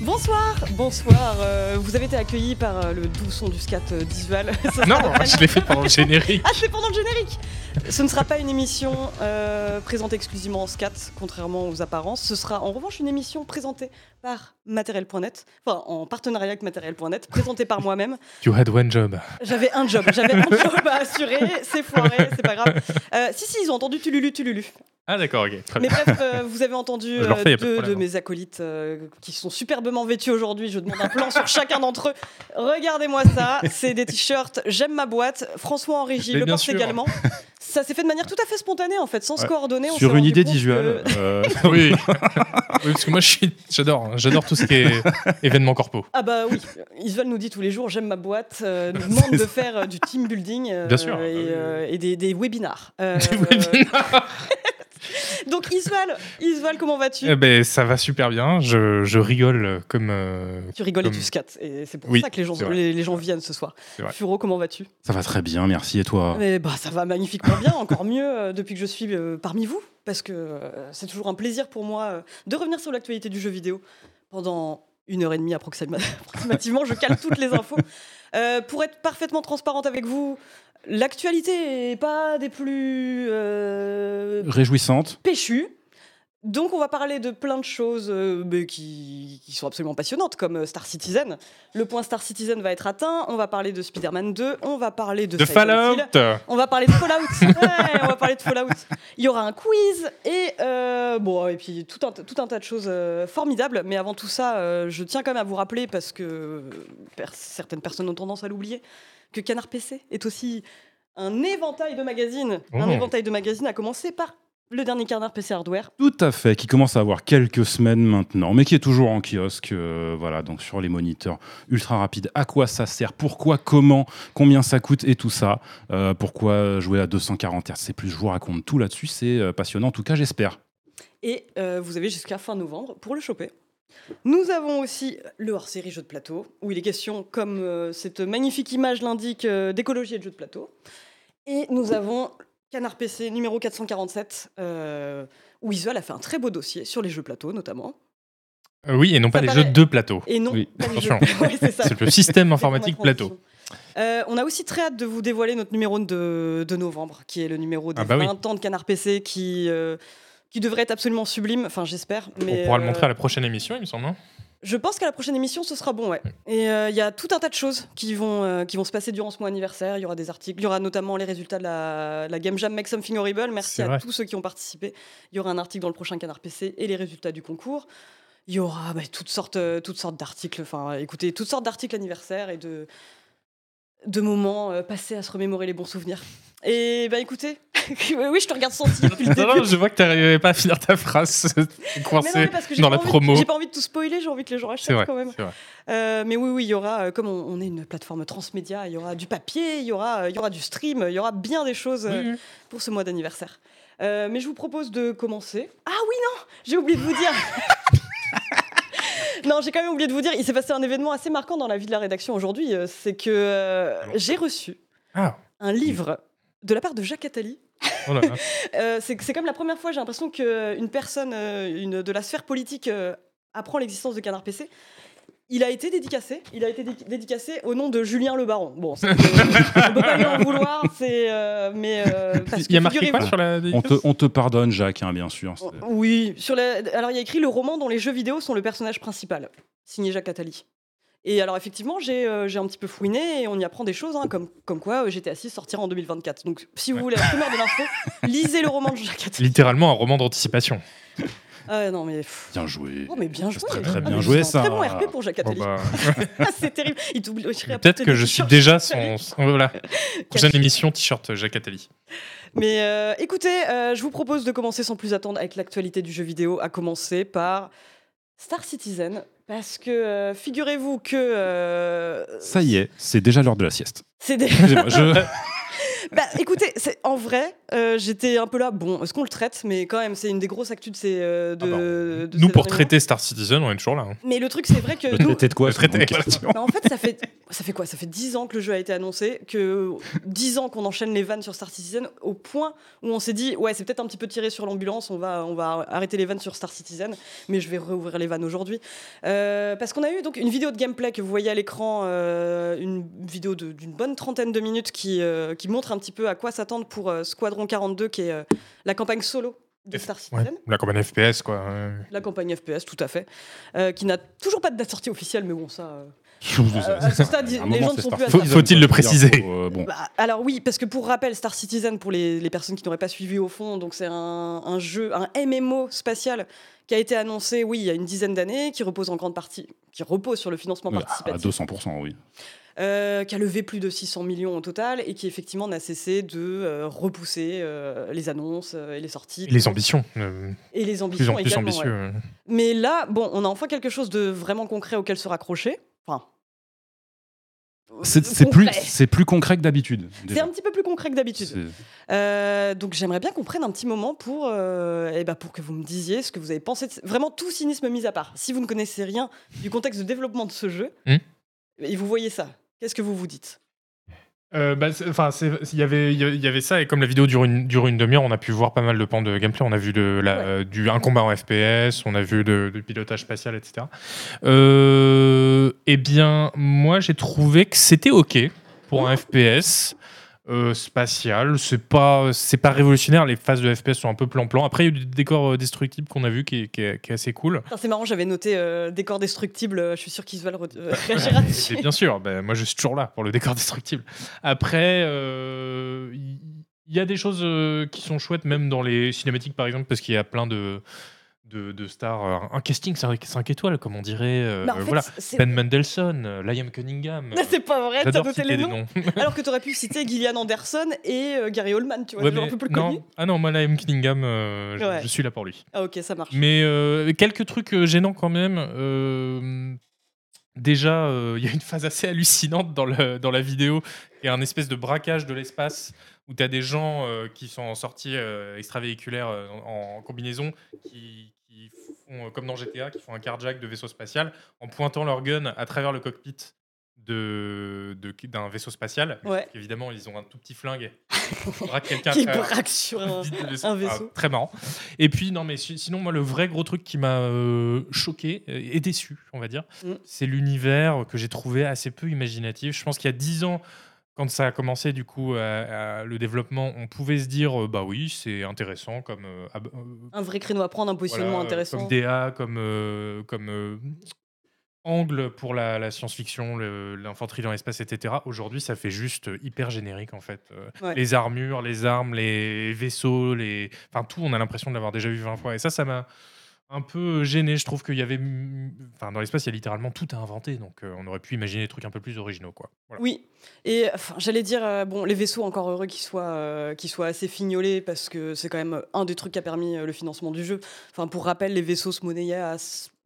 Bonsoir, bonsoir. euh, vous avez été accueillis par euh, le doux son du scat euh, d'Isual. Ça Non, je l'ai fait pendant le générique. Ah, c'est pendant le générique Ce ne sera pas une émission euh, présentée exclusivement en scat, contrairement aux apparences. Ce sera en revanche une émission présentée par Matériel.net, enfin en partenariat avec Matériel.net, présentée par moi-même. You had one job. J'avais un job, j'avais un job à assurer, c'est foiré, c'est pas grave. Si, si, ils ont entendu Tululu Tululu. Ah d'accord, ok. Très Mais bien. bref, euh, vous avez entendu euh, de deux de problème. mes acolytes euh, qui sont superbement vêtus aujourd'hui. Je demande un plan sur chacun d'entre eux. Regardez-moi ça, c'est des t-shirts. J'aime ma boîte. François en régie Mais le porte sûr. également. Ça s'est fait de manière tout à fait spontanée en fait, sans se coordonner. on Sur une idée que- euh, oui. oui, parce que moi j'adore, hein. j'adore tout ce qui est événement corpo. Ah bah oui, Isval nous dit tous les jours j'aime ma boîte, euh, nous demande de faire euh, du team building euh, Bien sûr. et, Ah euh, et des, des webinars. Euh, Des webinars. Donc Isval, Isval comment vas-tu Eh ben, ça va super bien. Je, je rigole comme. euh, Tu rigoles et tu scattes et c'est pour Oui, ça que les gens, les, les gens viennent ce soir. Furo, comment vas-tu Ça va très bien, merci. Et toi Mais bah ça va magnifiquement bien, encore mieux euh, depuis que je suis euh, parmi vous, parce que euh, c'est toujours un plaisir pour moi euh, de revenir sur l'actualité du jeu vidéo pendant une heure et demie approxima- approximativement. Je cale toutes les infos. Euh, pour être parfaitement transparente avec vous, l'actualité est pas des plus euh, Réjouissante. péchues. Donc on va parler de plein de choses euh, qui, qui sont absolument passionnantes, comme euh, Star Citizen. Le point Star Citizen va être atteint. On va parler de Spider-Man 2. On va parler de, Fallout. Hill. On va parler de Fallout. Ouais, on va parler de Fallout. Il y aura un quiz et euh, bon et puis tout un, tout un tas de choses euh, formidables. Mais avant tout ça, je tiens quand même à vous rappeler parce que certaines personnes ont tendance à l'oublier que Canard PC est aussi un éventail de magazines. Un Oh. éventail de magazines à commencer par le dernier Canard PC Hardware. Tout à fait, qui commence à avoir quelques semaines maintenant, mais qui est toujours en kiosque, euh, voilà, donc sur les moniteurs ultra rapides. À quoi ça sert? Pourquoi? Comment? Combien ça coûte? Et tout ça. Euh, pourquoi jouer à 240 Hz? Plus Je vous raconte tout là-dessus, c'est euh, passionnant, en tout cas j'espère. Et euh, vous avez jusqu'à fin novembre pour le choper. Nous avons aussi le hors-série jeu de plateau, où il est question, comme euh, cette magnifique image l'indique, euh, d'écologie et de jeu de plateau. Et nous avons Canard PC numéro 447, euh, où Isual a fait un très beau dossier sur les jeux plateau notamment. Euh, oui, et non pas les jeux de plateau. Et non, Oui, attention. jeux- Ouais, c'est le système informatique plateau. Euh, on a aussi très hâte de vous dévoiler notre numéro de, de novembre, qui est le numéro des Ah bah oui. 20 ans de Canard PC, qui, euh, qui devrait être absolument sublime, enfin j'espère. mais, On pourra le euh, montrer à la prochaine émission, il me semble. Je pense qu'à la prochaine émission, ce sera bon, ouais. Et euh, il y a tout un tas de choses qui vont, euh, qui vont se passer durant ce mois anniversaire. Il y aura des articles, il y aura notamment les résultats de la, la Game Jam Make Something Horrible. Merci à vrai. tous ceux qui ont participé. Il y aura un article dans le prochain Canard PC et les résultats du concours. Il y aura bah, toutes sortes, euh, toutes sortes d'articles. Enfin, écoutez, toutes sortes d'articles anniversaires et de, de moments euh, passés à se remémorer les bons souvenirs. Et bah écoutez, oui, je te regarde sentir depuis le Non, je vois que tu n'arrivais pas à finir ta phrase. T'es Mais non, coincé mais parce que j'ai dans pas la envie- promo. J'ai pas envie de tout spoiler, j'ai envie que les gens achètent vrai. quand même. Euh, mais oui, oui, il y aura, euh, comme on, on est une plateforme transmédia, il y aura du papier, il y aura, euh, il y aura du stream, il y aura bien des choses euh, Oui, pour ce mois d'anniversaire. Euh, mais je vous propose de commencer. Ah oui, non, j'ai oublié de vous dire. non, j'ai quand même oublié de vous dire, il s'est passé un événement assez marquant dans la vie de la rédaction aujourd'hui. c'est que j'ai reçu Ah, un livre de la part de Jacques Attali. oh. Euh, c'est comme la première fois, j'ai l'impression qu'une personne euh, une, de la sphère politique euh, apprend l'existence de Canard PC. Il a été dédicacé. Il a été dé- dédicacé au nom de Julien Le Baron. Bon, c'est- on peut pas lui en vouloir, c'est euh, mais euh, parce Il y a marqué quoi sur la On te, on te pardonne, Jacques, hein, bien sûr. c'est- Oui, sur la- alors il y a écrit le roman dont les jeux vidéo sont le personnage principal, signé Jacques Attali. Et alors effectivement, j'ai euh, j'ai un petit peu fouiné et on y apprend des choses, hein, comme, comme quoi euh, GTA 6 sortira en 2024. Donc si vous Ouais. voulez la primeur de l'info, lisez le roman de Jacques Attali. Littéralement un roman d'anticipation. Ah non mais... pff. Bien joué. Oh mais bien joué. très, très Ah, bien mais joué, c'est un Très bon RP pour Jacques Bon, Attali. bah, Ah, c'est terrible. Il t'oublie. Peut-être que je suis déjà son. son- Voilà. Prochaine émission, t-shirt Jacques Attali. Mais euh, écoutez, euh, je vous propose de commencer sans plus attendre avec l'actualité du jeu vidéo, à commencer par Star Citizen. Parce que euh, figurez-vous que. euh, Ça y est, c'est déjà l'heure de la sieste. c'est je- Bah écoutez, c'est- en vrai, euh, j'étais un peu là. Bon, est-ce qu'on le traite? Mais quand même, c'est une des grosses actus de ces. euh, de, Ah bah, de Nous, ces pour traiter Star Citizen, on est toujours là. hein. Mais le truc, c'est vrai que Le nous. traité de quoi question. Bah, en fait, ça fait, ça fait quoi? Ça fait 10 ans que le jeu a été annoncé, que 10 ans qu'on enchaîne les vannes sur Star Citizen, au point où on s'est dit, ouais, c'est peut-être un petit peu tiré sur l'ambulance, on va, on va arrêter les vannes sur Star Citizen, mais je vais réouvrir les vannes aujourd'hui. Euh, parce qu'on a eu donc une vidéo de gameplay que vous voyez à l'écran, euh, une vidéo d'une bonne trentaine de minutes qui, euh, qui montre un petit peu à quoi s'attendre pour euh, Squadron 42, qui est euh, la campagne solo de F- Star Ouais, Citizen. la campagne FPS, quoi. ouais. La campagne FPS, tout à fait. Euh, qui n'a toujours pas de date sortie officielle, mais bon, ça. euh, euh, à ce stade, À un les moment, gens ne sont Star plus Faut- faut-il le préciser euh, bon. Bah, alors oui, parce que pour rappel, Star Citizen, pour les, les personnes qui n'auraient pas suivi au fond, donc c'est un, un jeu, un MMO spatial qui a été annoncé, oui, il y a une dizaine d'années, qui repose en grande partie, qui repose sur le financement Oui, à participatif, 200%, oui. Euh, qui a levé plus de 600 millions au total et qui effectivement n'a cessé de euh, repousser euh, les annonces et les sorties. Et les ambitions. euh, Et les plus ambitions en plus également, ambitieux. ouais. Mais là, bon, on a enfin quelque chose de vraiment concret auquel se raccrocher. Enfin, C'est plus, concret. c'est plus concret que d'habitude. C'est un petit peu plus concret que d'habitude. Euh, donc j'aimerais bien qu'on prenne un petit moment pour, euh, eh ben, pour que vous me disiez ce que vous avez pensé. de- Vraiment tout cynisme mis à part. Si vous ne connaissez rien du contexte de développement de ce jeu, Hmm. et vous voyez ça, qu'est-ce que vous vous dites? Euh, bah, enfin, il y avait, il y ça et comme la vidéo dure une, dure une demi-heure, on a pu voir pas mal de pans de gameplay. On a vu de la, Ouais. du un combat en FPS, on a vu de, de pilotage spatial, etc. Euh, eh bien, moi, j'ai trouvé que c'était ok pour un FPS. Euh, spatial, c'est pas c'est pas révolutionnaire. Les phases de FPS sont un peu plan-plan. Après, il y a eu des décors euh, destructibles qu'on a vu qui est, qui est- qui est assez cool. C'est marrant, j'avais noté euh, décor destructible. Je suis sûr qu'Isval re- euh, réagira dessus. Et bien sûr, ben, moi je suis toujours là pour le décor destructible. Après, il y, a des choses qui sont chouettes, même dans les cinématiques par exemple, parce qu'il y a plein de, de, de stars. euh, Un casting 5 étoiles, comme on dirait. euh, Mais en fait, voilà. c'est- Ben Mendelssohn, euh, Liam Cunningham. c'est pas vrai, t'as noté les noms. noms. Alors que t'aurais pu citer Gillian Anderson et euh, Gary Oldman, tu vois, Ouais, mais un peu plus non. connus. Ah non, moi Liam Cunningham, euh, je, Ouais. je suis là pour lui. Ah ok, ça marche. Mais quelques trucs gênants quand même. Déjà, il y a une phase assez hallucinante dans, le, dans la vidéo, qui est un espèce de braquage de l'espace, où tu as des gens euh, qui sont en sortie euh, extravéhiculaire euh, en, en combinaison, qui, qui font, euh, comme dans GTA, qui font un carjack de vaisseau spatial, en pointant leur gun à travers le cockpit de- d'un vaisseau spatial. Ouais. Évidemment, ils ont un tout petit flingue. Ils braquent quelqu'un Qui braque sur un... un vaisseau. Ah, très marrant. Et puis, non, mais si- sinon, moi, le vrai gros truc qui m'a euh, choqué euh, et déçu, on va dire, Mm. c'est l'univers que j'ai trouvé assez peu imaginatif. Je pense qu'il y a dix ans, quand ça a commencé, du coup, à- à le développement, on pouvait se dire, euh, bah oui, c'est intéressant comme. euh, euh, Un vrai créneau à prendre, un positionnement voilà, intéressant. Comme DA, comme, euh, comme angle pour la, la science-fiction, le- l'infanterie dans l'espace, etc. Aujourd'hui, ça fait juste hyper générique, en fait. Ouais. Les armures, les armes, les vaisseaux, les... enfin tout, on a l'impression de l'avoir déjà vu 20 fois. Et ça, ça m'a un peu gêné. Je trouve qu'il y avait... Enfin, dans l'espace, il y a littéralement tout à inventer. Donc, euh, on aurait pu imaginer des trucs un peu plus originaux, quoi. Oui, et j'allais dire, euh, bon, les vaisseaux, encore heureux qu'ils soient, euh, soient assez fignolés, parce que c'est quand même un des trucs qui a permis le financement du jeu. Enfin, pour rappel, les vaisseaux se monnayaient à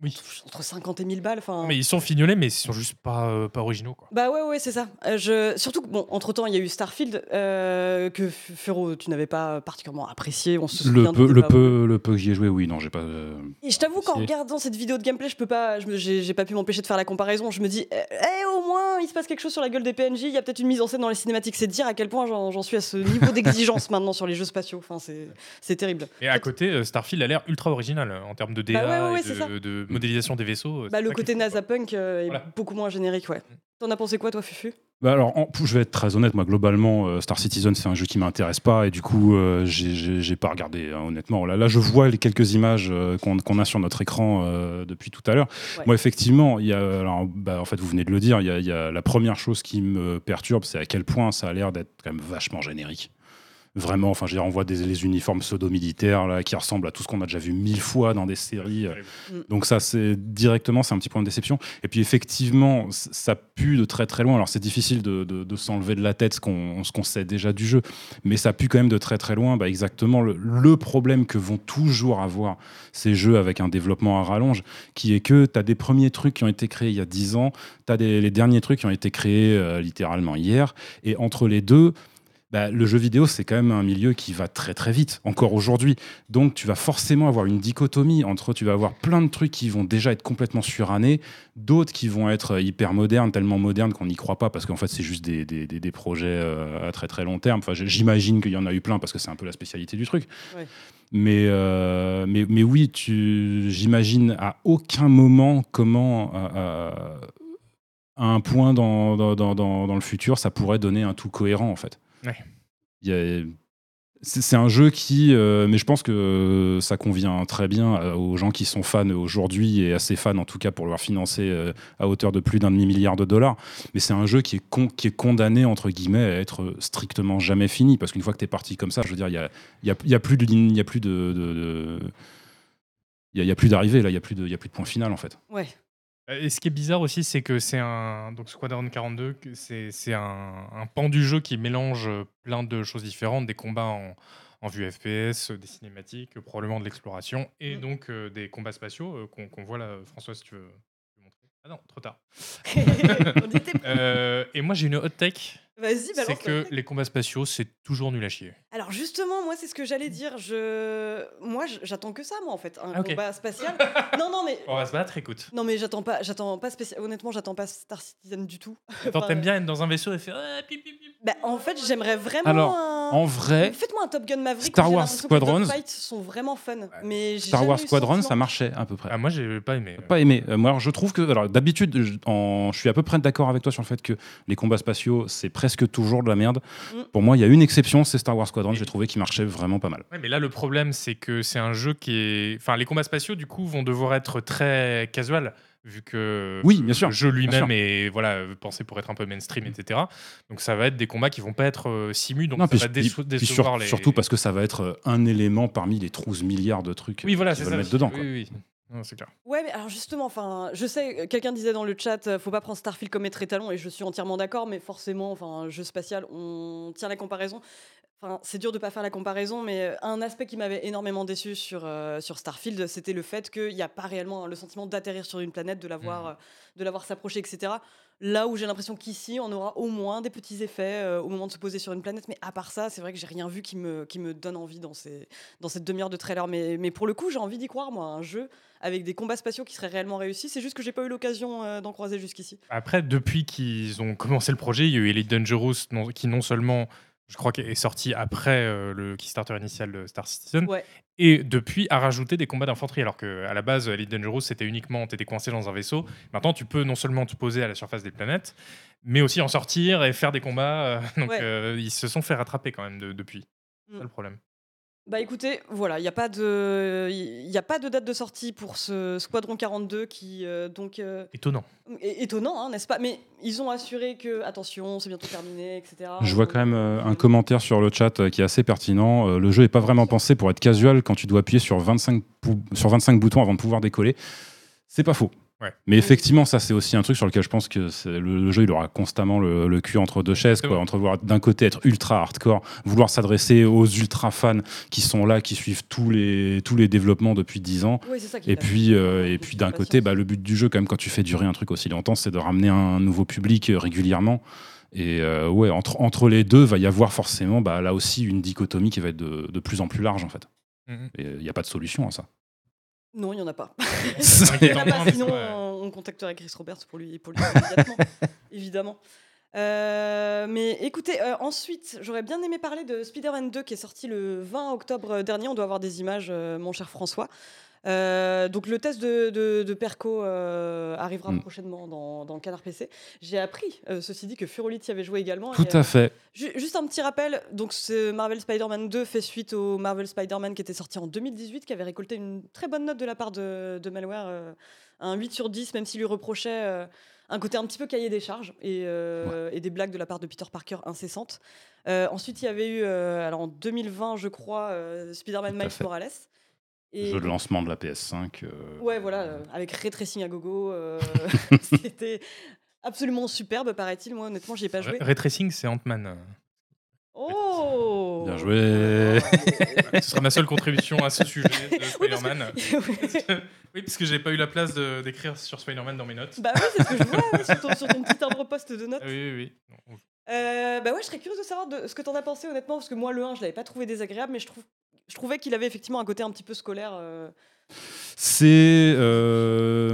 Oui. entre 50 et 1000 balles. Enfin, Mais ils sont fignolés, mais ils sont juste pas, euh, pas originaux, quoi. Bah ouais, ouais, c'est ça. Euh, je... Surtout que, bon, entre-temps, il y a eu Starfield, euh, que F- Féro, tu n'avais pas particulièrement apprécié. On se Le peu, le, peu, le peu que j'y ai joué, oui, non, j'ai pas. euh, Et je t'avoue qu'en regardant cette vidéo de gameplay, je peux pas, j'ai pas pu m'empêcher de faire la comparaison. Je me dis, eh, eh, au moins, il se passe quelque chose sur la gueule des PNJ. Il y a peut-être une mise en scène dans les cinématiques. C'est dire à quel point j'en suis à ce niveau d'exigence maintenant sur les jeux spatiaux. Enfin, c'est c'est terrible. Et à côté, Starfield a l'air ultra original en termes de DA Bah ouais, ouais, ouais, et c'est ça. de, de modélisation des vaisseaux. euh, Bah, le côté. NASA Punk euh, est Voilà. beaucoup moins générique, ouais. T'en as pensé quoi, toi, Fufu? Bah alors, en- je vais être très honnête, moi globalement, euh, Star Citizen c'est un jeu qui m'intéresse pas et du coup euh, j'ai- pas regardé hein, honnêtement. Là, là je vois les quelques images euh, qu'on a sur notre écran euh, depuis tout à l'heure. Ouais. Moi effectivement, il y a, alors, bah, en fait vous venez de le dire, il y y a la première chose qui me perturbe, c'est à quel point ça a l'air d'être quand même vachement générique. Vraiment, enfin, je veux dire, on voit des, les uniformes pseudo-militaires là, qui ressemblent à tout ce qu'on a déjà vu mille fois dans des séries. euh, donc ça, c'est directement, c'est un petit point de déception. Et puis effectivement, ça pue de très très loin. Alors c'est difficile de, de- de s'enlever de la tête ce qu'on ce qu'on sait déjà du jeu, mais ça pue quand même de très très loin. Bah, exactement le, le problème que vont toujours avoir ces jeux avec un développement à rallonge, qui est que tu as des premiers trucs qui ont été créés il y a 10 ans, tu as les derniers trucs qui ont été créés euh, littéralement hier, et entre les deux, bah, le jeu vidéo, c'est quand même un milieu qui va très très vite, encore aujourd'hui. Donc tu vas forcément avoir une dichotomie entre, tu vas avoir plein de trucs qui vont déjà être complètement surannés, d'autres qui vont être hyper modernes, tellement modernes qu'on n'y croit pas, parce qu'en fait c'est juste des, des, des, projets euh, à très très long terme. Enfin, j'imagine qu'il y en a eu plein, parce que c'est un peu la spécialité du truc. Mais, euh, mais, mais, oui, j'imagine à aucun moment comment... Euh, à un point dans, dans, dans, dans, le futur, ça pourrait donner un tout cohérent en fait. C'est un jeu qui, euh, mais je pense que ça convient très bien euh, aux gens qui sont fans aujourd'hui et assez fans en tout cas pour l'avoir financé euh, à hauteur de plus d'un demi-milliard de dollars. Mais c'est un jeu qui est, qui est condamné entre guillemets à être strictement jamais fini parce qu'une fois que tu es parti comme ça, je veux dire, il y a, y, a, y a, plus de il y a plus de, il y, a plus d'arrivée là, il y a plus de, il y a plus de point final en fait. Ouais. Et ce qui est bizarre aussi, c'est que c'est un. Donc Squadron 42, c'est un, un, pan du jeu qui mélange plein de choses différentes, des combats en, en vue FPS, des cinématiques, probablement de l'exploration, et mmh. donc des combats spatiaux qu'on voit là. François, si tu veux montrer. Ah non, trop tard. euh, et moi, j'ai une hot tech Vas-y, C'est que les combats spatiaux, c'est toujours nul à chier. Alors justement, moi, c'est ce que j'allais dire. Je... Moi, j'attends que ça, moi, en fait. Un ah, combat spatial. non, non, mais... On va se battre, écoute. Non, mais j'attends pas, j'attends pas spécial... Honnêtement, j'attends pas Star Citizen du tout. Attends, t'aimes bien être dans un vaisseau et faire... Bah, en fait, j'aimerais vraiment. Alors, en vrai, faites-moi un Top Gun Maverick. Star Wars Squadrons. Les sont vraiment fun, mais Star Wars Squadron, ça marchait à peu près. Ah, moi, j'ai pas aimé. Pas aimé. Euh, moi, je trouve que, alors, d'habitude, je, je suis à peu près d'accord avec toi sur le fait que les combats spatiaux, c'est presque toujours de la merde. Mm. Pour moi, il y a une exception, c'est Star Wars Squadron. J'ai trouvé qu'il marchait vraiment pas mal. Ouais, mais là, le problème, c'est que c'est un jeu qui est, enfin, les combats spatiaux, du coup, vont devoir être très casual vu que oui, bien sûr, le jeu lui-même est voilà, pensé pour être un peu mainstream, etc. Donc ça va être des combats qui vont pas être euh, simus, donc ça va décevoir les... Surtout parce que ça va être euh, un élément parmi les 12 milliards de trucs oui, voilà, qu'ils veulent mettre dedans. Oui, oui. C'est clair. Ouais, mais alors justement, enfin, je sais, quelqu'un disait dans le chat, euh, faut pas prendre Starfield comme maître étalon, et je suis entièrement d'accord, mais forcément, enfin, jeu spatial, on tient la comparaison c'est dur de pas faire la comparaison, mais euh, un aspect qui m'avait énormément déçu sur, euh, sur Starfield, c'était le fait qu'il n'y a pas réellement le sentiment d'atterrir sur une planète, de la voir, mmh. euh, de la voir s'approcher, etc. Là où j'ai l'impression qu'ici, on aura au moins des petits effets au moment de se poser sur une planète, mais à part ça, c'est vrai que j'ai rien vu qui me, qui me donne envie dans, ces, dans cette demi-heure de trailer. Mais, mais pour le coup, j'ai envie d'y croire, moi, un jeu avec des combats spatiaux qui seraient réellement réussis. C'est juste que j'ai pas eu l'occasion d'en croiser jusqu'ici. Après, depuis qu'ils ont commencé le projet, il y a eu Elite Dangerous qui non seulement je crois est sorti après euh, le Kickstarter initial de Star Citizen. Et depuis, a rajouté des combats d'infanterie. Alors qu'à la base, Elite Dangerous, c'était uniquement, tu étais coincé dans un vaisseau. Maintenant, tu peux non seulement te poser à la surface des planètes, mais aussi en sortir et faire des combats. Euh, donc, euh, ils se sont fait rattraper quand même depuis. C'est mm. le problème. Bah écoutez, voilà, il n'y a, pas de, y a pas de date de sortie pour ce Squadron 42 qui euh, donc... Euh, étonnant. étonnant, hein, n'est-ce pas? Mais ils ont assuré que, attention, c'est bientôt terminé, etc. Je vois quand même euh, un commentaire sur le chat qui est assez pertinent. le jeu n'est pas vraiment pensé pour être casual quand tu dois appuyer sur 25, sur 25 boutons avant de pouvoir décoller. C'est pas faux. Mais effectivement, ça c'est aussi un truc sur lequel je pense que le, jeu il aura constamment le, cul entre deux chaises, quoi, entre d'un côté être ultra hardcore, vouloir s'adresser aux ultra fans qui sont là, qui suivent tous les tous les développements depuis 10 ans, et puis euh, et puis d'un côté, bah, le but du jeu quand même quand tu fais durer un truc aussi longtemps, c'est de ramener un nouveau public euh, régulièrement. Et euh, ouais, entre, entre les deux, va y avoir forcément bah, là aussi une dichotomie qui va être de, de plus en plus large en fait. Mm-hmm. Il n'y a pas de solution à ça. Non, il n'y en a pas. sinon on, contacterait Chris Roberts pour lui, pour lui immédiatement, évidemment. Euh, mais écoutez, euh, ensuite, j'aurais bien aimé parler de Spider-Man 2 qui est sorti le 20 octobre dernier. On doit avoir des images, euh, mon cher François. Euh, donc le test de, Perco euh, arrivera mm. prochainement dans, dans, Canard PC. J'ai appris, euh, ceci dit, que Furolite y avait joué également. Tout à fait. juste un petit rappel, donc ce Marvel Spider-Man 2 fait suite au Marvel Spider-Man qui était sorti en 2018, qui avait récolté une très bonne note de la part de, de Malware, un 8 sur 10, même s'il lui reprochait un côté un petit peu cahier des charges et, et, des blagues de la part de Peter Parker incessantes. ensuite, il y avait eu, alors en 2020, je crois, Spider-Man Miles Morales. Jeu de lancement de la PS5. Euh, ouais, voilà, euh, avec ray tracing à gogo. Euh, c'était absolument superbe, paraît-il. Moi, honnêtement, j'y ai pas joué. Ray tracing, c'est Ant-Man. Oh Bien joué Ce sera ma seule contribution à ce sujet de Spider-Man. oui, parce que j'ai pas eu la place d'écrire sur Spider-Man dans mes notes. Bah oui, c'est ce que je vois sur, ton, petit arbre poste de notes. oui, oui, oui. Euh, bah ouais, je serais curieuse de savoir de ce que t'en as pensé honnêtement, parce que moi le 1 je l'avais pas trouvé désagréable, mais je, trouve, je trouvais qu'il avait effectivement un côté un petit peu scolaire. euh. C'est. euh,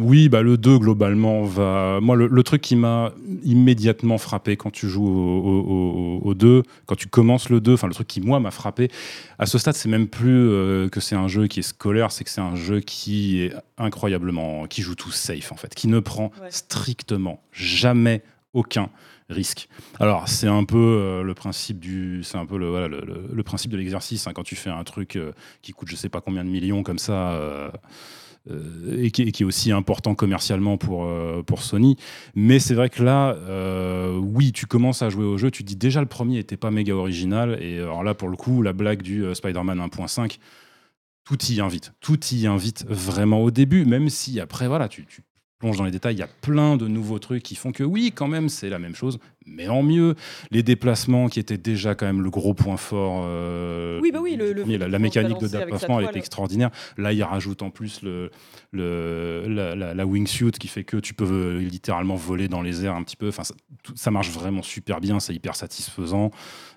oui, bah, le 2, globalement, va. Moi, le, le truc qui m'a immédiatement frappé quand tu joues au, au- au- au 2, quand tu commences le 2, enfin, le truc qui, moi, m'a frappé, à ce stade, c'est même plus euh, que c'est un jeu qui est scolaire, c'est que c'est un jeu qui est incroyablement. qui joue tout safe, en fait, qui ne prend Ouais. strictement jamais aucun risque. Alors c'est un peu euh, le principe du, c'est un peu le, voilà, le, principe de l'exercice hein, quand tu fais un truc euh, qui coûte je sais pas combien de millions comme ça euh, et, qui, est aussi important commercialement pour pour Sony. Mais c'est vrai que là, oui, tu commences à jouer au jeu, tu te dis déjà le premier était pas méga original et alors là pour le coup la blague du Spider-Man 1.5 tout y invite, tout y invite vraiment au début, même si après voilà tu, tu plonges dans les détails, il y a plein de nouveaux trucs qui font que oui, quand même, c'est la même chose, mais en mieux. Les déplacements qui étaient déjà quand même le gros point fort. euh, Oui, bah oui, le- le la, mécanique de déplacement, est extraordinaire. Là, il rajoute en plus le, le, la, la- la wingsuit qui fait que tu peux euh, littéralement voler dans les airs un petit peu. Enfin, ça, tout- ça marche vraiment super bien, c'est hyper satisfaisant.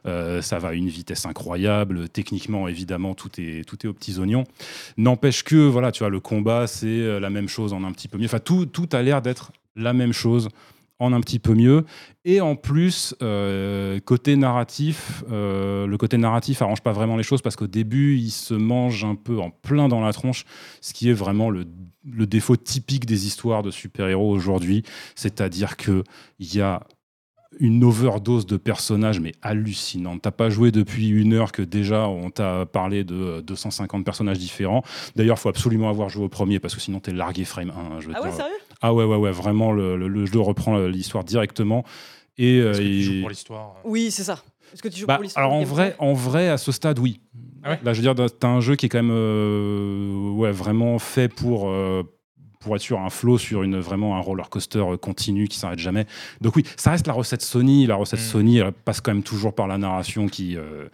Euh, ça va à une vitesse incroyable. Techniquement, évidemment, tout est, tout est aux petits oignons. N'empêche que, voilà, tu vois, le combat, c'est la même chose en un petit peu mieux. Enfin, tout, tout a l'air d'être la même chose en un petit peu mieux. Et en plus, euh, côté narratif, euh, le côté narratif arrange pas vraiment les choses parce qu'au début, il se mange un peu en plein dans la tronche, ce qui est vraiment le, le défaut typique des histoires de super-héros aujourd'hui. C'est-à-dire qu'il y a une overdose de personnages, mais hallucinante. T'as pas joué depuis une heure que déjà on t'a parlé de euh, 250 personnages différents. D'ailleurs, faut absolument avoir joué au premier parce que sinon t'es largué frame 1. hein, je Ah ouais, sérieux? Ah ouais, ouais, ouais, vraiment, le, le- le jeu reprend euh, l'histoire directement. Et, euh, Est-ce que tu il- joues pour l'histoire Oui, c'est ça. Est-ce que tu joues Bah, pour l'histoire alors en vrai, en vrai, à ce stade, oui. Ah ouais Là, je veux dire, t'as un jeu qui est quand même euh, ouais, vraiment fait pour, euh, pour être sur un flow, sur une, vraiment un roller coaster euh, continu qui s'arrête jamais. Donc oui, ça reste la recette Sony. La recette Mm. Sony, elle passe quand même toujours par la narration qui, euh,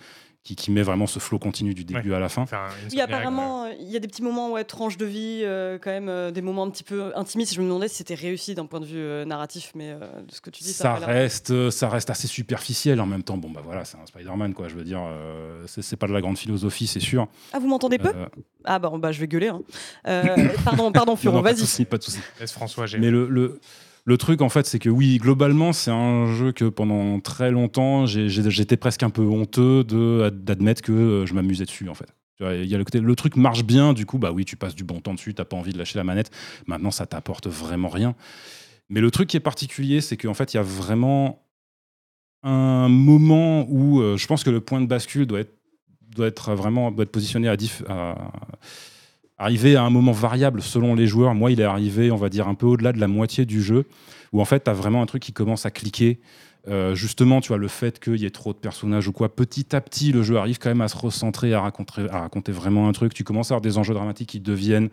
qui, qui met vraiment ce flow continu du début à la fin. Oui, sorte de apparemment, euh, il y a des petits moments, ouais, tranches de vie, euh, quand même, euh, des moments un petit peu intimistes. Je me demandais si c'était réussi d'un point de vue euh, narratif, mais euh, de ce que tu dis, ça, a reste, ça reste assez superficiel en même temps. Bon, bah voilà, c'est un Spider-Man, quoi. Je veux dire, euh, c'est pas de la grande philosophie, c'est sûr. Ah, vous m'entendez peu Euh, Ah, bah, bah, je vais gueuler. hein. Euh, pardon, pardon, Furon, non, pas de vas-y. pas de souci. Laisse François. Mais le, le, le truc, en fait, c'est que oui, globalement, c'est un jeu que pendant très longtemps, j'étais presque un peu honteux d'admettre que euh, je m'amusais dessus, en fait. Il y a le, côté, le truc marche bien, du coup, bah oui, tu passes du bon temps dessus, t'as pas envie de lâcher la manette. Maintenant, ça t'apporte vraiment rien. Mais le truc qui est particulier, c'est qu'en fait, il y a vraiment un moment où euh, je pense que le point de bascule doit être, doit être vraiment doit être positionné à- arriver à un moment variable selon les joueurs. Moi, il est arrivé, on va dire, un peu au-delà de la moitié du jeu, où en fait, tu as vraiment un truc qui commence à cliquer. Euh, justement, tu vois, le fait qu'il y ait trop de personnages ou quoi, petit à petit, le jeu arrive quand même à se recentrer, à raconter, vraiment un truc. Tu commences à avoir des enjeux dramatiques qui deviennent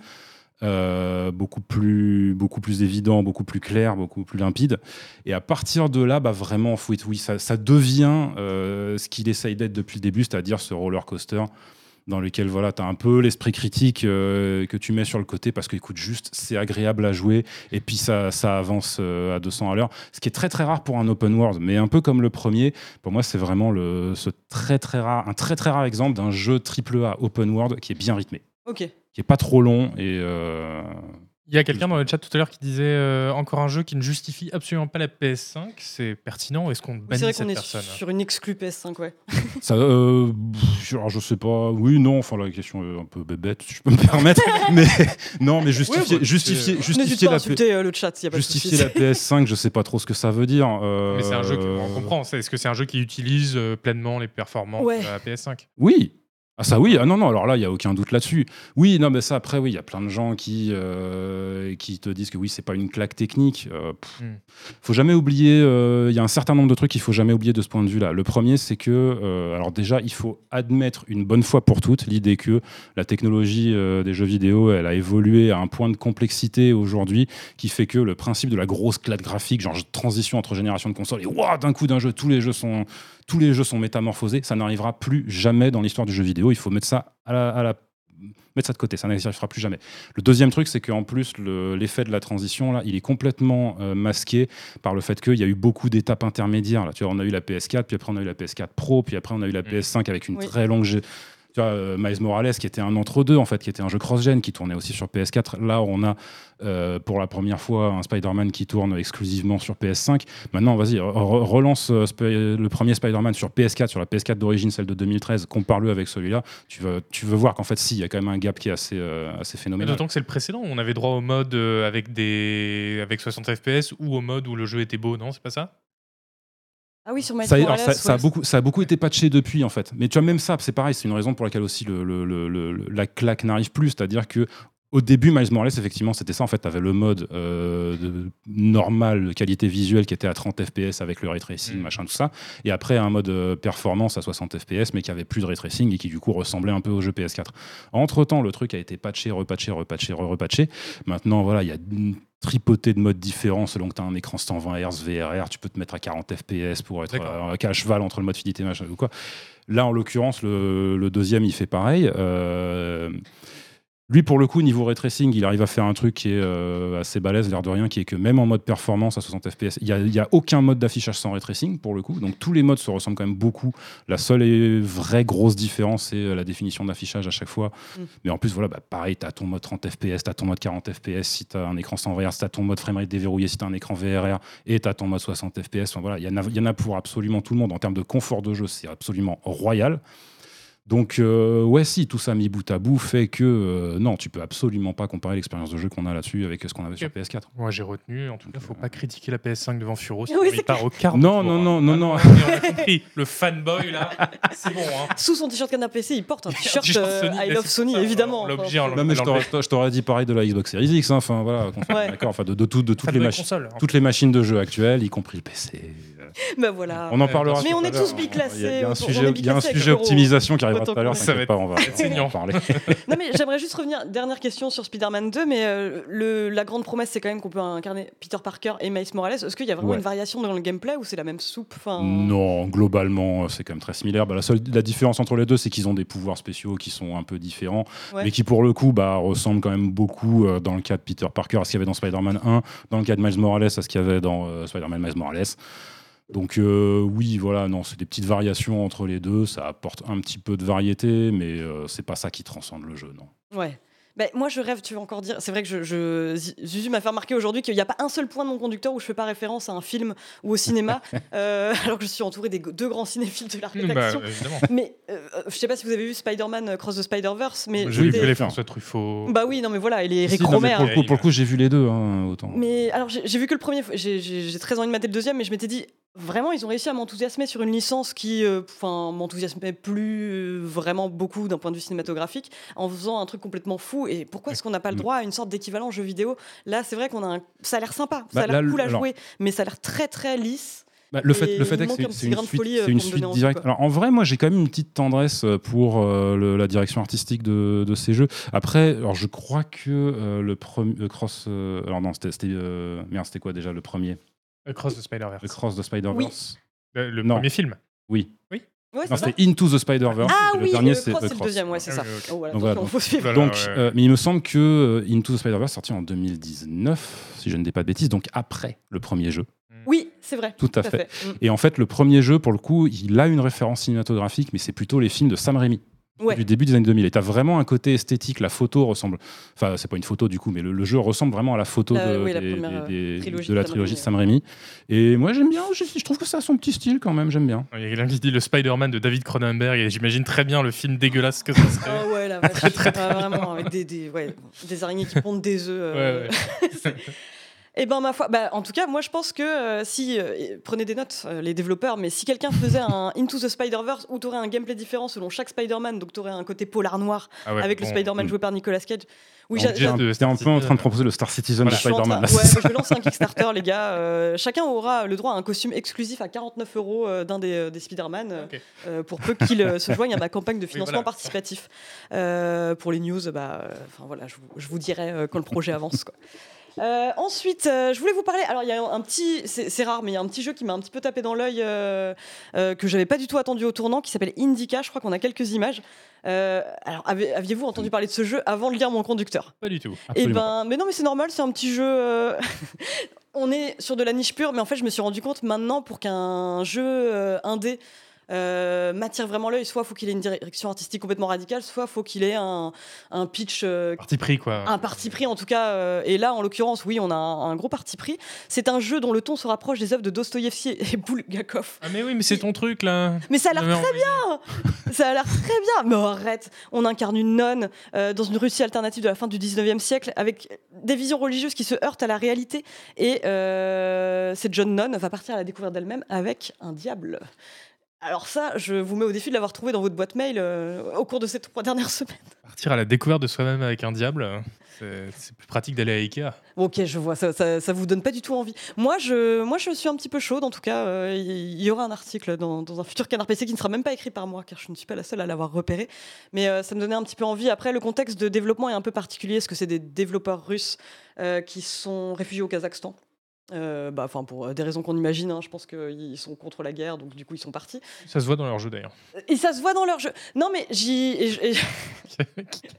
euh, beaucoup, plus, beaucoup plus évidents, beaucoup plus clairs, beaucoup plus limpides. Et à partir de là, bah, vraiment, oui, ça, ça devient euh, ce qu'il essaye d'être depuis le début, c'est-à-dire ce roller coaster dans lequel voilà, tu as un peu l'esprit critique euh, que tu mets sur le côté parce que écoute juste c'est agréable à jouer et puis ça, ça avance euh, à 200 à l'heure ce qui est très très rare pour un open world mais un peu comme le premier pour moi c'est vraiment le, ce très très rare un très très rare exemple d'un jeu triple A open world qui est bien rythmé Ok. qui est pas trop long et euh, Il y a quelqu'un dans le chat tout à l'heure qui disait euh, encore un jeu qui ne justifie absolument pas la PS5. C'est pertinent. Est-ce qu'on Oui, C'est bannit vrai cette qu'on est personne? sur une exclue PS5, ouais. ça euh, alors, je sais pas oui non enfin la question est un peu bébête si je peux me permettre mais non mais justifier bah, justifier c'est- justifier la, insulter euh, le chat, il y a pas de justifier la PS5 je sais pas trop ce que ça veut dire euh, Mais c'est un jeu que on comprend. Est-ce que c'est un jeu qui utilise euh, pleinement les performances Ouais. de la PS5 Oui. Ah ça oui, ah non, non, alors là, il n'y a aucun doute là-dessus. Oui, non, mais ça, après, oui, il y a plein de gens qui, euh, qui te disent que oui, c'est pas une claque technique. Euh, pff, Hmm. faut jamais oublier, euh, il y a un certain nombre de trucs qu'il faut jamais oublier de ce point de vue-là. Le premier, c'est que, alors déjà, il faut admettre une bonne fois pour toutes l'idée que la technologie des jeux vidéo, elle a évolué à un point de complexité aujourd'hui qui fait que le principe de la grosse claque graphique, genre transition entre générations de consoles, et waouh, d'un coup d'un jeu, tous les jeux sont tous les jeux sont métamorphosés, ça n'arrivera plus jamais dans l'histoire du jeu vidéo. Il faut mettre ça à la, à la- mettre ça de côté, ça n'arrivera plus jamais. Le deuxième truc, c'est qu'en plus, le- l'effet de la transition, là, il est complètement euh, masqué par le fait qu'il y a eu beaucoup d'étapes intermédiaires. Là. Tu vois, on a eu la PS4, puis après on a eu la PS4 Pro, puis après on a eu la Mm. PS5 avec une Oui. très longue. Tu vois, euh, Miles Morales qui était un entre-deux, en fait, qui était un jeu cross-gen, qui tournait aussi sur PS4. Là, on a euh, pour la première fois un Spider-Man qui tourne exclusivement sur PS5. Maintenant, vas-y, re- re- relance euh, le premier Spider-Man sur PS4, sur la PS4 d'origine, celle de 2013, compare-le avec celui-là. Tu veux, tu veux voir qu'en fait, si, il y a quand même un gap qui est assez, euh, assez phénoménal. D'autant que c'est le précédent, on avait droit au mode avec, des... avec 60 FPS ou au mode où le jeu était beau, non C'est pas ça? Ah oui, sur Miles Ça, alors, a beaucoup, ça a beaucoup été patché depuis en fait. Mais tu vois, même ça, c'est pareil, c'est une raison pour laquelle aussi le- le- la claque n'arrive plus. C'est-à-dire que au début, Miles Morales, effectivement, c'était ça. En fait, tu avais le mode euh, de normal, de qualité visuelle qui était à 30 FPS avec le ray tracing, Mm. machin, tout ça. Et après, un mode euh, performance à 60 FPS, mais qui avait plus de ray tracing et qui du coup ressemblait un peu au jeu PS4. Entre temps, le truc a été patché, repatché, repatché, repatché. Maintenant, voilà, il y a une tripotée de modes différents selon que tu as un écran 120 Hz, VRR, tu peux te mettre à 40 FPS pour être euh, à cheval entre le mode fidélité machin ou quoi. Là, en l'occurrence, le, le deuxième, il fait pareil. Euh, lui, pour le coup, niveau ray tracing, il arrive à faire un truc qui est euh, assez balèze, l'air de rien, qui est que même en mode performance à 60 FPS, il n'y a, il y a aucun mode d'affichage sans ray tracing, pour le coup. Donc tous les modes se ressemblent quand même beaucoup. La seule et vraie grosse différence, c'est euh, la définition d'affichage à chaque fois. Mm. Mais en plus, voilà, bah, pareil, tu as ton mode 30 FPS, tu as ton mode 40 FPS, si tu as un écran sans VR, tu as ton mode framerate déverrouillé, si tu as un écran VRR, et tu as ton mode 60 FPS. Enfin, voilà, y, il y en a pour absolument tout le monde. En termes de confort de jeu, c'est absolument royal. Donc, euh, ouais, si, tout ça mis bout à bout fait que euh, non, tu peux absolument pas comparer l'expérience de jeu qu'on a là-dessus avec ce qu'on avait sur Ok. PS4. Moi j'ai retenu, en tout cas, faut pas critiquer la PS5 devant Furo, Oui, sinon c'est il part au quart Non, tour, non, hein. non, non, Ah non. mais on a compris, le fanboy là, c'est bon. Hein. Sous son t-shirt canard PC, il porte un t-shirt euh, Sony, I love Sony, évidemment. on l'a- Non, mais je t'aurais- dit pareil de la Xbox Series X. hein. Enfin, voilà, d'accord. Enfin, de, de, tout- de toutes, les machines, toutes les machines de jeu actuelles, y compris le PC. bah voilà. On en parlera. Mais tout on à est l'heure. tous biclassés, Il y a- un sujet, y a un sujet optimisation qui arrivera tout à l'heure. Ça va T'inquiète pas, on va, en parler. Non mais j'aimerais juste revenir, dernière question sur Spider-Man 2, mais euh, le, la grande promesse c'est quand même qu'on peut incarner Peter Parker et Miles Morales. Est-ce qu'il y a vraiment Ouais. une variation dans le gameplay ou c'est la même soupe enfin... Non, globalement, euh, c'est quand même très similaire. Bah, la seule la différence entre les deux, c'est qu'ils ont des pouvoirs spéciaux qui sont un peu différents, Ouais. mais qui pour le coup bah, ressemblent quand même beaucoup euh, dans le cas de Peter Parker à ce qu'il y avait dans Spider-Man 1, dans le cas de Miles Morales à ce qu'il y avait dans euh, Spider-Man Miles Morales. Donc euh, oui, voilà, non, c'est des petites variations entre les deux, ça apporte un petit peu de variété, mais euh, c'est pas ça qui transcende le jeu, non. Ouais. Bah, moi, je rêve, tu veux encore dire. C'est vrai que je, je- Zuzu m'a fait remarquer aujourd'hui qu'il n'y a pas un seul point de mon conducteur où je fais pas référence à un film ou au cinéma, euh, alors que je suis entourée des deux grands cinéphiles de la Bah, rédaction. Mais euh, je sais pas si vous avez vu Spider-Man Cross the Spider-Verse, mais J'ai vu que les François Truffaut. Bah oui, non, mais voilà, il est Eric Si, Romer. pour, le coup, pour le coup, j'ai vu les deux, hein, autant. Mais alors, j'ai vu que le premier, j'ai très envie de mater le deuxième, mais je m'étais dit, vraiment, ils ont réussi à m'enthousiasmer sur une licence qui, euh, enfin, m'enthousiasmait plus euh, vraiment beaucoup d'un point de vue cinématographique, en faisant un truc complètement fou. Et pourquoi est-ce qu'on n'a pas le droit à une sorte d'équivalent jeu vidéo? Là, c'est vrai qu'on a un... Ça a l'air sympa, ça Bah, a l'air là, cool à alors- jouer, mais ça a l'air très très lisse. Bah, le fait, le fait est que c'est- une suite, euh, une suite directe. Alors en vrai, moi j'ai quand même une petite tendresse pour euh, le- la direction artistique de, de ces jeux. Après, alors je crois que euh, le premier cross, alors non, c'était, merde, c'était quoi déjà le premier, Across the Spider-Verse. le cross de Spider-Verse. Le, le Non. premier film. Oui. Ouais, Non, c'est ça c'était Into the Spider-Verse. Ah oui, le dernier le c'est cross, The c'est le deuxième, ouais, c'est ça. Ah, ok. Oh, voilà, Donc, voilà, donc- faut suivre. Donc, ouais. euh, mais il me semble que euh, Into the Spider-Verse sorti en 2019, si je ne dis pas de bêtises, donc après le premier jeu. Oui, c'est vrai. Tout à fait. Mm. Et en fait, le premier jeu, pour le coup, il a une référence cinématographique, mais c'est plutôt les films de Sam Raimi. Ouais. Du début des années 2000. Et t'as vraiment un côté esthétique. La photo ressemble. Enfin, c'est pas une photo du coup, mais le, le jeu ressemble vraiment à la photo La- de, oui, la des- première, des- euh, trilogie de la trilogie de Raimi, Sam Raimi. Et moi, j'aime bien. Je, je trouve que ça a son petit style quand même. J'aime bien. Il y a quelqu'un qui dit le Spider-Man de David Cronenberg et j'imagine très bien le film dégueulasse que ça serait. Ah ouais, la vache. Ah, vraiment, avec des, des, ouais, des araignées qui pondent des œufs. euh, Ouais, ouais. Eh ben ma foi, bah, en tout cas, moi je pense que euh, si euh, prenez des notes, euh, les développeurs, mais si quelqu'un faisait un Into the Spider-Verse où tu aurais un gameplay différent selon chaque Spider-Man, donc tu aurais un côté polar noir Ah ouais, avec le. Spider-Man mm. joué par Nicolas Cage. Oui, j'a- un- peu en train de proposer le Star Citizen Voilà, de Spider-Man. ouais, je vais lancer un Kickstarter, les gars. Euh, chacun aura le droit à un costume exclusif à 49 euros d'un des, des Spider-Man, pour peu qu'il se joigne à ma campagne de financement voilà. participatif. Euh, pour les news, bah, euh, enfin voilà, je vous, je vous dirai euh, quand le projet avance. Quoi. Euh, ensuite, euh, je voulais vous parler. Alors, il y a un petit, c'est rare, mais il y a un petit jeu qui m'a un petit peu tapé dans l'œil euh, euh, que j'avais pas du tout attendu au tournant, qui s'appelle Indica. Je crois qu'on a quelques images. Alors, aviez-vous entendu parler de ce jeu avant de lire mon conducteur? Pas du tout. Eh Absolument. ben, mais non, mais c'est normal, c'est un petit jeu. On est sur de la niche pure, mais en fait, je me suis rendu compte maintenant pour qu'un jeu indé euh, m'attire vraiment l'œil, soit faut qu'il ait une direction artistique complètement radicale, soit faut qu'il ait un, un pitch euh, Parti pris, quoi. un parti pris en tout cas, euh, et là en l'occurrence, oui, on a un, un gros parti pris. C'est un jeu dont le ton se rapproche des œuvres de Dostoïevski et Bulgakov. Ah, mais oui, mais c'est ton truc, là. Mais ça a l'air très bien Ça a l'air très bien Mais arrête On incarne une nonne euh, dans une Russie alternative de la fin du 19e siècle avec des visions religieuses qui se heurtent à la réalité. Et euh, cette jeune nonne va partir à la découverte d'elle-même avec un diable. Alors ça, je vous mets au défi de l'avoir trouvé dans votre boîte mail euh, au cours de ces trois dernières semaines. Partir à la découverte de soi-même avec un diable, c'est c'est plus pratique d'aller à Ikea. Ok, je vois, ça, ça, ça vous donne pas du tout envie. Moi, je, moi, je suis un petit peu chaude, en tout cas. euh, Il y, aura un article dans, dans un futur Canard PC qui ne sera même pas écrit par moi, car je ne suis pas la seule à l'avoir repéré. Mais euh, ça me donnait un petit peu envie. Après, le contexte de développement est un peu particulier, parce que c'est des développeurs russes euh, qui sont réfugiés au Kazakhstan. Euh, bah, enfin, pour euh, des raisons qu'on imagine, hein, je pense qu'ils sont contre la guerre, donc du coup ils sont partis. Ça se voit dans leur jeu, d'ailleurs. Et ça se voit dans leur jeu. Non, mais j'y. et je- et-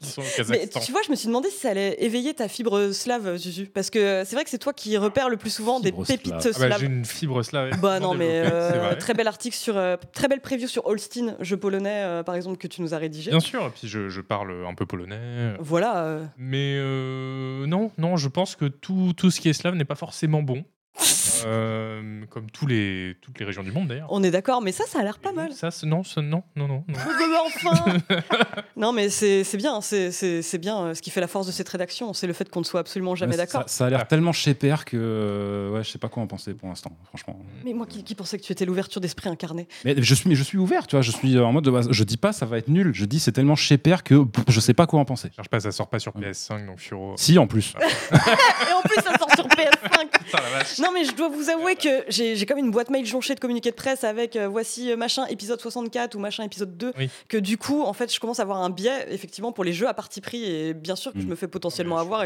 Ils sont au Mais tu vois, je me suis demandé si ça allait éveiller ta fibre slave, Zuzu. Parce que c'est vrai que c'est toi qui repères le plus souvent des pépites slave. Ah bah, slaves. j'ai une fibre slave. Bah non, mais euh, très bel article sur. euh, très belle preview sur Holstein, jeu polonais, euh, par exemple, que tu nous as rédigé. Bien sûr, et puis je, je parle un peu polonais. Voilà. euh. Mais euh, non, non, je pense que tout, tout ce qui est slave n'est pas forcément bon. Euh, comme tous les, toutes les régions du monde d'ailleurs. On est d'accord, mais ça, ça a l'air pas mal. Ça, c'est- non, ça- non, non, non. non. Mais enfin Non, mais c'est bien, c'est- bien euh, ce qui fait la force de cette rédaction, c'est le fait qu'on ne soit absolument jamais d'accord. Ça, ça a l'air tellement chez père que euh, ouais, je sais pas quoi en penser pour l'instant, franchement. Mais moi qui, qui pensais que tu étais l'ouverture d'esprit incarné. Mais je suis, mais je suis ouvert, tu vois. Je suis en mode, de base, je dis pas ça va être nul. Je dis c'est tellement chez père que pff, je sais pas quoi en penser. Cherche pas, ça sort pas sur PS5, donc Furo. Si en plus. Et en plus, ça sort sur PS5 Putain, la vache. Non mais je dois vous avouer que j'ai comme une boîte mail jonchée de communiqués de presse avec euh, voici euh, machin épisode 64 ou machin épisode 2 Oui. que du coup en fait je commence à avoir un biais effectivement pour les jeux à parti pris et bien sûr que je Mm. me fais potentiellement Ouais, avoir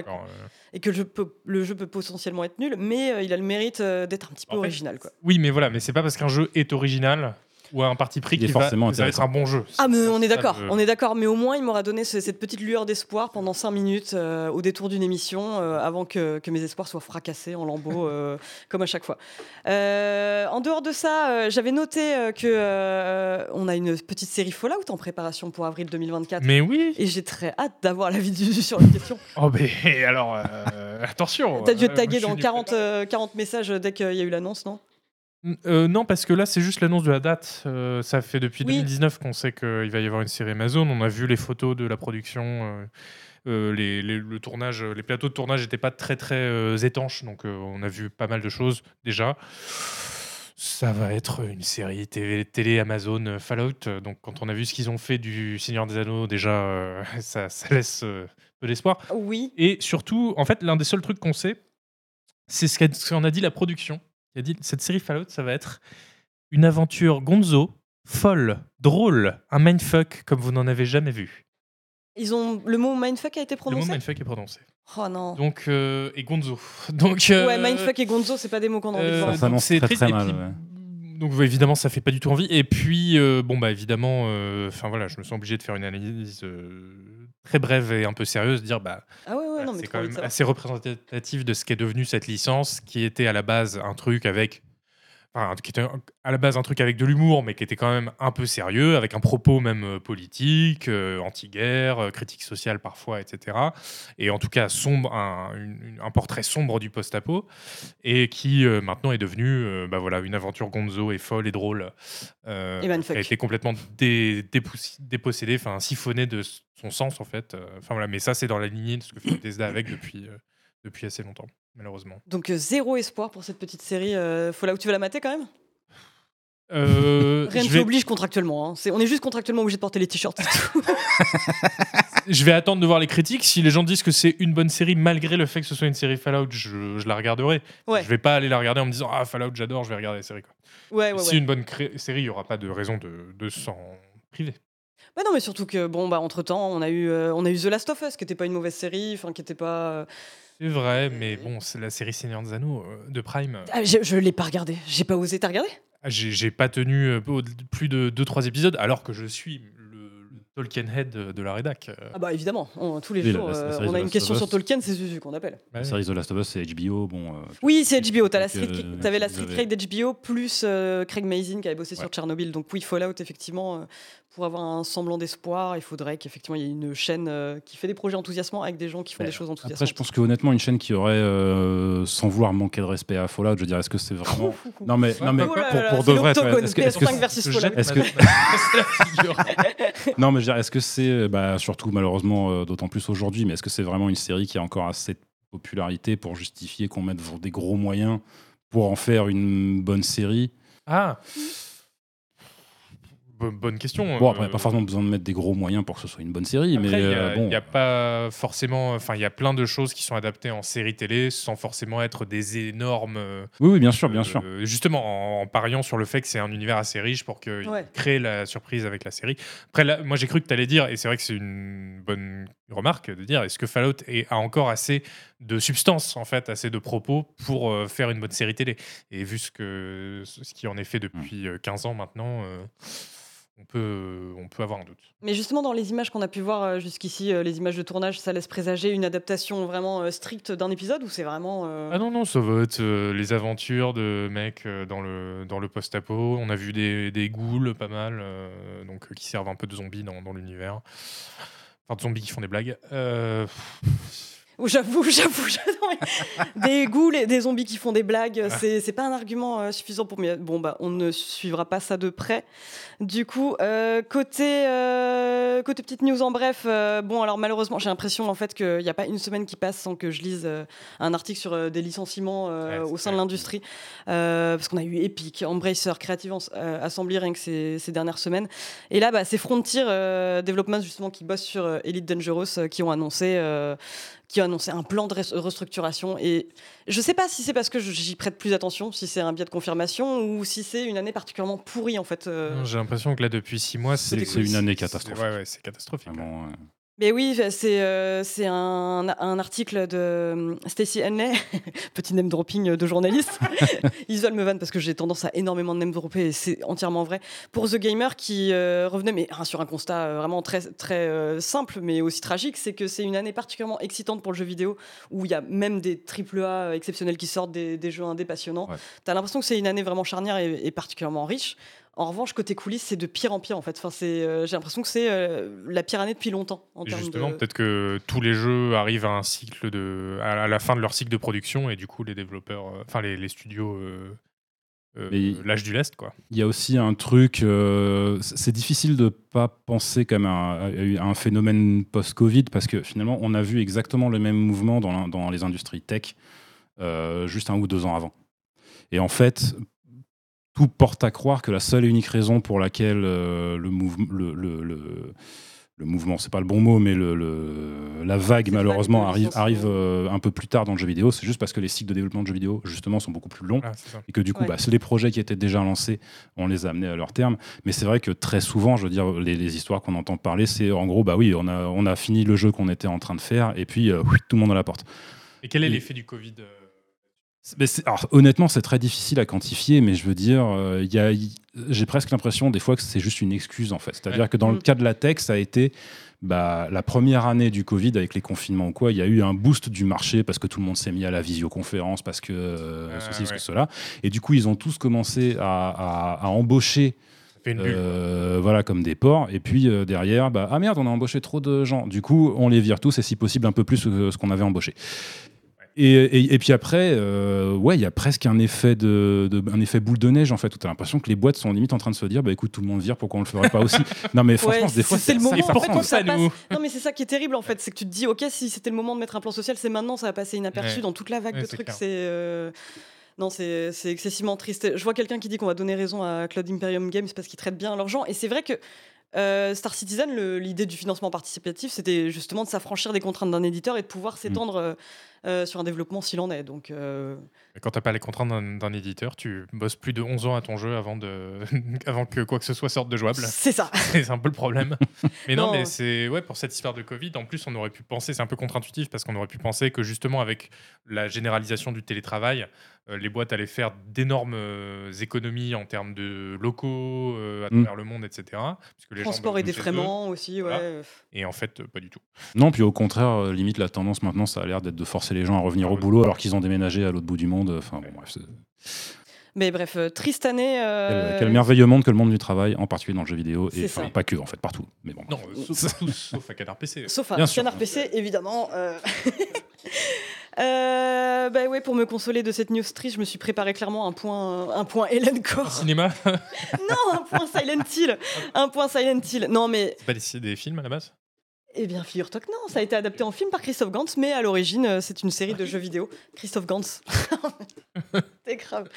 et, que je peux, le jeu peut potentiellement être nul mais euh, il a le mérite euh, d'être un petit peu En fait, original quoi. Oui, mais voilà, mais c'est pas parce qu'un jeu est original ou a un parti pris va, forcément ça va être un bon jeu. Ah mais on est d'accord, on est d'accord mais au moins il m'aura donné ce- cette petite lueur d'espoir pendant 5 minutes euh, au détour d'une émission euh, avant que, que mes espoirs soient fracassés en lambeaux euh, comme à chaque fois. Euh, en dehors de ça, euh, j'avais noté euh, que euh, on a une petite série Fallout en préparation pour avril 2024. Mais oui. Et j'ai très hâte d'avoir la vidéo sur la question. Oh, mais alors, euh, attention. T'as dû te taguer dans du 40, préparé. euh, 40 messages dès qu'il y a eu l'annonce, non? Euh, non, parce que là, c'est juste l'annonce de la date. Euh, ça fait depuis Oui. 2019 qu'on sait qu'il va y avoir une série Amazon. On a vu les photos de la production. euh, les, les- le tournage, les plateaux de tournage n'étaient pas très très étanches, donc on a vu pas mal de choses déjà. Ça va être une série TV, télé Amazon Fallout. Donc quand on a vu ce qu'ils ont fait du Seigneur des Anneaux, déjà ça, ça laisse peu d'espoir. Oui. Et surtout, en fait, l'un des seuls trucs qu'on sait, c'est ce qu'en a dit la production. Il a dit cette série Fallout, ça va être une aventure gonzo, folle, drôle, un mindfuck comme vous n'en avez jamais vu. Ils ont le mot mindfuck a été Le mot prononcé. mindfuck est prononcé. Oh non. Donc, euh, et gonzo. Donc, euh, Ouais, mindfuck et Gonzo, c'est pas des mots qu'on a envie de euh, voir. Ça c'est très, très mal, puis, ouais. Donc ouais, évidemment, ça fait pas du tout envie. Et puis, euh, bon bah évidemment, euh, enfin voilà, je me sens obligé de faire une analyse euh, très brève et un peu sérieuse, dire bah Ah ouais, ouais, mais c'est quand même assez représentatif de ce qu'est devenu cette licence, qui était à la base un truc avec. Enfin, qui était à la base un truc avec de l'humour, mais qui était quand même un peu sérieux, avec un propos même euh, politique, euh, anti-guerre, euh, critique sociale parfois, etc. Et en tout cas, sombre, un, une- un portrait sombre du post-apo, et qui euh, maintenant est devenu euh, bah voilà, une aventure gonzo et folle et drôle, qui a été complètement dé- dépossédée, enfin siphonnée de son sens en fait. Enfin voilà, mais ça c'est dans la lignée de ce que fait Bethesda avec depuis, depuis assez longtemps, malheureusement. Donc euh, zéro espoir pour cette petite série euh, Fallout. Tu vas la mater quand même? Euh, Rien ne vais, t'oblige contractuellement. hein. On est juste contractuellement obligé de porter les t-shirts. je vais attendre de voir les critiques. Si les gens disent que c'est une bonne série malgré le fait que ce soit une série Fallout, je, je la regarderai. Ouais. Je vais pas aller la regarder en me disant ah Fallout j'adore, je vais regarder la série. Quoi. Ouais, ouais, si une bonne cré- série, il y aura pas de raison de, de s'en priver. Bah non, mais surtout que bon, bah entre temps, on a eu, euh, on a eu The Last of Us, qui était pas une mauvaise série, enfin qui était pas. euh, C'est vrai, mais bon, c'est la série Seigneur des Anneaux euh, de Prime. Ah, je je l'ai pas regardé. J'ai pas osé. T'as regardé Ah, J'ai j'ai pas tenu euh, au- plus de 2-3 épisodes, alors que je suis le, le Tolkien Head de, de la rédac. euh. Ah bah évidemment. On- tous les Oui, la- jours, la- la euh, série on The a une Last question of sur Us. Tolkien, c'est Zuzu qu'on appelle. Bah La oui. série The Last of Us, c'est HBO. Bon, euh, Oui, c'est HBO. T'as la Donc, street, euh, t'avais la vous street avez- Craig d'HBO plus euh, Craig Mazin qui avait bossé Ouais. sur Tchernobyl. Donc oui, Fallout, effectivement, euh, pour avoir un semblant d'espoir, il faudrait qu'effectivement il y ait une chaîne euh, qui fait des projets enthousiasmants avec des gens qui font des choses Après, enthousiasmantes. je pense que honnêtement, une chaîne qui aurait, euh, sans vouloir manquer de respect à Fallout, je dirais, est-ce que c'est vraiment. Non, mais, non, mais Oh là pour, là, pour c'est de vrai, est-ce que, est-ce que- PS5 versus Je Fallout. jette Est-ce ma- que- non, mais je veux dire, est-ce que c'est, bah, surtout malheureusement, euh, d'autant plus aujourd'hui, mais est-ce que c'est vraiment une série qui a encore assez de popularité pour justifier qu'on mette des gros moyens pour en faire une bonne série? Ah Bonne, question. Bon, après, euh, pas forcément besoin de mettre des gros moyens pour que ce soit une bonne série, Après, mais il y, euh, a- bon. il y a pas forcément. Enfin, il y a plein de choses qui sont adaptées en série télé sans forcément être des énormes. euh, Oui, oui, bien sûr, bien euh, sûr. Justement, en, en pariant sur le fait que c'est un univers assez riche pour qu'il Ouais. crée la surprise avec la série. Après, là, moi, j'ai cru que tu allais dire, et c'est vrai que c'est une bonne remarque de dire, est-ce que Fallout est- a encore assez de substance, en fait, assez de propos pour euh, faire une bonne série télé? Et vu ce, que, ce qui en est fait depuis euh, 15 ans maintenant, euh, on, peut, on peut avoir un doute. Mais justement, dans les images qu'on a pu voir euh, jusqu'ici, euh, les images de tournage, ça laisse présager une adaptation vraiment euh, stricte d'un épisode ou c'est vraiment. euh, Ah non, non, ça va être euh, les aventures de mecs dans le, dans le post-apo. On a vu des, des ghouls pas mal, euh, donc, qui servent un peu de zombies dans, dans l'univers. Enfin, de zombies qui font des blagues. Ou J'avoue, j'avoue, des et des zombies qui font des blagues, c'est c'est pas un argument euh, suffisant pour moi. Bon, bah, on ne suivra pas ça de près. Du coup, euh, côté, euh, côté petite news en bref, euh, bon, alors malheureusement, j'ai l'impression en fait qu'il n'y a pas une semaine qui passe sans que je lise un article sur des licenciements Ouais, au sein de l'industrie. Parce qu'on a eu Epic, Embracer, Creative Assembly rien que ces, ces dernières semaines. Et là, bah, c'est Frontier euh, Development justement qui bosse sur Elite Dangerous qui ont annoncé qui a annoncé un plan de res- restructuration. Et je sais pas si c'est parce que j'y prête plus attention, si c'est un biais de confirmation ou si c'est une année particulièrement pourrie en fait. euh. J'ai l'impression que là, depuis six mois, c'est une année catastrophique. Ouais, ouais, c'est catastrophique. Vraiment, euh, Mais oui, c'est euh, un, un article de euh, Stacey Henley, petit name dropping de journaliste. Isual me vanne parce que j'ai tendance à énormément de name dropper et c'est entièrement vrai. Pour The Gamer qui euh, revenait mais, hein, sur un constat vraiment très, très euh, simple mais aussi tragique, c'est que c'est une année particulièrement excitante pour le jeu vidéo où il y a même des AAA exceptionnels qui sortent, des, des jeux indés passionnants. Ouais. T'as l'impression que c'est une année vraiment charnière et, et particulièrement riche. En revanche, côté coulisses, c'est de pire en pire en fait. Enfin, c'est, euh, j'ai l'impression que c'est euh, la pire année depuis longtemps en Justement, de... peut-être que tous les jeux arrivent à un cycle de, à la fin de leur cycle de production et du coup les développeurs, euh, enfin les, les studios euh, euh, Mais- lâchent du lest quoi. Il y a aussi un truc, euh, c'est difficile de pas penser comme un, à un phénomène post-Covid parce que finalement on a vu exactement le même mouvement dans, dans les industries tech euh, juste un ou deux ans avant. Et en fait, tout porte à croire que la seule et unique raison pour laquelle euh, le, mouvement, le, le, le- le mouvement, c'est pas le bon mot, mais le, le- la vague malheureusement vague arrive, arrive euh, un peu plus tard dans le jeu vidéo, c'est juste parce que les cycles de développement de jeux vidéo justement sont beaucoup plus longs ça. et que du coup, Ouais. bah, c'est les projets qui étaient déjà lancés, on les a amenés à leur terme. Mais c'est vrai que très souvent, je veux dire, les, les histoires qu'on entend parler, c'est en gros, bah oui, on a, on a fini le jeu qu'on était en train de faire, et puis euh, oui, tout le monde à la porte. Et quel est Et- l'effet du Covid euh, Mais c'est- alors, honnêtement, c'est très difficile à quantifier, mais je veux dire, euh, il y a- y- j'ai presque l'impression des fois que c'est juste une excuse en fait. C'est-à-dire Ouais. que dans le Mm. cas de la tech, ça a été bah, la première année du Covid avec les confinements ou quoi, il y a eu un boost du marché parce que tout le monde s'est mis à la visioconférence, parce que euh, Ah, ceci, parce ouais. que cela. Et du coup, ils ont tous commencé à, à- à embaucher euh, voilà, comme des porcs. Et puis euh, derrière, bah, ah merde, on a embauché trop de gens. Du coup, on les vire tous et si possible un peu plus que ce qu'on avait embauché. Et, et- et puis après, euh, ouais, il y a presque un effet, de, de- un effet boule de neige en fait, où tu as l'impression que les boîtes sont limite en train de se dire, bah écoute, tout le monde vire, pourquoi on le ferait pas aussi? Non mais franchement, Ouais, des fois, c'est le moment. En fait, quand ça, ça passe- nous Non, mais c'est ça qui est terrible en fait, c'est que tu te dis, ok, si c'était le moment de mettre un plan social, c'est maintenant, ça va passer inaperçu Ouais. dans toute la vague Ouais, de trucs. C'est euh, non, c'est c'est excessivement triste. Je vois quelqu'un qui dit qu'on va donner raison à Cloud Imperium Games parce qu'ils traitent bien leurs gens, et c'est vrai que. euh, Star Citizen, l'idée du financement participatif, c'était justement de s'affranchir des contraintes d'un éditeur et de pouvoir s'étendre euh, euh, sur un développement s'il en est. Donc, euh, Quand t'as pas les contraintes d'un éditeur, tu bosses plus de 11 ans à ton jeu avant, de... avant que quoi que ce soit sorte de jouable. c'est ça. c'est un peu le problème. Mais non, Non. mais c'est ouais pour cette histoire de Covid. En plus, on aurait pu penser, c'est un peu contre-intuitif parce qu'on aurait pu penser que justement avec la généralisation du télétravail, euh, les boîtes allaient faire d'énormes économies en termes de locaux euh, à Mm. travers le monde, etc. Puisque les gens Transport et défraiement aussi, ouais. Voilà. Et en fait, pas du tout. Non, puis au contraire, limite, la tendance maintenant, ça a l'air d'être de forcer les gens à revenir au boulot alors qu'ils ont déménagé à l'autre bout du monde. Enfin, bon, bref, Mais bref, euh, triste année. euh, quel, quel merveilleux monde que le monde du travail, en particulier dans le jeu vidéo, et enfin, pas que, en fait, partout. Mais bon, Non, sauf, tous, sauf à Canard PC. Sauf à Bien sûr. Canard PC, évidemment. euh. Euh, bah ouais, pour me consoler de cette news triste, je me suis préparé clairement un point, un point Hélène Core. Cinéma, non, un point Silent Hill. Un point Silent Hill. Non, mais c'est pas des, des films à la base? Eh bien, figure-toi que non, ça a été adapté en film par Christophe Gantz, mais à l'origine, euh, c'est une série de jeux vidéo. Christophe Gantz. c'est grave.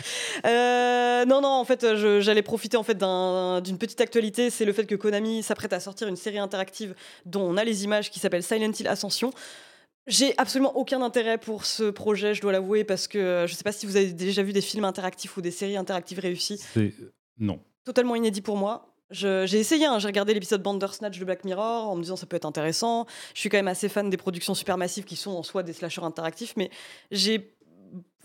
Euh, non, non, en fait, j'allais profiter en fait d'un- d'une petite actualité. C'est le fait que Konami s'apprête à sortir une série interactive dont on a les images qui s'appelle Silent Hill Ascension. J'ai absolument aucun intérêt pour ce projet, je dois l'avouer, parce que euh, je sais pas si vous avez déjà vu des films interactifs ou des séries interactives réussies c'est. Non. totalement inédit pour moi. J'ai essayé, hein, j'ai regardé l'épisode Bandersnatch de Black Mirror en me disant ça peut être intéressant. Je suis quand même assez fan des productions supermassives qui sont en soi des slashers interactifs, mais j'ai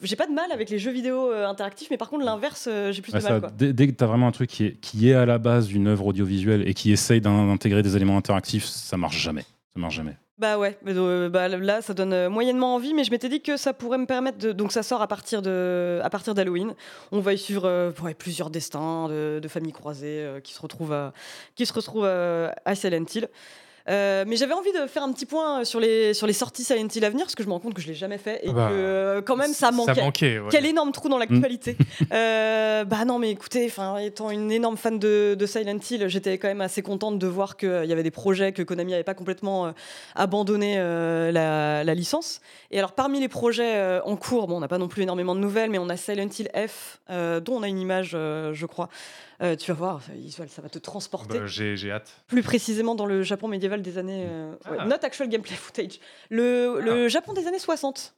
j'ai pas de mal avec les jeux vidéo euh, interactifs, mais par contre l'inverse, euh, j'ai plus Ouais, de ça, mal. Quoi. dès, dès que tu as vraiment un truc qui est, qui est à la base d'une œuvre audiovisuelle et qui essaye d'in- d'intégrer des éléments interactifs, ça marche jamais. Ça marche jamais. Bah ouais, euh, bah, là ça donne euh, moyennement envie, mais je m'étais dit que ça pourrait me permettre. Donc ça sort à partir de à partir d'Halloween. On va y suivre euh, plusieurs destins de, familles croisées qui se retrouvent à qui se retrouvent à Silent Hill. Euh, mais j'avais envie de faire un petit point sur les, sur les sorties Silent Hill à venir, parce que je me rends compte que je l'ai jamais fait et Ah bah, que euh, quand même ça manquait. Ça manquait, ouais. Quel énorme trou dans l'actualité. Euh, bah non, mais écoutez, étant une énorme fan de, de Silent Hill, j'étais quand même assez contente de voir qu'il y avait des projets que Konami n'avait pas complètement euh, abandonné euh, la, la licence. Et alors, parmi les projets euh, en cours, bon, on n'a pas non plus énormément de nouvelles, mais on a Silent Hill F, euh, dont on a une image, euh, je crois. Euh, tu vas voir, ça va te transporter Bah, J'ai j'ai hâte. plus précisément dans le Japon médiéval des années. euh, ouais, Ah. not actual gameplay footage. Le, le Japon des années 60.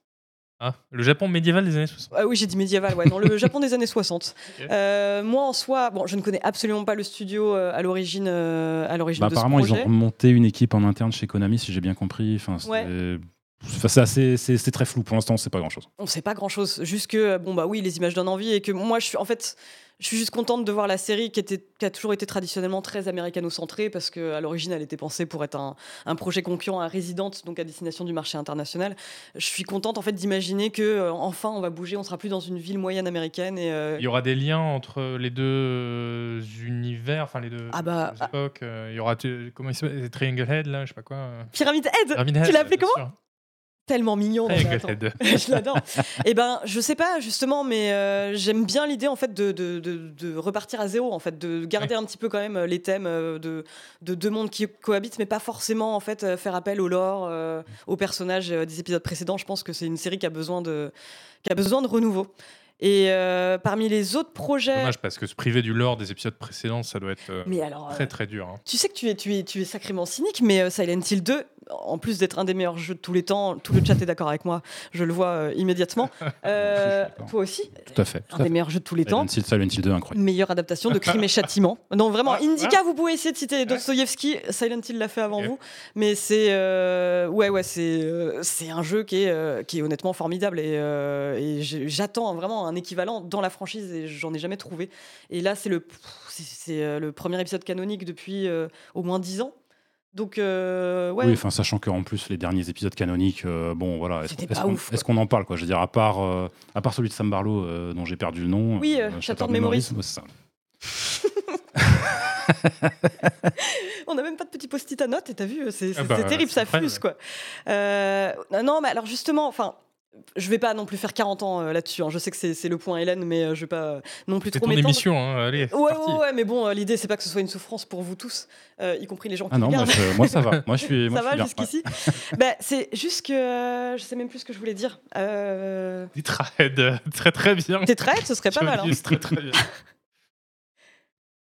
Ah, le Japon médiéval des années 60. Ah oui, j'ai dit médiéval, ouais, dans le Japon des années 60. Ok. Euh, moi, en soi, bon, je ne connais absolument pas le studio euh, à l'origine à l'origine Bah, de ce apparemment, ils projet. ont monté une équipe en interne chez Konami, si j'ai bien compris. Enfin, c'est Ouais. enfin, c'est assez- c'est- c'est très flou. Pour l'instant, c'est pas grand chose. On sait pas grand chose, juste que bon bah oui, les images donnent envie et que moi je suis en fait je suis juste contente de voir la série qui, était, qui a toujours été traditionnellement très américano-centrée parce qu'à l'origine elle était pensée pour être un, un projet concurrent à Resident, donc à destination du marché international. Je suis contente en fait d'imaginer que euh, enfin on va bouger, on sera plus dans une ville moyenne américaine et euh, Il y aura des liens entre les deux euh, univers, enfin les deux Ah bah, époques. Il y aura comment il s'appelle Triangle Head là, je sais pas quoi. Pyramid Head, Pyramid tu l'as appelé comment sûr. Tellement mignon. Head. je l'adore. Et ben, je sais pas justement, mais euh, j'aime bien l'idée en fait de, de, de- de repartir à zéro, en fait, de garder un petit peu quand même euh, les thèmes euh, de, de deux mondes qui cohabitent, mais pas forcément en fait faire appel au lore, euh, aux personnages des épisodes précédents. Je pense que c'est une série qui a besoin de, qui a besoin de renouveau. Et euh, parmi les autres projets, Dommage parce que se priver du lore des épisodes précédents, ça doit être euh, mais alors. euh, très très dur. hein. Tu sais que tu es, tu es, tu es sacrément cynique, mais Silent Hill 2, en plus d'être un des meilleurs jeux de tous les temps, tout le chat est d'accord avec moi, je le vois euh, immédiatement. Euh, toi aussi, Tout à fait. Tout un à des fait. meilleurs jeux de tous les temps. Silent Hill, Silent Hill 2, incroyable. Meilleure adaptation de Crime et Châtiment. Non, vraiment, Indica, vous pouvez essayer de citer Dostoïevski. Silent Hill l'a fait avant vous. Mais c'est. euh, ouais, ouais, c'est euh, c'est un jeu qui est, qui est honnêtement formidable. Et, j'attends vraiment un équivalent dans la franchise et j'en ai jamais trouvé. Et là, c'est le, c'est- le premier épisode canonique depuis au moins 10 ans. Donc, euh, ouais. Oui, enfin, sachant qu'en plus, les derniers épisodes canoniques, euh, bon, voilà, est-ce C'était est-ce pas qu'on ouf, quoi. est-ce qu'on en parle, quoi? Je veux dire, à part, euh, à part celui de Sam Barlow, euh, dont j'ai perdu le nom. Oui, euh, Shattered Memories. ouais, c'est ça. On n'a même pas de petit post-it à notes, et t'as vu, c'est Ah bah, c'est terrible, c'est ça fuse, quoi. Euh, non, mais alors justement, enfin, je vais pas non plus faire 40 ans euh, là-dessus. hein. Je sais que c'est c'est le point Hélène, mais euh, je vais pas euh, non plus C'est trop ton m'étendre. émission, hein, allez. c'est Ouais, ouais, ouais, mais bon, euh, l'idée c'est pas que ce soit une souffrance pour vous tous, euh, y compris les gens qui Ah non, moi, je- moi, ça va. Moi, je suis. moi, ça je suis va jusqu'ici bah, C'est juste que euh, je sais même plus ce que je voulais dire. Euh... Tetrahead, très très bien. T'es très ce serait pas mal. hein. Très très bien.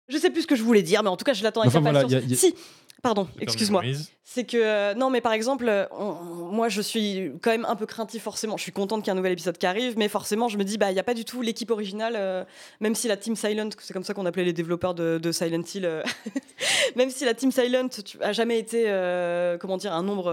Je sais plus ce que je voulais dire, mais en tout cas, je l'attends avec Enfin, voilà, impatience. a- Si, pardon, excuse-moi. C'est que euh, non mais par exemple euh, on- moi je suis quand même un peu craintif forcément je suis contente qu'il y ait un nouvel épisode qui arrive mais forcément je me dis bah il y a pas du tout l'équipe originale euh, même si la team Silent c'est comme ça qu'on appelait les développeurs de, de Silent Hill même si la team Silent tu, a jamais été comment dire un nombre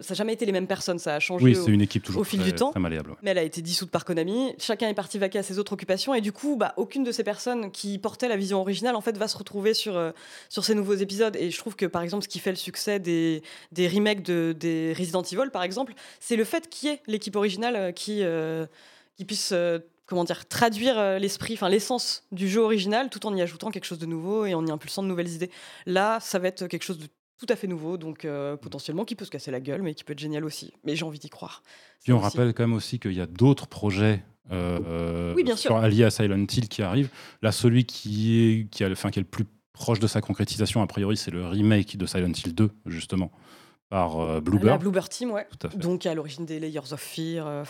ça a jamais été les mêmes personnes ça a changé Oui, au- c'est une équipe toujours au fil très, du temps. très malléable. ouais. mais elle a été dissoute par Konami. Chacun est parti vaquer à ses autres occupations et du coup, bah, aucune de ces personnes qui portaient la vision originale en fait va se retrouver sur sur ces nouveaux épisodes. Et je trouve que par exemple, ce qui fait le succès des des remakes de des Resident Evil, par exemple, c'est le fait qu'il y ait l'équipe originale euh, qui euh, qui puisse euh, comment dire traduire l'esprit, enfin l'essence du jeu original, tout en y ajoutant quelque chose de nouveau et en y impulsant de nouvelles idées. Là, ça va être quelque chose de tout à fait nouveau, donc euh, potentiellement qui peut se casser la gueule, mais qui peut être génial aussi. Mais j'ai envie d'y croire. Puis on rappelle quand même aussi qu'il y a d'autres projets euh, Oui, bien sûr. sur- à Silent Hill qui arrivent. Là, celui qui est, qui, a, enfin, qui est le plus proche de sa concrétisation, a priori, c'est le remake de Silent Hill 2, justement, par euh, La Bluebird. Bluebird Team, ouais. Tout à fait. Donc à l'origine des Layers of Fear. euh.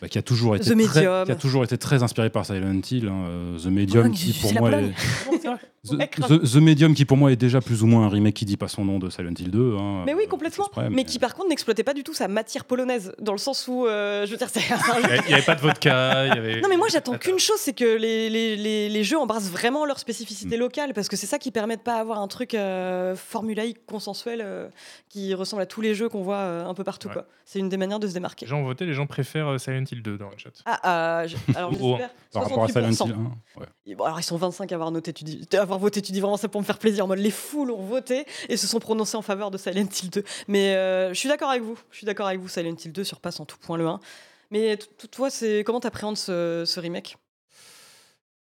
Bah, qui, a toujours été The très, Medium. qui a toujours été très inspiré par Silent Hill. hein, euh, The Medium, qui pour moi est... The, Medium, qui pour moi est déjà plus ou moins un remake qui dit pas son nom de Silent Hill 2. hein, Mais oui, euh, complètement. près, mais... qui par contre n'exploitait pas du tout sa matière polonaise, dans le sens où, euh, je veux dire, Il n'y avait pas de vodka. il y avait- Non mais moi j'attends qu'une chose, c'est que les, les, les, les jeux embrassent vraiment leur Mm. spécificité locale, parce que c'est ça qui permet de pas avoir un truc euh, formulaïque, consensuel, euh, qui ressemble à tous les jeux qu'on voit euh, un peu partout. Ouais. quoi. C'est une des manières de se Les démarquer. gens ont voté, les gens préfèrent euh, Silent Hill 2 dans le chat. Ah, ah, je- alors j'espère. Par rapport à Silent 68%. Hill 1. ouais. Et Bon, alors ils sont 25 à avoir, noté, tu dis, avoir voté, tu dis vraiment ça pour me faire plaisir. En mode les foules ont voté et se sont prononcés en faveur de Silent Hill 2. Mais euh, je suis d'accord avec vous. Je suis d'accord avec vous. Silent Hill 2 surpasse en tout point le 1. Mais toi, c'est comment t'appréhendes ce, ce remake?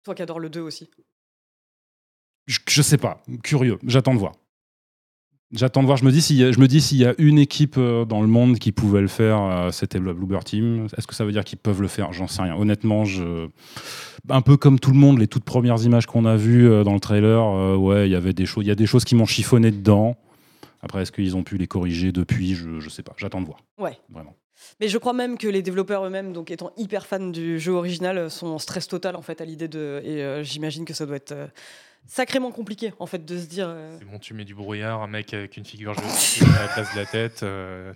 Toi qui adores le 2 aussi. Je, je sais pas, curieux, j'attends de voir. J'attends de voir. Je me dis s'il y a, je me dis s'il y a une équipe euh, dans le monde qui pouvait le faire, euh, c'était le Bluebird Team. Est-ce que ça veut dire qu'ils peuvent le faire? J'en sais rien. Honnêtement, je un peu comme tout le monde, les toutes premières images qu'on a vues euh, dans le trailer, euh, ouais, il y avait des choses, il y a des choses qui m'ont chiffonné dedans. Après, est-ce qu'ils ont pu les corriger depuis? Je, je sais pas. J'attends de voir. Ouais. Vraiment. Mais je crois même que les développeurs eux-mêmes, donc étant hyper fans du jeu original, sont en stress total en fait à l'idée de. Et euh, j'imagine que ça doit être euh, sacrément compliqué en fait de se dire. euh, C'est bon, tu mets du brouillard, un mec avec une figure géométrique à la place de la tête. euh,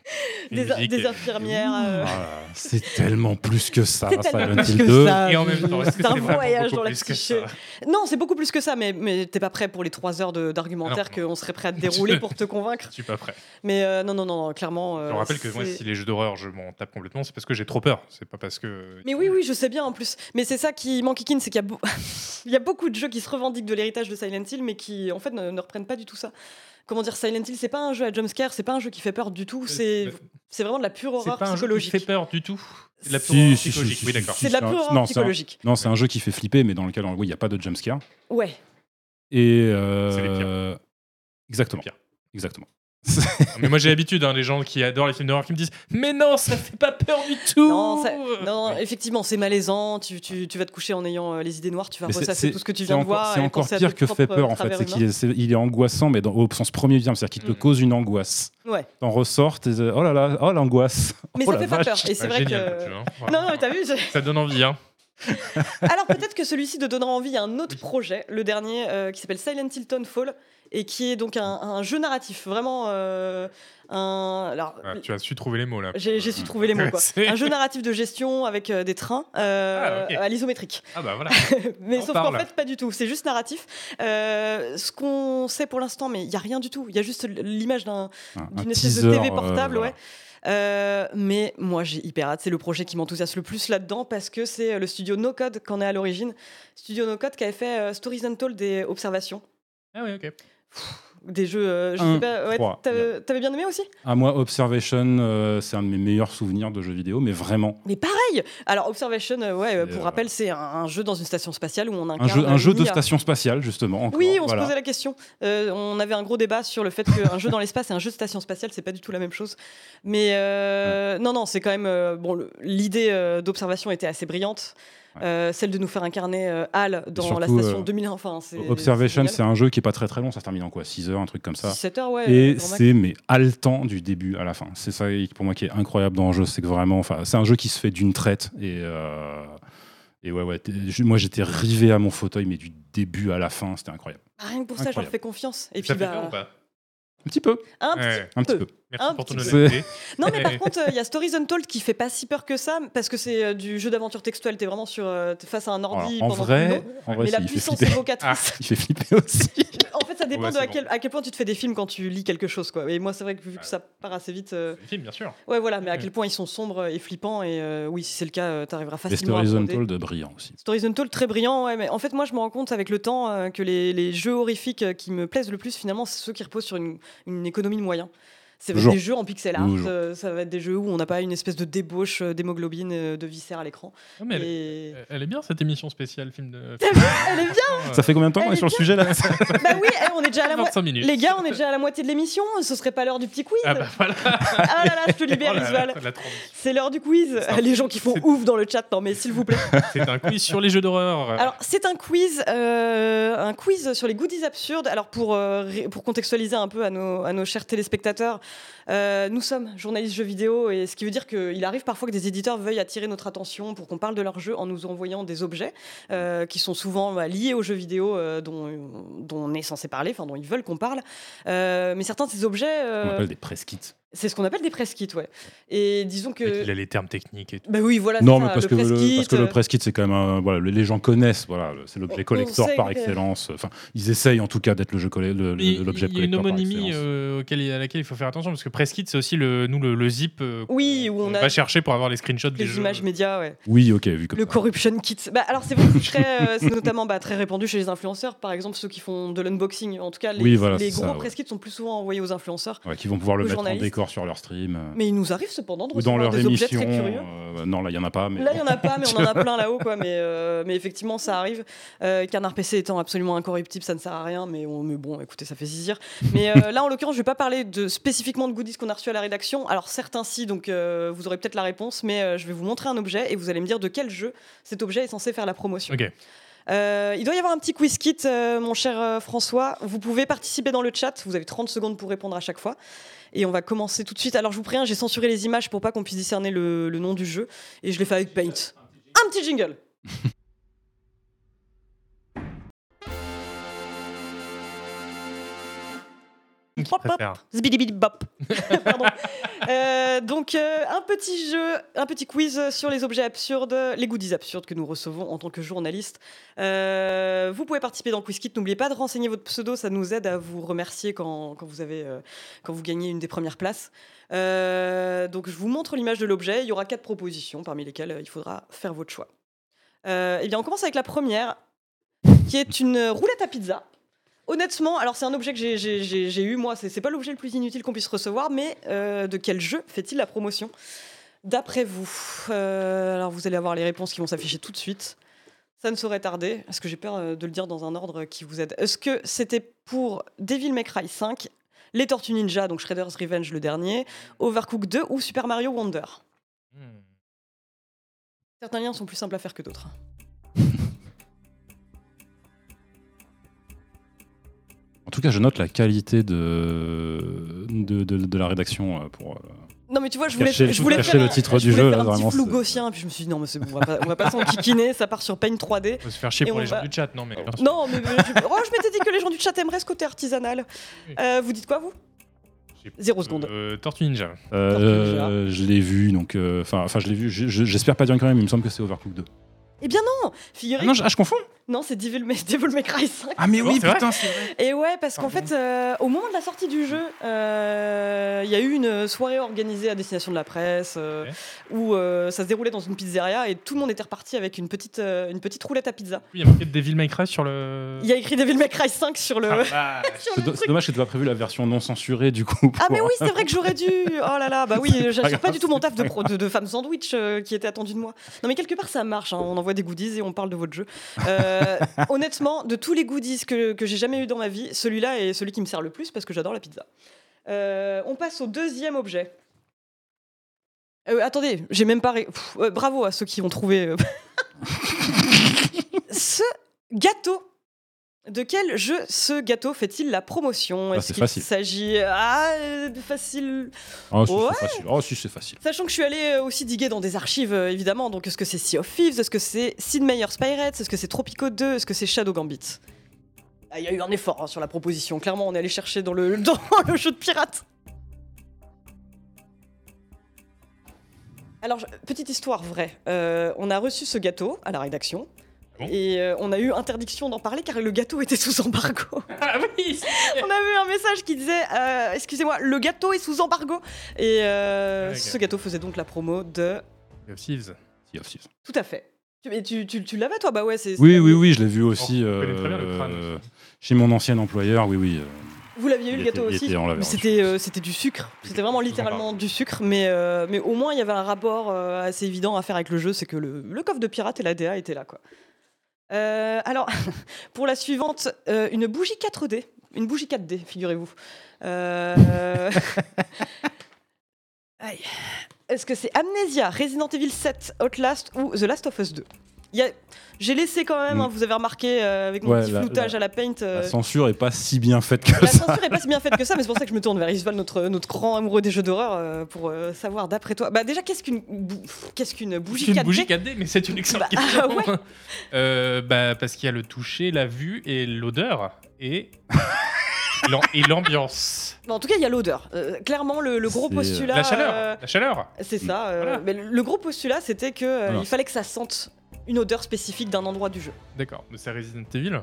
des, musique des et- infirmières. euh, Ah, c'est tellement plus que ça. C'est tellement Silent plus Hill que 2. ça. Et en même temps, est-ce que C'est un voyage dans la psyché. Non, c'est beaucoup plus que ça, mais, mais t'es pas prêt pour les trois heures de- d'argumentaire qu'on serait prêt à te dérouler pour te convaincre. Je suis pas prêt. Mais euh, non, non, non, non, clairement. euh, Je rappelle que moi, si les jeux d'horreur, je m'en tape complètement, c'est parce que j'ai trop peur. C'est pas parce que. Mais oui, oui, je sais bien en plus. Mais c'est ça qui m'enquiquine, c'est qu'il y, a y a beaucoup de jeux qui se revendiquent de l'héritage de Silent Hill, mais qui en fait ne, ne reprennent pas du tout ça. Comment dire, Silent Hill, c'est pas un jeu à jumpscare, c'est pas un jeu qui fait peur du tout, c'est c'est vraiment de la pure C'est horreur pas un jeu qui psychologique. fait peur du tout? C'est de la Si, pure horreur si, psychologique. si, Oui, si, d'accord. si. C'est de la Non, pure non, horreur c'est un- psychologique. Non, c'est un jeu qui fait flipper, mais dans lequel oui, il n'y a pas de jumpscare. Ouais. Et euh, C'est les pires. Exactement. C'est les pires. Exactement. Mais moi, j'ai l'habitude, hein, les gens qui adorent les films d'horreur qui me disent Mais non, ça fait pas peur du tout Non, ça- non, effectivement, c'est malaisant. Tu, tu- tu vas te coucher en ayant euh, les idées noires, tu vas Mais c'est- ressasser c'est- tout ce que tu c'est viens de encore- voir. C'est et encore penser à pire tes que fait propres peur, en fait. travers C'est humains. qu'il est, c'est- il est angoissant, mais dans, au sens premier terme. C'est-à-dire qu'il te Mm. cause une angoisse. Ouais. T'en ressors, t'es oh là là, oh l'angoisse. Mais Oh ça la fait pas vache. peur. Et c'est vrai génial, que. hein. Non, Vraiment. non, mais t'as vu je- Ça donne envie, hein. Alors peut-être que celui-ci te donnera envie à un autre projet, le dernier, euh, qui s'appelle Silent Hill Fall et qui est donc un, un jeu narratif, vraiment euh, un. Alors, Ah, tu as su trouver les mots là. j'ai su trouver les mots. Quoi. Un jeu narratif de gestion avec euh, des trains euh, Ah, à l'isométrique. Ah bah voilà. mais On sauf qu'en fait, pas du tout. C'est juste narratif. Euh, ce qu'on sait pour l'instant, mais il y a rien du tout. Il y a juste l'image d'un Un- un d'une espèce de TV euh, portable, voilà. ouais. Euh, mais moi j'ai hyper hâte, c'est le projet qui m'enthousiasme le plus là-dedans parce que c'est le studio No Code qu'on est à l'origine. Studio No Code qui avait fait euh, Stories Untold des observations, Ah oui, ok. Des jeux. euh, je Un, sais pas, ouais, t'avais t'avais bien aimé aussi? À moi, Observation, euh, c'est un de mes meilleurs souvenirs de jeux vidéo, mais vraiment. Mais pareil Alors Observation, euh, ouais, pour rappel, c'est un, un jeu dans une station spatiale où on Un incarne jeu, un jeu de station spatiale, justement. encore, Oui, on voilà. se posait la question. On avait un gros débat sur le fait qu'un jeu dans l'espace et un jeu de station spatiale, c'est pas du tout la même chose. Mais non, non, c'est quand même bon. L'idée d'observation était assez brillante. Ouais. Euh, celle de nous faire incarner euh, Hal dans la station euh, 2001. Enfin, c'est Observation, c'est un jeu qui est pas très très long, ça se termine en quoi 6 heures, un truc comme ça. 17 heures, ouais. Et c'est mais haletant du début à la fin. C'est ça pour moi qui est incroyable dans le jeu, c'est que vraiment, enfin, c'est un jeu qui se fait d'une traite et euh, et ouais ouais. Moi j'étais rivé à mon fauteuil, mais du début à la fin, c'était incroyable. Ah, Rien que pour ça, je leur fais confiance. Et Ça puis, peur bah, ou pas? Un petit peu, un Ouais. petit un petit peu. Merci pour ton honnêteté. Non, mais par contre, il y a Stories Untold qui fait pas si peur que ça, parce que c'est euh, du jeu d'aventure textuel. T'es vraiment sur, euh, face à un Alors, ordi en pendant vrai, Mais la puissance évocatrice. Il fait flipper aussi. En fait, ça dépend Ouais, de à bon. quel, à quel point tu te fais des films quand tu lis quelque chose, quoi. Et moi, c'est vrai que vu que ça part assez vite. euh, des films, bien sûr. Ouais, voilà, mais à quel point ils sont sombres et flippants. Et euh, oui, si c'est le cas, euh, t'arriveras facilement à Stories. Untold, brillant aussi. Stories Untold, très brillant, ouais, mais en fait, moi, je me rends compte avec le temps euh, que les, les jeux horrifiques euh, qui me plaisent le plus, finalement, c'est ceux qui reposent sur une, une économie de moyens. Ça va être des jeux en pixel art, euh, ça va être des jeux où on n'a pas une espèce de débauche euh, d'hémoglobine, euh, de viscères à l'écran. Non, mais elle, Et... elle est bien cette émission spéciale film de. Elle est bien Ça fait combien de temps qu'on est sur le sujet là Bah oui, eh, on est déjà à la moitié. 25 minutes. Les gars, on est déjà à la moitié de l'émission, ce serait pas l'heure du petit quiz Ah bah voilà. Ah là là, je te libère, Oh la transition. C'est l'heure du quiz. Un- Les gens qui font ouf dans le chat, non mais s'il vous plaît. C'est un quiz sur les jeux d'horreur. Alors, c'est un quiz, euh, un quiz sur les goodies absurdes. Alors, pour, euh, pour contextualiser un peu à nos, à nos chers téléspectateurs, euh, nous sommes journalistes jeux vidéo, et ce qui veut dire qu'il arrive parfois que des éditeurs veuillent attirer notre attention pour qu'on parle de leur jeu en nous envoyant des objets euh, qui sont souvent bah, liés aux jeux vidéo euh, dont, on est censé parler, enfin dont ils veulent qu'on parle. Mais certains de ces objets, On appelle des press kits. C'est ce qu'on appelle des press kits, ouais. Et disons que. Il a les termes techniques et tout. Bah oui, voilà. Non, mais ça, parce, le que press le, parce que le euh, press kit, c'est quand même. un- voilà, le- les gens connaissent, voilà, c'est l'objet collector par que- excellence. Enfin, ils essayent en tout cas d'être l'objet il y a une collector homonymie euh, auquel- à laquelle il faut faire attention parce que Presskit c'est aussi le, nous, le, le zip euh, Oui, où qu'on on a va chercher pour avoir les screenshots des jeux. images médias, ouais. Oui, ok, vu comme Le ça. corruption kit. Bah, alors c'est euh, notamment bah, très répandu chez les influenceurs, par exemple ceux qui font de l'unboxing. En tout cas, les, gros ça, ouais. press kits sont plus souvent envoyés aux influenceurs. Qui vont pouvoir le mettre en journalistes. Sur leur stream. euh, Mais il nous arrive cependant de dans recevoir leur des objets très curieux. euh, non, là, il n'y en a pas. Mais Là, il n'y en a pas, mais on en a plein là-haut, quoi. Mais, euh, mais effectivement, ça arrive. Euh, Canard PC étant absolument incorruptible, ça ne sert à rien. Mais, on- mais bon, écoutez, ça fait zizir. Mais euh, là, en l'occurrence, je ne vais pas parler de, spécifiquement de goodies qu'on a reçus à la rédaction. Alors, certains si, donc euh, vous aurez peut-être la réponse. Mais euh, je vais vous montrer un objet et vous allez me dire de quel jeu cet objet est censé faire la promotion. Ok. Euh, il doit y avoir un petit quiz kit, euh, mon cher euh, François. Vous pouvez participer dans le chat. Vous avez 30 secondes pour répondre à chaque fois. Et on va commencer tout de suite. Alors, je vous préviens, j'ai censuré les images pour pas qu'on puisse discerner le, le nom du jeu. Et je l'ai fait avec Paint. Un petit jingle. Qui Hop. Pardon. Euh, donc, euh, un petit jeu, un petit quiz sur les objets absurdes, les goodies absurdes que nous recevons en tant que journalistes. Euh, vous pouvez participer dans le quiz kit. N'oubliez pas de renseigner votre pseudo, ça nous aide à vous remercier quand, quand vous, avez, euh, quand vous gagnez une des premières places. Donc, je vous montre l'image de l'objet. Il y aura quatre propositions, parmi lesquelles il faudra faire votre choix. Eh bien, on commence avec la première, qui est une roulette à pizza. Honnêtement, alors c'est un objet que j'ai- eu moi, c'est c'est pas l'objet le plus inutile qu'on puisse recevoir, mais euh, de quel jeu fait-il la promotion? D'après vous, Euh, alors vous allez avoir les réponses qui vont s'afficher tout de suite. Ça ne saurait tarder, parce que j'ai peur euh, de le dire dans un ordre qui vous aide? Est-ce que c'était pour Devil May Cry 5, Les Tortues Ninja, donc Shredder's Revenge le dernier, Overcooked 2 ou Super Mario Wonder? Hmm. Certains liens sont plus simples à faire que d'autres. Tout cas, je note la qualité de, de, de- de la rédaction euh, pour. euh, Non mais tu vois, je voulais, Cacher- je voulais faire le un- titre je du jeu, faire là, un petit vraiment, flou gaussien, puis je me suis dit non mais c'est bon, on va pas, on va pas s'enquiquiner, ça part sur Paint 3D. On va se faire chier pour les gens du chat, non mais. Non, mais mais je, oh, je m'étais dit que les gens du chat aimeraient ce côté artisanal. Euh, vous dites quoi, vous? Zéro seconde. Euh, Tortue Ninja. euh, je l'ai vu, donc. euh, Enfin, enfin, je l'ai vu. je- je- J'espère pas dire quand même. Il me semble que c'est Overcooked 2. Eh bien non Figurez Ah non, je, ah, je confonds. Non, c'est Devil May, Devil May Cry 5. Ah mais Oh, oui, vrai putain, c'est vrai. Et ouais, parce qu'en fait, euh, au moment de la sortie du jeu, euh, il y a eu une soirée organisée à destination de la presse euh, Ouais. où euh, ça se déroulait dans une pizzeria et tout le monde était reparti avec une petite, euh, une petite roulette à pizza. Il y a marqué Devil May Cry sur le. Il y a écrit Devil May Cry 5 sur le. Ah, C'est dommage que tu pas prévu la version non censurée du coup. Ah mais oui, c'est vrai que j'aurais dû. Oh là là, bah oui, j'assure pas du tout mon taf de, de, de femme sandwich euh, qui était attendu de moi. Non mais quelque part ça marche, hein, on envoie des goodies et on parle de votre jeu. Euh, honnêtement, de tous les goodies que, que j'ai jamais eu dans ma vie, celui-là est celui qui me sert le plus parce que j'adore la pizza. Euh, on passe au deuxième objet. Euh, attendez, j'ai même pas. ré- bravo à ceux qui ont trouvé. ce gâteau. De quel jeu ce gâteau fait-il la promotion? Ah, Est-ce c'est qu'il s'agit ah, euh, de facile? Oh, si, Ouais. c'est facile. Oh, si, c'est facile. Sachant que je suis allée euh, aussi diguer dans des archives, euh, évidemment. Donc, est-ce que c'est Sea of Thieves? Est-ce que c'est Sid Meier's Pirates? Est-ce que c'est Tropico 2 Est-ce que c'est Shadow Gambit? Ah, Il y a eu un effort hein, sur la proposition. Clairement, on est allé chercher dans le, dans le jeu de pirate. Alors, petite histoire vraie. Euh, on a reçu ce gâteau à la rédaction. Ah bon et euh, on a eu interdiction d'en parler car le gâteau était sous embargo. Ah oui on a eu un message qui disait euh, Excusez-moi, le gâteau est sous embargo. Et euh, ce gâteau faisait donc la promo de. Sea of Thieves. Sea of Thieves. Tout à fait. Tu- Et tu, tu, tu l'avais toi? Bah ouais, c'est. Oui, oui, oui, je l'ai vu aussi on connaît très bien le crâne euh, chez mon ancien employeur. Oui, oui. euh, Vous l'aviez eu le gâteau était- aussi? Mais. C'était euh, c'était du sucre. C'était vraiment littéralement du sucre. Mais, euh, mais au moins, il y avait un rapport euh, assez évident à faire avec le jeu c'est que le, le coffre de pirate et la DA étaient là. Quoi. Euh, alors, pour la suivante, euh, une bougie 4D. Une bougie 4D, figurez-vous. Euh. Est-ce que c'est Amnesia, Resident Evil 7, Outlast ou The Last of Us 2 Il y a- J'ai laissé quand même, Mm. hein, vous avez remarqué euh, avec mon Ouais, petit la- floutage la- à la paint. euh, La censure est pas si bien faite que la ça. censure est pas si bien faite que ça, mais c'est pour ça que je me tourne vers Isval, notre, notre grand amoureux des jeux d'horreur, euh, pour euh, savoir d'après toi. Bah déjà, qu'est-ce qu'une bou- qu'est-ce qu'une bougie C'est une 4D bougie 4D, mais c'est une excellente Bah, question. ah ouais. Euh, bah, parce qu'il y a le toucher, la vue et l'odeur et l'am- et l'ambiance. En tout cas, il y a l'odeur. Euh, clairement, le, le gros euh, postulat. La chaleur, euh, la chaleur. c'est ça. euh, Voilà. mais le, le gros postulat, c'était que euh, Voilà. il fallait que ça sente une odeur spécifique d'un endroit du jeu. D'accord, mais c'est Resident Evil.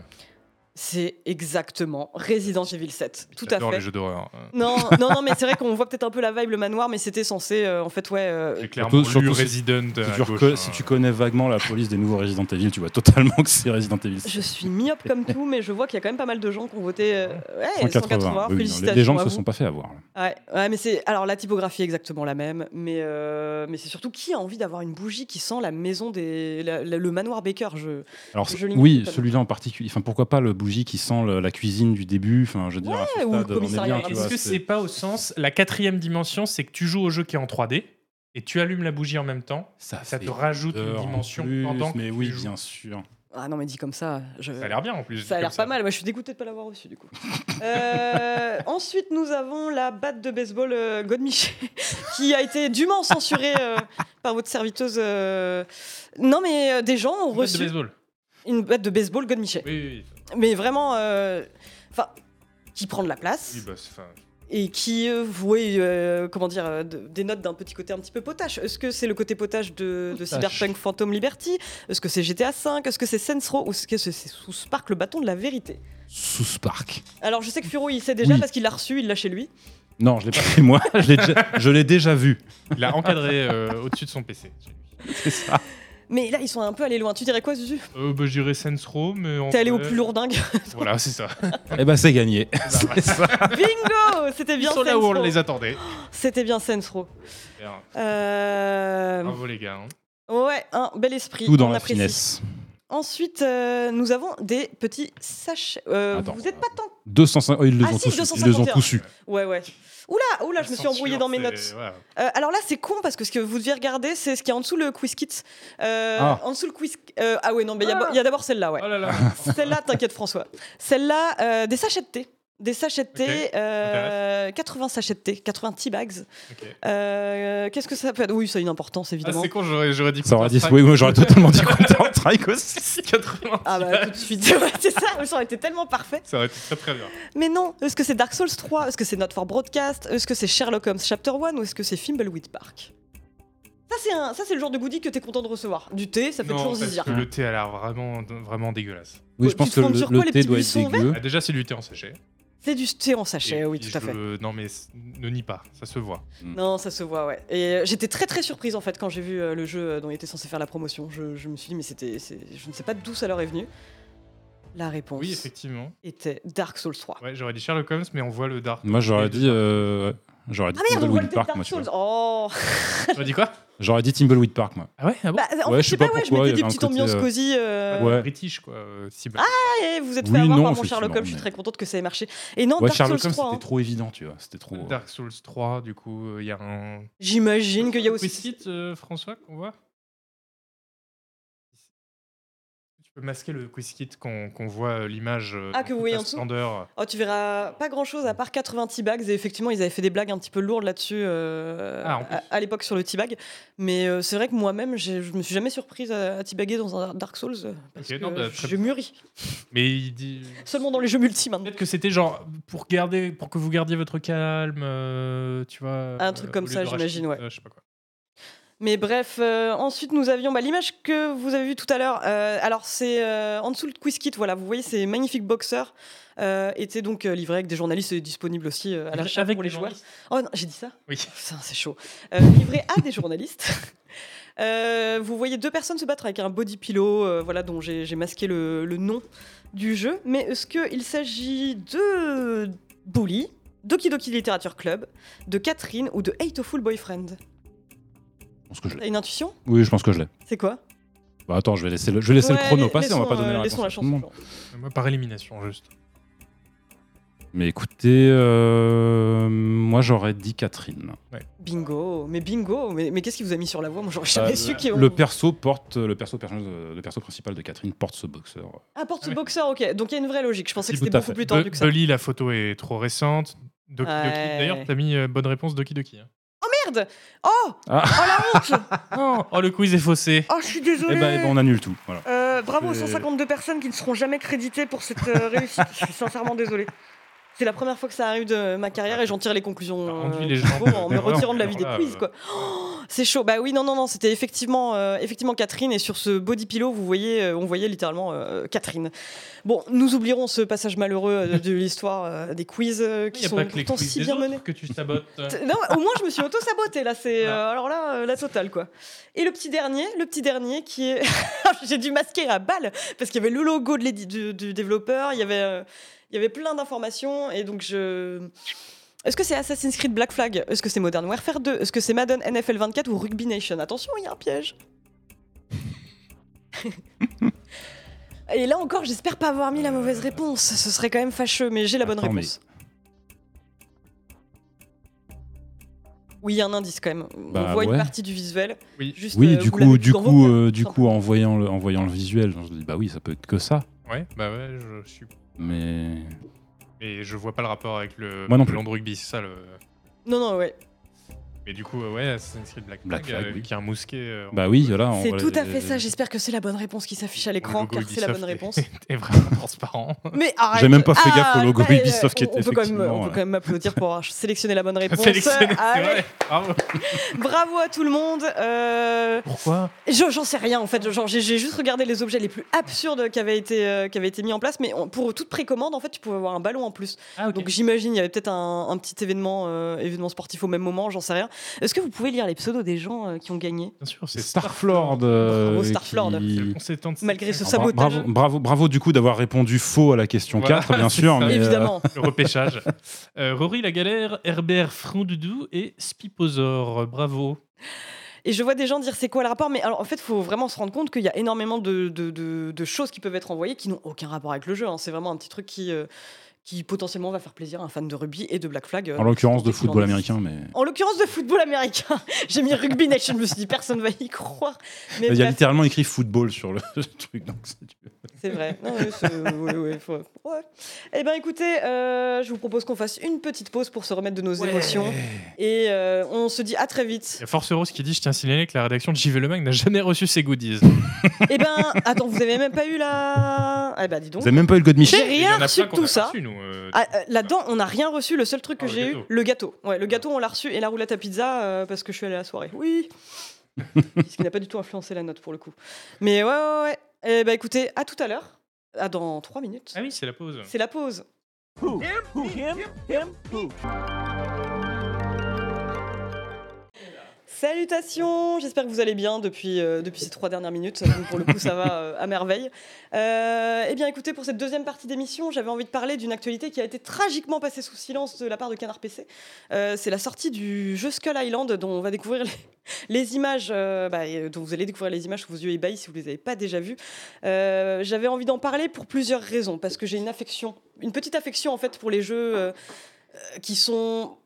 C'est exactement Resident Evil 7. Tout à J'adore fait. les jeux d'horreur. Non, non, non, mais c'est vrai qu'on voit peut-être un peu la vibe le manoir, mais c'était censé, euh, en fait, ouais. euh, J'ai clairement Surtout- lu surtout si- Resident. Si à tu, gauche, reco- hein. si tu connais vaguement la police des nouveaux Resident Evil, tu vois totalement que c'est Resident Evil. Je suis myope comme tout, mais je vois qu'il y a quand même pas mal de gens qui ont voté euh, ouais, 180. oui, oui, non, les- Félicitations. les gens ne à se vous. sont pas fait avoir. là. Ouais, ouais, mais c'est alors la typographie est exactement la même, mais euh, mais c'est surtout qui a envie d'avoir une bougie qui sent la maison des la- la- le manoir Baker. Je Alors Je c'est- oui, totalement. celui-là en particulier. Enfin, pourquoi pas le bougie qui sent le- la cuisine du début. Enfin, je veux dire, Ouais, ou stade, commissariat tu Est-ce que c'est- pas au sens la quatrième dimension, c'est que tu joues au jeu qui est en 3D et tu allumes la bougie en même temps. ça, Ça te rajoute une peur en dimension plus, pendant que Mais tu oui, joues. bien sûr. ah non mais dit comme ça, je Ça a l'air bien en plus. ça a l'air pas mal. Moi je suis dégoûté de pas l'avoir reçu du coup. Euh, ensuite nous avons la batte de baseball euh, Godmiché qui a été dûment censurée euh, par votre serviteuse. euh. Non mais euh, des gens ont Une batte de reçu baseball. une batte de baseball Godmiché. Oui, oui, mais vraiment, euh, enfin, qui prend de la place oui. bah, et qui, euh, oui, euh, comment dire, euh, de- dénote d'un petit côté un petit peu potache. Est-ce que c'est le côté potache de. Cyberpunk Phantom Liberty? Est-ce que c'est GTA V Est-ce que c'est Saints Row? Ou est-ce que c'est sous Spark le bâton de la vérité? Sous Spark. Alors, je sais que Furo, il sait déjà Oui. parce qu'il l'a reçu, il l'a chez lui. Non, je l'ai pas fait moi. Je l'ai déjà, je l'ai déjà vu. il a encadré euh, au-dessus de son PC. C'est ça. Mais là, ils sont un peu allés loin. Tu dirais quoi, Zuzu? Euh, bah, je dirais Saints Row, mais T'es allé au plus lourdingue Voilà, c'est ça. Eh ben, c'est gagné. C'est ça. Bingo C'était Ils bien sont là où on Row. les attendait. C'était bien Row. Euh... Bravo les gars. hein. Ouais, un bel esprit. Tout dans on la apprécie. finesse. Ensuite, euh, nous avons des petits sachets. Euh, Attends. vous êtes pas tant. 205. Oh, ils les Ah ont si, tous. Ils les ont 251. tous. Ouais, ouais. Oula, oula, je me suis embrouillée dans mes notes. Euh, alors là, c'est con parce que ce que vous deviez regarder, c'est ce qui est en dessous le quiz kit. Euh, Ah. En dessous le quiz. euh, ah ouais, non, mais il y a- Ah. il y a, d'abord celle-là, ouais. Oh là là. Celle-là, t'inquiète, François. Celle-là, euh, des sachets de thé. Des sachets de thé, Ok, euh, 80 sachets de thé, 80 tea bags. Euh, Qu'est-ce que ça peut être? Oui, ça a une importance, Ah, évidemment. c'est con, j'aurais dit Ça aurait dit. Oui, moi j'aurais totalement dit Counter-Strike aussi. 80. Ah bah tout de suite, Ouais, c'est ça, ça aurait été tellement parfait. Ça aurait été très très bien. Mais non, est-ce que c'est Dark Souls 3 Est-ce que c'est Not for Broadcast? Est-ce que c'est Sherlock Holmes Chapter 1 Ou est-ce que c'est Fimbleweed Park? Ça c'est, un, ça, c'est le genre de goodie que t'es content de recevoir. Du thé, ça fait non, toujours zizir. que le thé a l'air vraiment, vraiment dégueulasse. Oui, Tu je pense que le, sur le quoi, les thé petits doit être dégueu. Ah, déjà, c'est du thé en sachet. C'est du thé en sachet, Et oui, tout à fait. Non, mais ne nie pas, ça se voit. Non, ça se voit, ouais. Et euh, j'étais très très surprise en fait quand j'ai vu euh, le jeu euh, dont il était censé faire la promotion. Je, je me suis dit, mais c'était. Je ne sais pas d'où ça leur est venu. La réponse Oui, effectivement. était Dark Souls 3. Ouais, j'aurais dit Sherlock Holmes, mais on voit le Dark. Moi j'aurais dit. euh, J'aurais dit Ah merde, on voit le Timbleweed Park, Dark moi, tu vois. Souls Oh J'aurais dit quoi? J'aurais dit Timbleweed Park, moi. Ah ouais ah bon? Bah, en Ouais, fait, je je sais sais pas, ouais, je pourquoi, mettais il y des avait un petites côté, ambiances euh, cosy. euh, Ouais. British, quoi. euh, cible. Et vous êtes fait Oui, avoir non, par mon Sherlock Holmes, je suis très contente que ça ait marché. Et non, Ouais, Dark Sherlock Souls Holmes 3, c'était hein. trop évident, tu vois. C'était trop. Dark Souls 3, du coup, euh, il y a un. j'imagine qu'il y a aussi. Quiz euh, François, qu'on voit? Peux masquer le quiz kit qu'on voit euh, l'image. euh, Ah, que vous voyez en dessous. Oh, tu verras pas grand chose à part 80 teabags. Et effectivement, ils avaient fait des blagues un petit peu lourdes là-dessus euh, Ah, à, à l'époque sur le teabag. Mais euh, c'est vrai que moi-même, je me suis jamais surprise à, à teabaguer dans un Dark Souls. Parce que non, bah, très je mûris. Mais il dit. Seulement dans les jeux multi maintenant. Peut-être que c'était genre pour garder, pour que vous gardiez votre calme, euh, tu vois. Un truc comme ça, j'imagine, ouais. je sais pas quoi. Mais bref, euh, ensuite nous avions bah, l'image que vous avez vue tout à l'heure. Euh, alors c'est euh, en dessous le quiz kit, voilà, vous voyez ces magnifiques boxers. Euh, étaient donc livrés avec des journalistes disponibles aussi à l'achat Avec pour les joueurs. Oh non, j'ai dit ça? Oui. Putain, c'est chaud. Euh, livré à des journalistes. Vous voyez deux personnes se battre avec un body pillow, voilà, dont j'ai masqué le, le nom du jeu. Mais est-ce qu'il s'agit de Bully, Doki Doki Literature Club, de Catherine ou de Hateful Boyfriend? Pense que je l'ai. T'as une intuition? Oui, je pense que je l'ai. C'est quoi? Bah, attends, je vais laisser le, je vais laisser Ouais, le chrono passer, on va pas donner euh, la réponse. à tout le monde. Moi, par élimination, juste. Mais écoutez, euh, moi j'aurais dit Catherine. Bingo, mais bingo, mais, mais qu'est-ce qui vous a mis sur la voie? Moi j'aurais jamais Euh, su qui le perso porte, le perso, le perso principal de Catherine porte ce boxeur. Ah, porte Ouais. boxer, ok. Donc il y a une vraie logique. Je pensais que c'était beaucoup fait. plus tendu que ça. Bully, la photo est trop récente. Doki Doki. Ouais. D'ailleurs, t'as mis euh, bonne réponse Doki Doki. hein. Merde Oh Ah. Oh la honte Oh, oh, le quiz est faussé. Oh, je suis Et désolée ben, eh ben, on annule tout. Voilà. Euh, bravo aux C'est- 152 personnes qui ne seront jamais créditées pour cette euh, réussite. Je suis sincèrement désolée. C'est la première fois que ça arrive de ma carrière et j'en tire les conclusions T'as euh, les gens en me retirant de la vie des quiz euh, quoi. Oh, c'est chaud. Bah oui non non non c'était effectivement euh, effectivement Catherine et sur ce body pillow vous voyez euh, on voyait littéralement Catherine. Bon nous oublierons ce passage malheureux de l'histoire des quiz qui sont pourtant si bien menés. que tu sabotes. Non, au moins je me suis auto-sabotée là, c'est alors là la totale quoi. Et le petit dernier, le petit dernier qui est j'ai dû masquer à balle parce qu'il y avait le logo de du, du développeur, il y avait il y avait plein d'informations et donc je est-ce que c'est Assassin's Creed Black Flag? Est-ce que c'est Modern Warfare 2 Est-ce que c'est Madden NFL 24 ou Rugby Nation? Attention, il y a un piège. Et là encore, j'espère pas avoir mis la mauvaise réponse. Ce serait quand même fâcheux, mais j'ai la bonne Attends, mais- réponse. Oui, il y a un indice quand même. Bah On voit une partie du visuel. Oui. Juste, Oui, euh, du coup, du coup, euh, du coup, en voyant le, en voyant le visuel, je me dis bah oui, ça peut être que ça. Ouais, bah ouais, je suis. Mais Et je vois pas le rapport avec le Moi non plus. rugby, c'est ça le. Non, non, ouais. Mais du coup, euh, ouais, Assassin's Creed Black, Black Flag, Flag, euh, oui. qui est un mousquet. euh, en- bah oui, voilà. C'est tout à fait ça. J'espère que c'est la bonne réponse qui s'affiche à l'écran, car c'est la bonne réponse. est vraiment transparent. Mais arrête J'ai même pas fait gaffe au Ah, logo allez, Ubisoft qui on- était on peut quand même, effectivement, On peut quand même m'applaudir pour avoir sélectionné la bonne réponse. Vrai. Bravo. Bravo à tout le monde. Euh, Pourquoi? Je- J'en sais rien en fait. J'ai juste regardé les objets les plus absurdes qui avaient été, euh, qui avaient été mis en place. Mais on- pour toute précommande, en fait, tu pouvais avoir un ballon en plus. Ah. Donc j'imagine il y avait peut-être un, un petit événement, euh, événement sportif au même moment. J'en sais rien. Est-ce que vous pouvez lire les pseudos des gens euh, qui ont gagné? Bien sûr, c'est Starflord. euh, Bravo, Starflord. qui- Malgré ce sabotage. Bravo, bravo, bravo du coup d'avoir répondu faux à la question Voilà, 4, bien sûr. ça. Mais, euh, Évidemment. Le repêchage. Euh, Rory la galère, Herbert Frondoudou et Spiposor. Bravo. Et je vois des gens dire c'est quoi le rapport, mais alors en fait, il faut vraiment se rendre compte qu'il y a énormément de, de- de- de choses qui peuvent être envoyées qui n'ont aucun rapport avec le jeu. hein. C'est vraiment un petit truc qui, euh, qui potentiellement va faire plaisir à un fan de rugby et de Black Flag. euh, en l'occurrence de football américain, mais En l'occurrence de football américain. J'ai mis Rugby Nation, je me suis dit personne va y croire. Mais il y a bref, littéralement écrit football sur le truc. Donc c'est- c'est vrai. Non, oui, c'est- oui, oui, faut- ouais. Eh bien écoutez, euh, je vous propose qu'on fasse une petite pause pour se remettre de nos émotions. Et euh, on se dit à très vite. Il y a Force Rose qui dit Je tiens à signaler que la rédaction de JV Le Mag n'a jamais reçu ses goodies. Eh ben, attends, vous avez même pas eu la. Eh ben, dis donc. Vous avez même pas eu le God J'ai Michel en rien reçu de tout ça. reçu, euh, Ah, euh, Là-dedans, on n'a rien reçu. Le seul truc que Ah, le j'ai eu, le gâteau. Ouais, le gâteau, on l'a reçu et la roulette à pizza euh, parce que je suis allée à la soirée. Oui. Ce qui n'a pas du tout influencé la note pour le coup. Mais ouais, ouais, ouais. Eh ben, écoutez, à tout à l'heure. À dans trois minutes. Ah oui, c'est la pause. C'est la pause. Salutations, j'espère que vous allez bien depuis, euh, depuis ces trois dernières minutes. Pour le coup, ça va euh, à merveille. Euh, eh bien, écoutez, pour cette deuxième partie d'émission, j'avais envie de parler d'une actualité qui a été tragiquement passée sous silence de la part de Canard PC. C'est la sortie du jeu Skull Island, dont on va découvrir les, images, bah, dont vous allez découvrir les images sous vos yeux ébahis si vous les avez pas déjà vues. J'avais envie d'en parler pour plusieurs raisons, parce que j'ai une affection, une petite affection en fait pour les jeux qui sont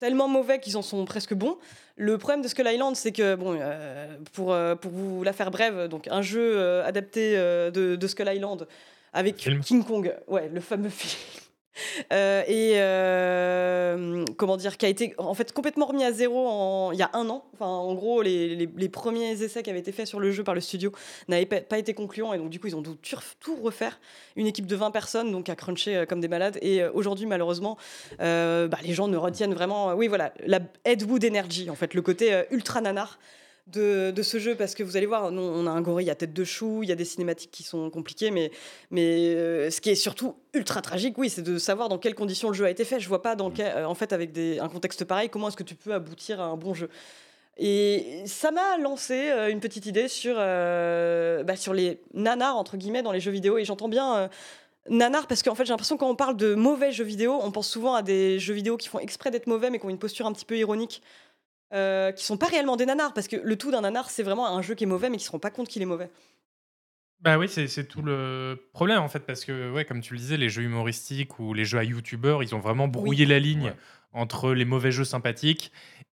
tellement mauvais qu'ils en sont presque bons. Le problème de Skull Island, c'est que, bon, euh, pour, euh, pour vous la faire brève, donc un jeu euh, adapté de, de Skull Island avec. King Kong, ouais, le fameux film. Euh, et euh, comment dire, qui a été en fait complètement remis à zéro il y a un an. Enfin, en gros, les, les- premiers essais qui avaient été faits sur le jeu par le studio n'avaient pas, été concluants et donc du coup ils ont dû tout, refaire. Une équipe de 20 personnes donc à cruncher euh, comme des malades. Et aujourd'hui malheureusement, bah, les gens ne retiennent vraiment. oui voilà, la Ed Wood Energy en fait, le côté ultra nanar de, de ce jeu parce que vous allez voir, nous, on a un gorille à tête de chou, il y a des cinématiques qui sont compliquées, mais, mais euh, ce qui est surtout ultra tragique, oui, c'est de savoir dans quelles conditions le jeu a été fait. Je vois pas dans quel, euh, en fait avec des, un contexte pareil comment est-ce que tu peux aboutir à un bon jeu. Et ça m'a lancé euh, une petite idée sur, bah, sur les nanars, entre guillemets, dans les jeux vidéo. Et j'entends bien euh, nanar parce qu'en fait, j'ai l'impression que quand on parle de mauvais jeux vidéo, on pense souvent à des jeux vidéo qui font exprès d'être mauvais, mais qui ont une posture un petit peu ironique, euh, qui sont pas réellement des nanars. Parce que le tout d'un nanar, c'est vraiment un jeu qui est mauvais, mais qui se rend pas compte qu'il est mauvais. Bah oui, c'est tout le problème en fait, parce que, ouais, comme tu le disais, les jeux humoristiques ou les jeux à youtubeurs, ils ont vraiment brouillé la ligne Ouais. entre les mauvais jeux sympathiques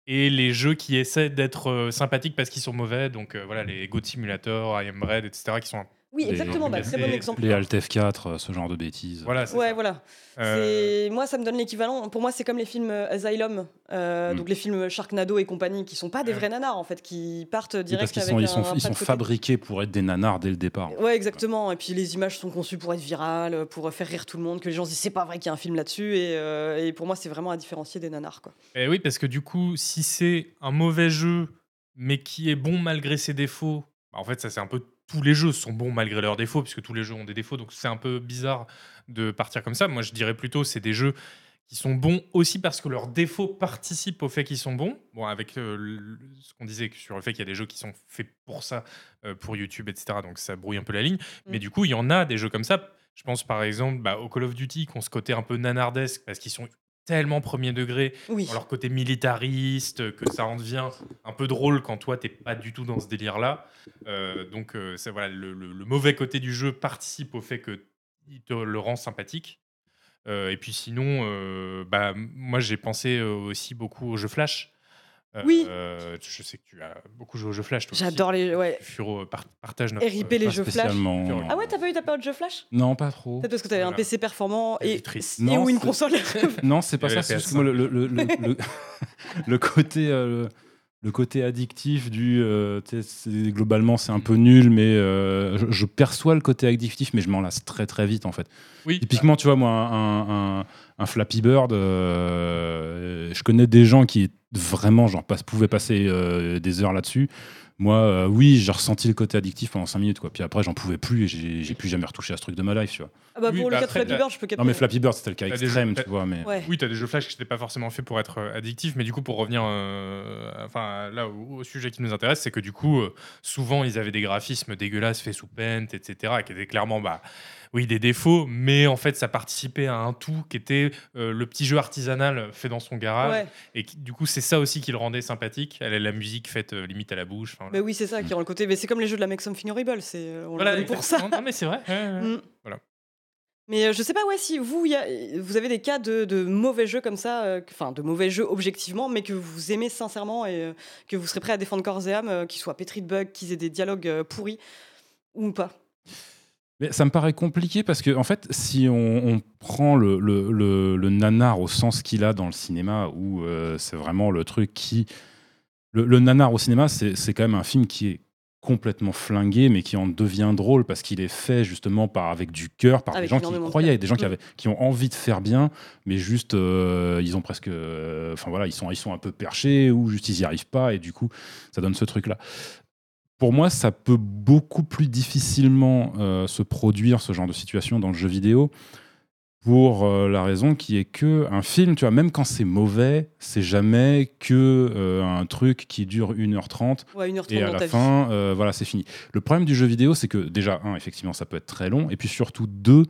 et les jeux qui essaient d'être euh, sympathiques parce qu'ils sont mauvais. Donc euh, voilà, les Goat Simulator, I Am Bread, etc., qui sont. Oui, exactement, bah, très bon exemple. Les Alt F4, euh, ce genre de bêtises. Voilà, Ouais, ça. voilà. Euh, Moi, ça me donne l'équivalent. Pour moi, c'est comme les films euh, Asylum, euh, Mm. donc les films Sharknado et compagnie, qui sont pas des vrais nanars, en fait, qui partent Oui, direct parce qu'ils sont, ils ils fabriqués pour être des nanars dès le départ. Ouais, exactement. Et puis les images sont conçues pour être virales, pour faire rire tout le monde, que les gens se disent c'est pas vrai qu'il y a un film là-dessus. Et, euh, et pour moi, c'est vraiment à différencier des nanars. Quoi. Eh oui, parce que du coup, si c'est un mauvais jeu, mais qui est bon malgré ses défauts, bah, en fait, ça c'est un peu tous les jeux sont bons malgré leurs défauts, puisque tous les jeux ont des défauts, donc c'est un peu bizarre de partir comme ça. Moi, je dirais plutôt c'est des jeux qui sont bons aussi parce que leurs défauts participent au fait qu'ils sont bons. Bon, avec euh, le- ce qu'on disait sur le fait qu'il y a des jeux qui sont faits pour ça, euh, pour YouTube, etc. Donc ça brouille un peu la ligne. Mais Mm. du coup, il y en a des jeux comme ça. Je pense par exemple bah, au Call of Duty, qui ont ce côté un peu nanardesque parce qu'ils sont tellement premier degré Oui. dans leur côté militariste, que ça en devient un peu drôle quand toi t'es pas du tout dans ce délire-là. Euh, donc euh, c'est voilà, le, le- le mauvais côté du jeu participe au fait que il te le rend sympathique. Euh, et puis sinon, euh, bah, moi j'ai pensé aussi beaucoup aux jeux Flash. Euh, Oui. euh, je sais que tu as beaucoup joué aux jeux Flash. J'adore les. Ouais. Furo par- partage notre. RIP les jeux Flash. Ah ouais, t'as pas eu ta période de jeu Flash? Non, pas trop. Peut-être parce que t'avais un. PC performant et, et Non, ou une console. Non, c'est pas ça. C'est la juste que moi, le, le, le, le, le- le côté, euh, le côté addictif du. euh, globalement, c'est un peu nul, mais euh, je, je perçois le côté addictif, mais je m'en lasse très très vite en fait. Oui. Typiquement, tu vois, moi, un, un- un Flappy Bird, euh, je connais des gens qui vraiment genre, passe- pouvaient passer euh, des heures là-dessus. Moi, euh, oui, j'ai ressenti le côté addictif pendant 5 minutes, quoi. Puis après, j'en pouvais plus et j'ai j'ai plus jamais retouché à ce truc de ma life, tu vois. Ah bah Oui, pour bah le cas de Flappy t'as- Bird, je peux capter. Non, mais Flappy Bird, c'était le cas T'as des extrême, jeux- tu vois, mais. Ouais. Oui, tu as des jeux Flash qui n'étaient pas forcément faits pour être euh, addictifs, mais du coup, pour revenir euh, enfin, là au, au sujet qui nous intéresse, c'est que du coup, euh, souvent, ils avaient des graphismes dégueulasses faits sous Paint, etc., qui étaient clairement, bah, oui, des défauts, mais en fait, ça participait à un tout qui était euh, le petit jeu artisanal fait dans son garage, Ouais. et qui- du coup, c'est ça aussi qui le rendait sympathique. Elle a la musique faite euh, limite à la bouche. enfin, Bah oui, c'est ça qui rend le côté. Mais c'est comme les jeux de la Make Something Horrible. C'est euh, on voilà, pour ça. Non, mais c'est vrai. ouais, ouais. Mm. Voilà. Mais je sais pas ouais, si vous, y a- vous avez des cas de, de mauvais jeux comme ça, euh, enfin de mauvais jeux objectivement, mais que vous aimez sincèrement et euh, que vous serez prêt à défendre corps et âme, euh, qu'ils soient pétris de bugs, qu'ils aient des dialogues euh, pourris ou pas? Mais ça me paraît compliqué parce que, en fait, si on, on prend le, le, le- le nanar au sens qu'il a dans le cinéma, où euh, c'est vraiment le truc qui. Le, nanar au cinéma, c'est quand même un film qui est complètement flingué, mais qui en devient drôle parce qu'il est fait justement par, avec du cœur, par Avec des gens qui y croyaient, des gens qui, Mm. avaient, qui ont envie de faire bien, mais juste euh, ils ont presque. euh, Enfin voilà, ils sont, ils sont un peu perchés ou juste ils n'y arrivent pas, et du coup, ça donne ce truc-là pour moi, ça peut beaucoup plus difficilement euh, se produire ce genre de situation dans le jeu vidéo pour euh, la raison qui est que un film, tu vois, même quand c'est mauvais, c'est jamais que euh, un truc qui dure 1h30 Ouais, 1h30 et à la fin, euh, voilà, c'est fini. Le problème du jeu vidéo, c'est que déjà, un, effectivement, ça peut être très long, et puis surtout, deux,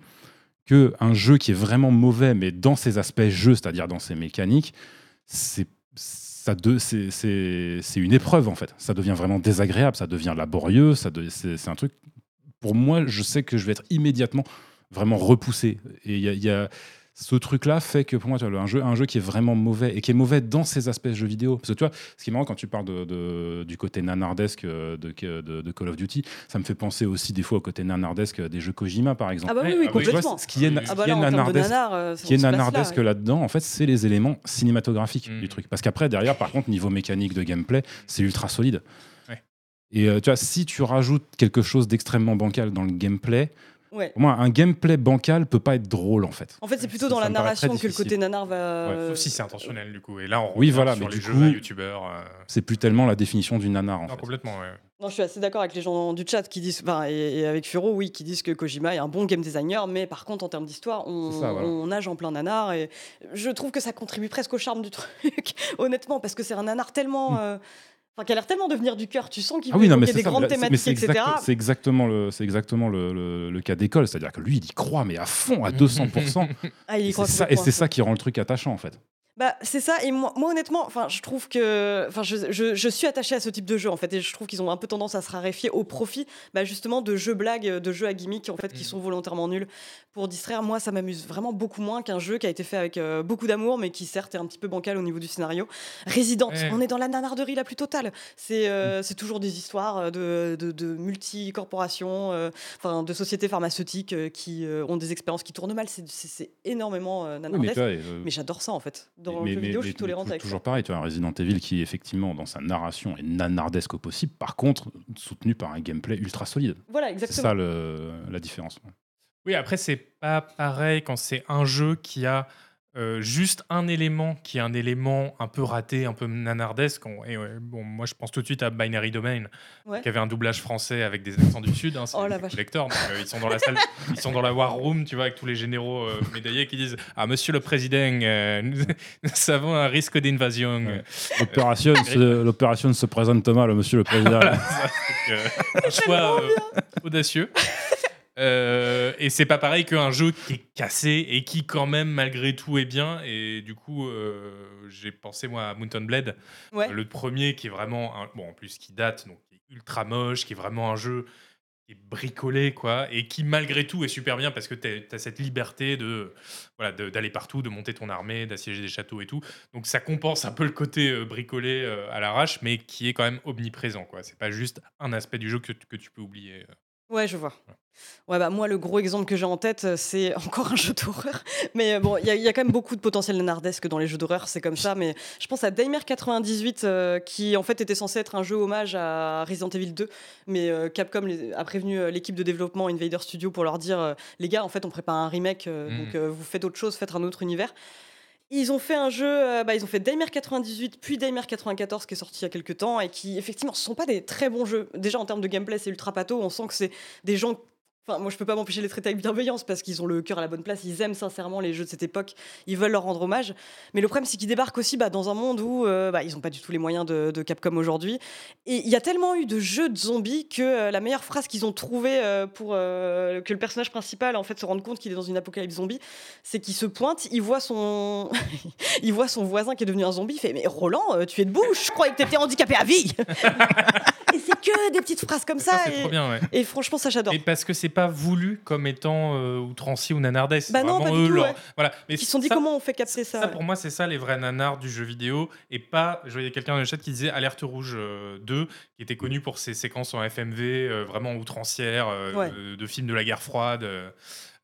que un jeu qui est vraiment mauvais, mais dans ses aspects jeu, c'est-à-dire dans ses mécaniques, c'est ça c'est- c'est c'est une épreuve en fait. Ça devient vraiment désagréable, ça devient laborieux, ça c'est un truc. Pour moi, je sais que je vais être immédiatement vraiment repoussé. Et il y a- ce truc-là fait que pour moi, tu vois, un jeu, un jeu qui est vraiment mauvais et qui est mauvais dans ses aspects jeux vidéo. Parce que tu vois, ce qui est marrant quand tu parles de, de- du côté nanardesque euh, de, de- de Call of Duty, ça me fait penser aussi des fois au côté nanardesque des jeux Kojima par exemple. Ah bah oui, ah bah, vois, complètement. ce qui est, Ah Ah qui bah est nanardesque nanar, euh, qui est là, là-dedans, en fait, c'est les éléments cinématographiques Mm. du truc. Parce qu'après, derrière, par contre, niveau mécanique de gameplay, c'est ultra solide. Ouais. Et euh, tu vois, si tu rajoutes quelque chose d'extrêmement bancal dans le gameplay, Ouais. Pour moi, un gameplay bancal peut pas être drôle en fait. En fait, c'est plutôt dans ça la narration que le côté nanar va. Ouais. Sauf si c'est intentionnel, du coup. Et là, on Oui, voilà, sur mais les du jeux coup- à youtubeurs. euh, C'est plus tellement la définition du nanar en Non, fait. complètement, ouais. Non, je suis assez d'accord avec les gens du chat qui disent, enfin, et, et avec Furo, oui, qui disent que Kojima est un bon game designer, mais par contre, en termes d'histoire, on, voilà. nage en plein nanar, et je trouve que ça contribue presque au charme du truc, honnêtement, parce que c'est un nanar tellement. euh, Enfin, qui a l'air tellement de venir du cœur, tu sens qu'il. Ah veut oui, non, mais des ça, grandes c'est- thématiques, c'est etc. exact- c'est exactement le, c'est exactement le, le- le cas d'école, c'est-à-dire que lui, il y croit, mais à fond, à 200%. Ah, il y et croit c'est ça, et complètement, c'est ça qui rend le truc attachant en fait. Bah, c'est ça, et moi, moi honnêtement, enfin, je trouve que. Enfin, je, je, je suis attachée à ce type de jeu, en fait, et je trouve qu'ils ont un peu tendance à se raréfier au profit, bah, justement, de jeux blagues, de jeux à gimmick, en fait, qui Mhm. sont volontairement nuls pour distraire. Moi, ça m'amuse vraiment beaucoup moins qu'un jeu qui a été fait avec euh, beaucoup d'amour, mais qui, certes, est un petit peu bancal au niveau du scénario. Resident, Ouais. on est dans la nanarderie la plus totale. C'est euh, Mm. c'est toujours des histoires de, de, de multi-corporations, euh, de sociétés pharmaceutiques euh, qui euh, ont des expériences qui tournent mal. C'est- C'est c'est énormément euh, Oui, mais, nanardesque. euh, Mais j'adore ça en fait. Dans mais- le jeu mais- vidéo, mais je suis tolérante tou- avec ça. Toujours pareil, tu vois, un Resident Evil qui, effectivement, dans sa narration est nanardesque au possible, par contre, soutenu par un gameplay ultra solide. Voilà, C'est exactement. ça le- la différence. Oui, après, c'est pas pareil quand c'est un jeu qui a euh, juste un élément qui est un élément un peu raté, un peu nanardesque. On- et ouais, bon, moi, je pense tout de suite à Binary Domain, Ouais. qui avait un doublage français avec des accents du Sud. Hein, Oh la vache. collectors, donc, euh, ils sont dans la salle, ils sont dans la war room, tu vois, avec tous les généraux euh, médaillés qui disent Ah, Monsieur le Président, euh, nous, nous avons un risque d'invasion. Ouais. L'opération se, présente mal, monsieur le président. Voilà, ça, euh, un choix euh, audacieux. Euh, et c'est pas pareil qu'un jeu qui est cassé et qui quand même malgré tout est bien. Et du coup euh, j'ai pensé moi à Mountain Blade Ouais. le premier qui est vraiment un- bon en plus qui date donc qui est ultra moche qui est vraiment un jeu qui est bricolé quoi et qui malgré tout est super bien parce que tu as cette liberté de voilà d'aller partout de monter ton armée d'assiéger des châteaux et tout. Donc ça compense un peu le côté euh, bricolé à l'arrache mais qui est quand même omniprésent quoi. C'est pas juste un aspect du jeu que, que tu peux oublier Ouais, je vois. Ouais, bah moi, le gros exemple que j'ai en tête, euh, c'est encore un jeu d'horreur. Mais euh, bon, il y, a- il y a quand même beaucoup de potentiel nanardesque dans les jeux d'horreur, c'est comme ça. Mais je pense à 98, euh, qui en fait était censé être un jeu hommage à Resident Evil 2. Mais euh, Capcom les- a prévenu l'équipe de développement Invader Studio pour leur dire les gars, en fait, on prépare un remake, Mhm. donc vous faites autre chose, faites un autre univers. Ils ont fait un jeu, euh, bah, ils ont fait Daymare 98, puis Daymare 94 qui est sorti il y a quelques temps et qui effectivement ce sont pas des très bons jeux. Déjà en termes de gameplay, c'est ultra pato. On sent que c'est des gens. Enfin, moi je peux pas m'empêcher de les traiter avec bienveillance parce qu'ils ont le cœur à la bonne place. Ils aiment sincèrement les jeux de cette époque. Ils veulent leur rendre hommage. Mais le problème c'est qu'ils débarquent aussi bah, dans un monde où euh, bah, ils ont pas du tout les moyens de, de Capcom aujourd'hui. Et il y a tellement eu de jeux de zombies que euh, la meilleure phrase qu'ils ont trouvée euh, pour que le personnage principal en fait se rende compte qu'il est dans une apocalypse zombie, c'est qu'il se pointe, il voit son, il voit son voisin qui est devenu un zombie, il fait mais Roland, tu es debout, je croyais que t'étais handicapé à vie. et c'est que des petites phrases comme ça. et, trop bien ouais et franchement ça j'adore. Et parce que c'est pas voulu comme étant euh, outrancier ou nanardesque. Bah non, pas du eux, tout, leur- ouais. Voilà. Mais Ils se sont dit ça- comment on fait capter ça. Ça, ouais. pour moi, c'est ça les vrais nanars du jeu vidéo. Et pas. Je voyais quelqu'un dans le chat qui disait Alerte Rouge euh, 2, qui était connu pour ses séquences en FMV euh, vraiment outrancières, euh, Ouais. de, de films de la guerre froide, euh,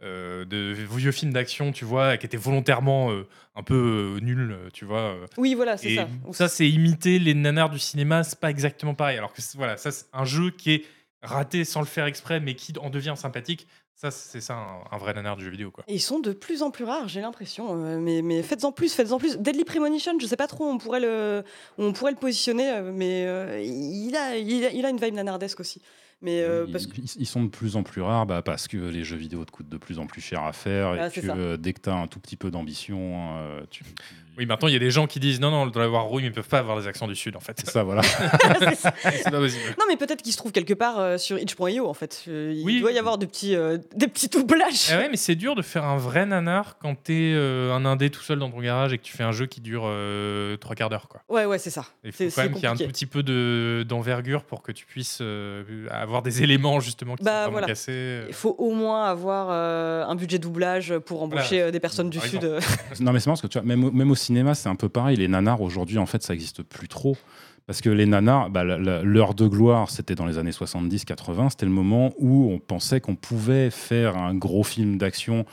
euh, de vieux films d'action, tu vois, qui étaient volontairement euh, un peu euh, nuls, euh, tu vois. euh. Oui voilà c'est ça. ça, c'est imiter les nanars du cinéma, c'est pas exactement pareil. Alors que voilà, ça, c'est un jeu qui est raté sans le faire exprès, mais qui en devient sympathique. Ça, c'est ça un, un vrai nanar du jeu vidéo, quoi. Et ils sont de plus en plus rares, j'ai l'impression. euh, mais, mais faites-en plus, faites-en plus. Deadly Premonition, je sais pas trop on pourrait le, on pourrait le positionner, euh, mais euh, il, a, il, a, il a une vibe nanardesque aussi. Mais euh, ils, parce que ils- ils sont de plus en plus rares bah, parce que les jeux vidéo te coûtent de plus en plus cher à faire Ah, et c'est que ça. dès que tu as un tout petit peu d'ambition, euh, tu... Oui, maintenant, il y a des gens qui disent non, non, dans la War Room, ils peuvent pas avoir des accents du Sud, en fait. ça voilà. C'est ça. pas possible. Non, mais peut-être qu'il se trouve quelque part euh, sur itch.io en fait. Euh, il Oui. doit y avoir des petits, euh, des petits doublages. Eh ouais, mais c'est dur de faire un vrai nanar quand t'es euh, un indé tout seul dans ton garage et que tu fais un jeu qui dure euh, trois quarts d'heure, quoi. Ouais, ouais, c'est ça. Il faut C'est- quand même qu'il y ait un tout petit peu de- d'envergure pour que tu puisses euh, avoir des éléments justement qui Bah, sont voilà. cassés. Il faut au moins avoir euh, un budget doublage pour embaucher Voilà. euh, des personnes du Par Sud. Non, mais c'est marrant parce que tu vois, même, même au cinéma, c'est un peu pareil. Les nanars, aujourd'hui, en fait, ça n'existe plus trop. Parce que les nanars, bah, l'heure de gloire, c'était dans les années 70-80. C'était le moment où on pensait qu'on pouvait faire un gros film d'action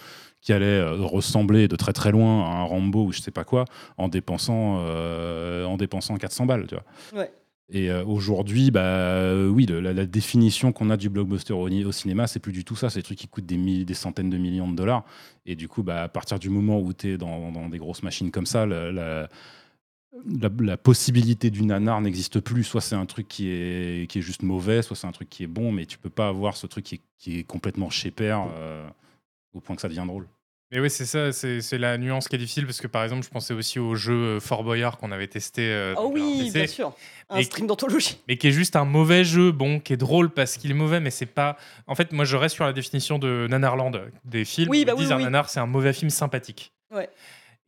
qui allait euh, ressembler de très très loin à un Rambo ou je sais pas quoi, en dépensant, euh, en dépensant 400 balles. Tu vois. Et euh, aujourd'hui, bah, euh, oui, la, définition qu'on a du blockbuster au, au cinéma, c'est plus du tout ça. C'est des trucs qui coûtent des, centaines de millions de dollars. Et du coup, bah, à partir du moment où tu es dans, des grosses machines comme ça, la possibilité du nanar n'existe plus. Soit c'est un truc qui est, qui est juste mauvais, soit c'est un truc qui est bon, mais tu peux pas avoir ce truc qui est, qui est complètement chez père euh, au point que ça devient drôle. Mais oui, c'est ça, c'est la nuance qui est difficile parce que par exemple, je pensais aussi au jeu euh, Fort Boyard qu'on avait testé. euh, Oh oui, bien sûr. Un stream d'anthologie. Mais qui est juste un mauvais jeu, bon, qui est drôle parce qu'il est mauvais, mais c'est pas. En fait, moi, je reste sur la définition de Nanarland des films. Oui, bah oui, disent oui, un nanar, c'est un mauvais film sympathique. Ouais.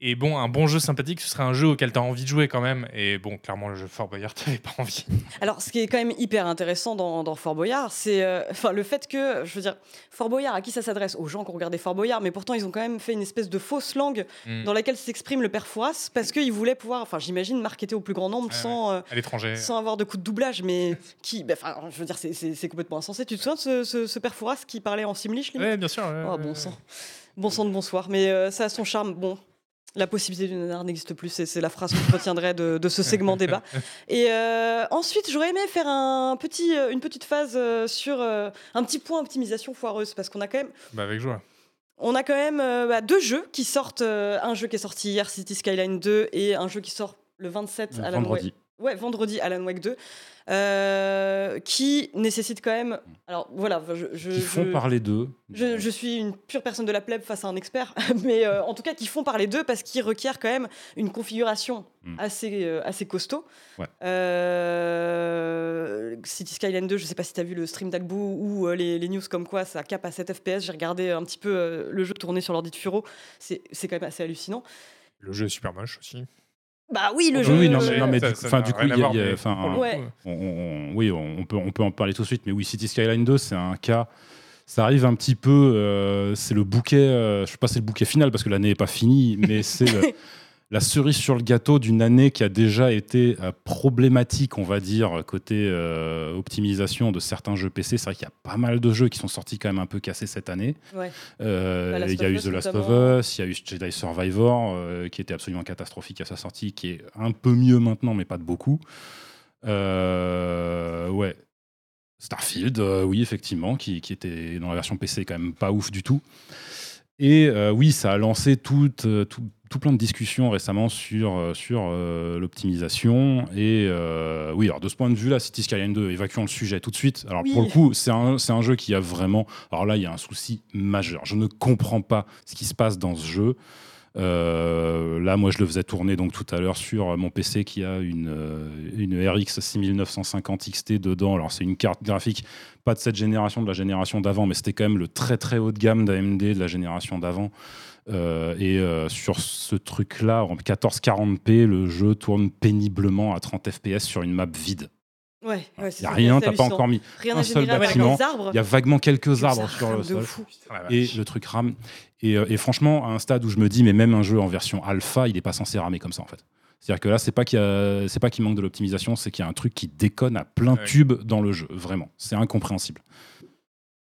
Et bon, un bon jeu sympathique, ce serait un jeu auquel tu as envie de jouer quand même. Et bon, clairement, le jeu Fort Boyard, t'avais pas envie. Alors, ce qui est quand même hyper intéressant dans, dans Fort Boyard, c'est euh, le fait que, je veux dire, Fort Boyard, à qui ça s'adresse? Aux gens qui ont regardé Fort Boyard, mais pourtant, ils ont quand même fait une espèce de fausse langue Mm. dans laquelle s'exprime le père Fouras, parce qu'ils voulaient pouvoir, enfin, j'imagine, marketer au plus grand nombre sans, euh, À l'étranger. sans avoir de coup de doublage, mais qui, bah, enfin, je veux dire, c'est- c'est c'est complètement insensé. Tu te souviens de ce, ce, ce père Fouras qui parlait en simlish Ouais, bien sûr. ouais, Oh, bon sang. Bon sang de bonsoir. Mais euh, ça a son charme. Bon, la possibilité du nanar n'existe plus. C'est la phrase que je retiendrai de, de ce segment débat. Et euh, ensuite, j'aurais aimé faire un petit, euh, une petite phase euh, sur euh, un petit point optimisation foireuse. Parce qu'on a quand même, Bah, avec joie. on a quand même euh, bah, deux jeux qui sortent. euh, un jeu qui est sorti hier, City Skyline 2, et un jeu qui sort le 27 à la Vendredi. Ouais, vendredi Alan Wake 2, euh, qui nécessite quand même. Alors voilà, je, je- Qui font je- parler d'eux. je, je suis une pure personne de la plèbe face à un expert, mais euh, en tout cas qui font parler d'eux parce qu'ils requièrent quand même une configuration Mm. assez, euh, assez costaud. Ouais. Euh, City Skyline 2, je sais pas si tu as vu le stream d'Agbou ou euh, les, les news comme quoi ça cap à 7 FPS. J'ai regardé un petit peu euh, le jeu tourner sur l'ordi de Furo. C'est c'est quand même assez hallucinant. Le jeu est super moche aussi. Bah oui, le jeu. oui, non, mais- non, mais Ça- du coup- ça du il y a- y a- Ouais. On- on- oui, on, peut, on peut en parler tout de suite, mais oui, City Skyline 2, c'est un cas. Ça arrive un petit peu. euh, c'est le bouquet. euh, je sais pas, si c'est le bouquet final parce que l'année n'est pas finie, mais c'est la cerise sur le gâteau d'une année qui a déjà été euh, problématique, on va dire, côté euh, optimisation de certains jeux PC. C'est vrai qu'il y a pas mal de jeux qui sont sortis quand même un peu cassés cette année. Ouais. Euh, Bah, il y a eu The Last notamment. of Us, il y a eu Jedi Survivor, euh, qui était absolument catastrophique à sa sortie, qui est un peu mieux maintenant, mais pas de beaucoup. Ouais. Starfield, oui, effectivement, qui, qui était dans la version PC quand même pas ouf du tout. Et euh, oui, ça a lancé tout, euh, tout, tout plein de discussions récemment sur, euh, sur euh, l'optimisation. Et euh, oui, alors de ce point de vue-là, City Skyline 2, évacuons le sujet tout de suite. Alors Oui. pour le coup, c'est un, un jeu qui a vraiment. Alors là, il y a un souci majeur. Je ne comprends pas ce qui se passe dans ce jeu. Euh, là, moi, je le faisais tourner donc tout à l'heure sur mon PC qui a une, une RX 6950 XT dedans. Alors, c'est une carte graphique, pas de cette génération, de la génération d'avant, mais c'était quand même le très très haut de gamme d'AMD de la génération d'avant. Euh, et euh, sur ce truc-là, en 1440p, le jeu tourne péniblement à 30 FPS sur une map vide. Ouais, ouais, Il n'y a rien, t'as pas encore mis. Rien un seul bâtiment. Il y a vaguement quelques arbres sur le sol. fou. Et le truc rame. Et, euh, et franchement, à un stade où je me dis, mais même un jeu en version alpha, il n'est pas censé ramer comme ça en fait. C'est-à-dire que là, c'est pas qu'il y a- c'est pas qu'il manque de l'optimisation, c'est qu'il y a un truc qui déconne à plein Ouais. tube dans le jeu. Vraiment, c'est incompréhensible.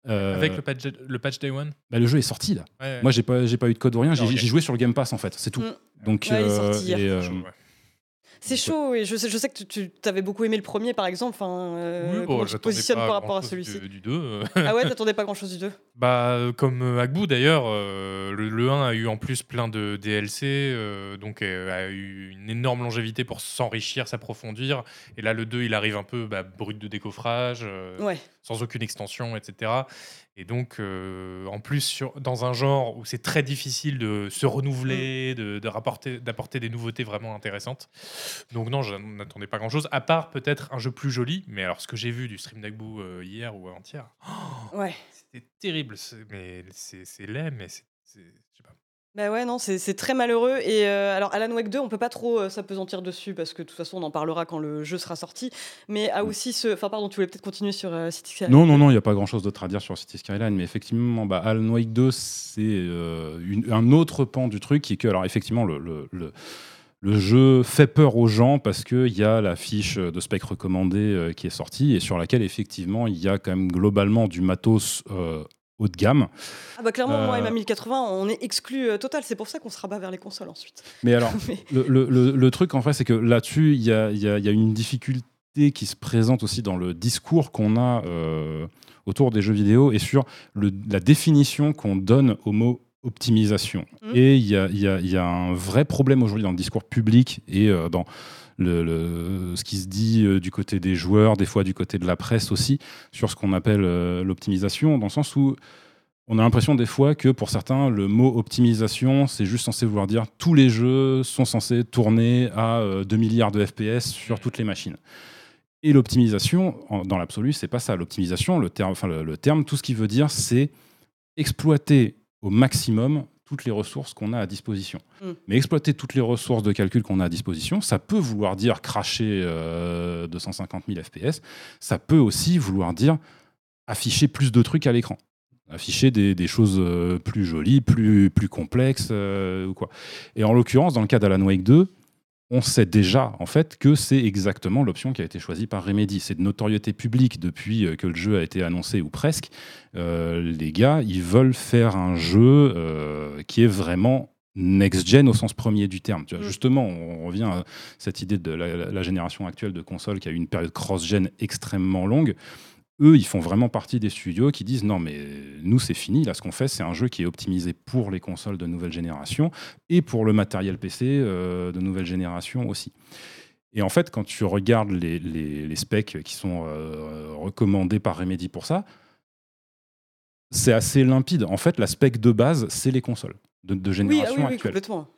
Euh, Avec le patch, le patch Day One bah, le jeu est sorti là. Ouais. Moi, j'ai pas, j'ai pas eu de code ou rien. J'ai ok. j'ai joué sur le Game Pass en fait. C'est tout. Mm. Donc, Ouais, il est sorti hier. et, euh. C'est chaud, et je sais, je sais que tu avais beaucoup aimé le premier, par exemple. Enfin, euh, Oui, bon, j'attendais positionnes pas par rapport à celui-ci Du, du 2. Ah ouais, t'attendais pas grand-chose du 2 Bah, euh, comme euh, Agbou d'ailleurs, euh, le, le 1 a eu en plus plein de DLC, euh, donc euh, a eu une énorme longévité pour s'enrichir, s'approfondir. Et là, le 2, il arrive un peu bah, brut de décoffrage, euh, Ouais. sans aucune extension, etc. Et donc, euh, en plus, sur, dans un genre où c'est très difficile de se renouveler, de, de rapporter, d'apporter des nouveautés vraiment intéressantes. Donc non, je n'attendais pas grand-chose, à part peut-être un jeu plus joli. Mais alors, ce que j'ai vu du stream d'Agbou euh, hier ou avant-hier, Ouais. c'était terrible, c'est- mais c'est c'est laid, mais c'est. c'est- je sais pas. Bah ouais, non, c'est très malheureux. Et euh, alors, Alan Wake 2, on peut pas trop euh, s'apesantir dessus parce que de toute façon, on en parlera quand le jeu sera sorti. Mais a aussi ce. Enfin, pardon, tu voulais peut-être continuer sur euh, City Skyline. Non, non, non, il n'y a pas grand-chose d'autre à dire sur City Skyline, mais effectivement, bah, Alan Wake 2, c'est un autre pan du truc qui est que, alors effectivement, le, le, le- le jeu fait peur aux gens parce qu'il y a la fiche de spec recommandé euh, qui est sortie et sur laquelle, effectivement, il y a quand même globalement du matos euh, haut de gamme. Ah bah clairement, moi et Euh, ma 1080, on est exclu euh, total. C'est pour ça qu'on se rabat vers les consoles ensuite. Mais alors, Mais- le, le- le- truc, en fait, c'est que là-dessus, il y a, y a- y a une difficulté qui se présente aussi dans le discours qu'on a euh, autour des jeux vidéo et sur le- la définition qu'on donne au mot optimisation. Mhm. Et il y a, y a- il y a un vrai problème aujourd'hui dans le discours public et euh, dans ce qui se dit euh, du côté des joueurs, des fois du côté de la presse aussi, sur ce qu'on appelle euh, l'optimisation, dans le sens où on a l'impression des fois que pour certains, le mot optimisation, c'est juste censé vouloir dire tous les jeux sont censés tourner à euh, 2 milliards de FPS sur toutes les machines. Et l'optimisation, dans l'absolu, c'est pas ça. L'optimisation, le terme, le, terme, tout ce qu'il veut dire, c'est exploiter au maximum toutes les ressources qu'on a à disposition. Mm. Mais exploiter toutes les ressources de calcul qu'on a à disposition, ça peut vouloir dire cracher euh, 250 000 FPS. Ça peut aussi vouloir dire afficher plus de trucs à l'écran afficher des, des choses euh, plus jolies, plus, plus complexes euh, ou quoi. Et en l'occurrence, dans le cas d'Alan Wake 2, on sait déjà en fait que c'est exactement l'option qui a été choisie par Remedy. C'est de notoriété publique depuis euh, que le jeu a été annoncé ou presque. Euh, les gars, ils veulent faire un jeu euh, qui est vraiment next-gen au sens premier du terme. Tu vois, Mm. Justement, on revient à cette idée de la, la- la génération actuelle de consoles qui a eu une période cross-gen extrêmement longue eux, ils font vraiment partie des studios qui disent non, mais nous, c'est fini. Là, ce qu'on fait, c'est un jeu qui est optimisé pour les consoles de nouvelle génération et pour le matériel PC euh, de nouvelle génération aussi. Et en fait, quand tu regardes les, les- les specs qui sont euh, recommandés par Remedy pour ça, c'est assez limpide. En fait, la spec de base, c'est les consoles de, de Oui, génération ah oui, oui, actuelle. complètement.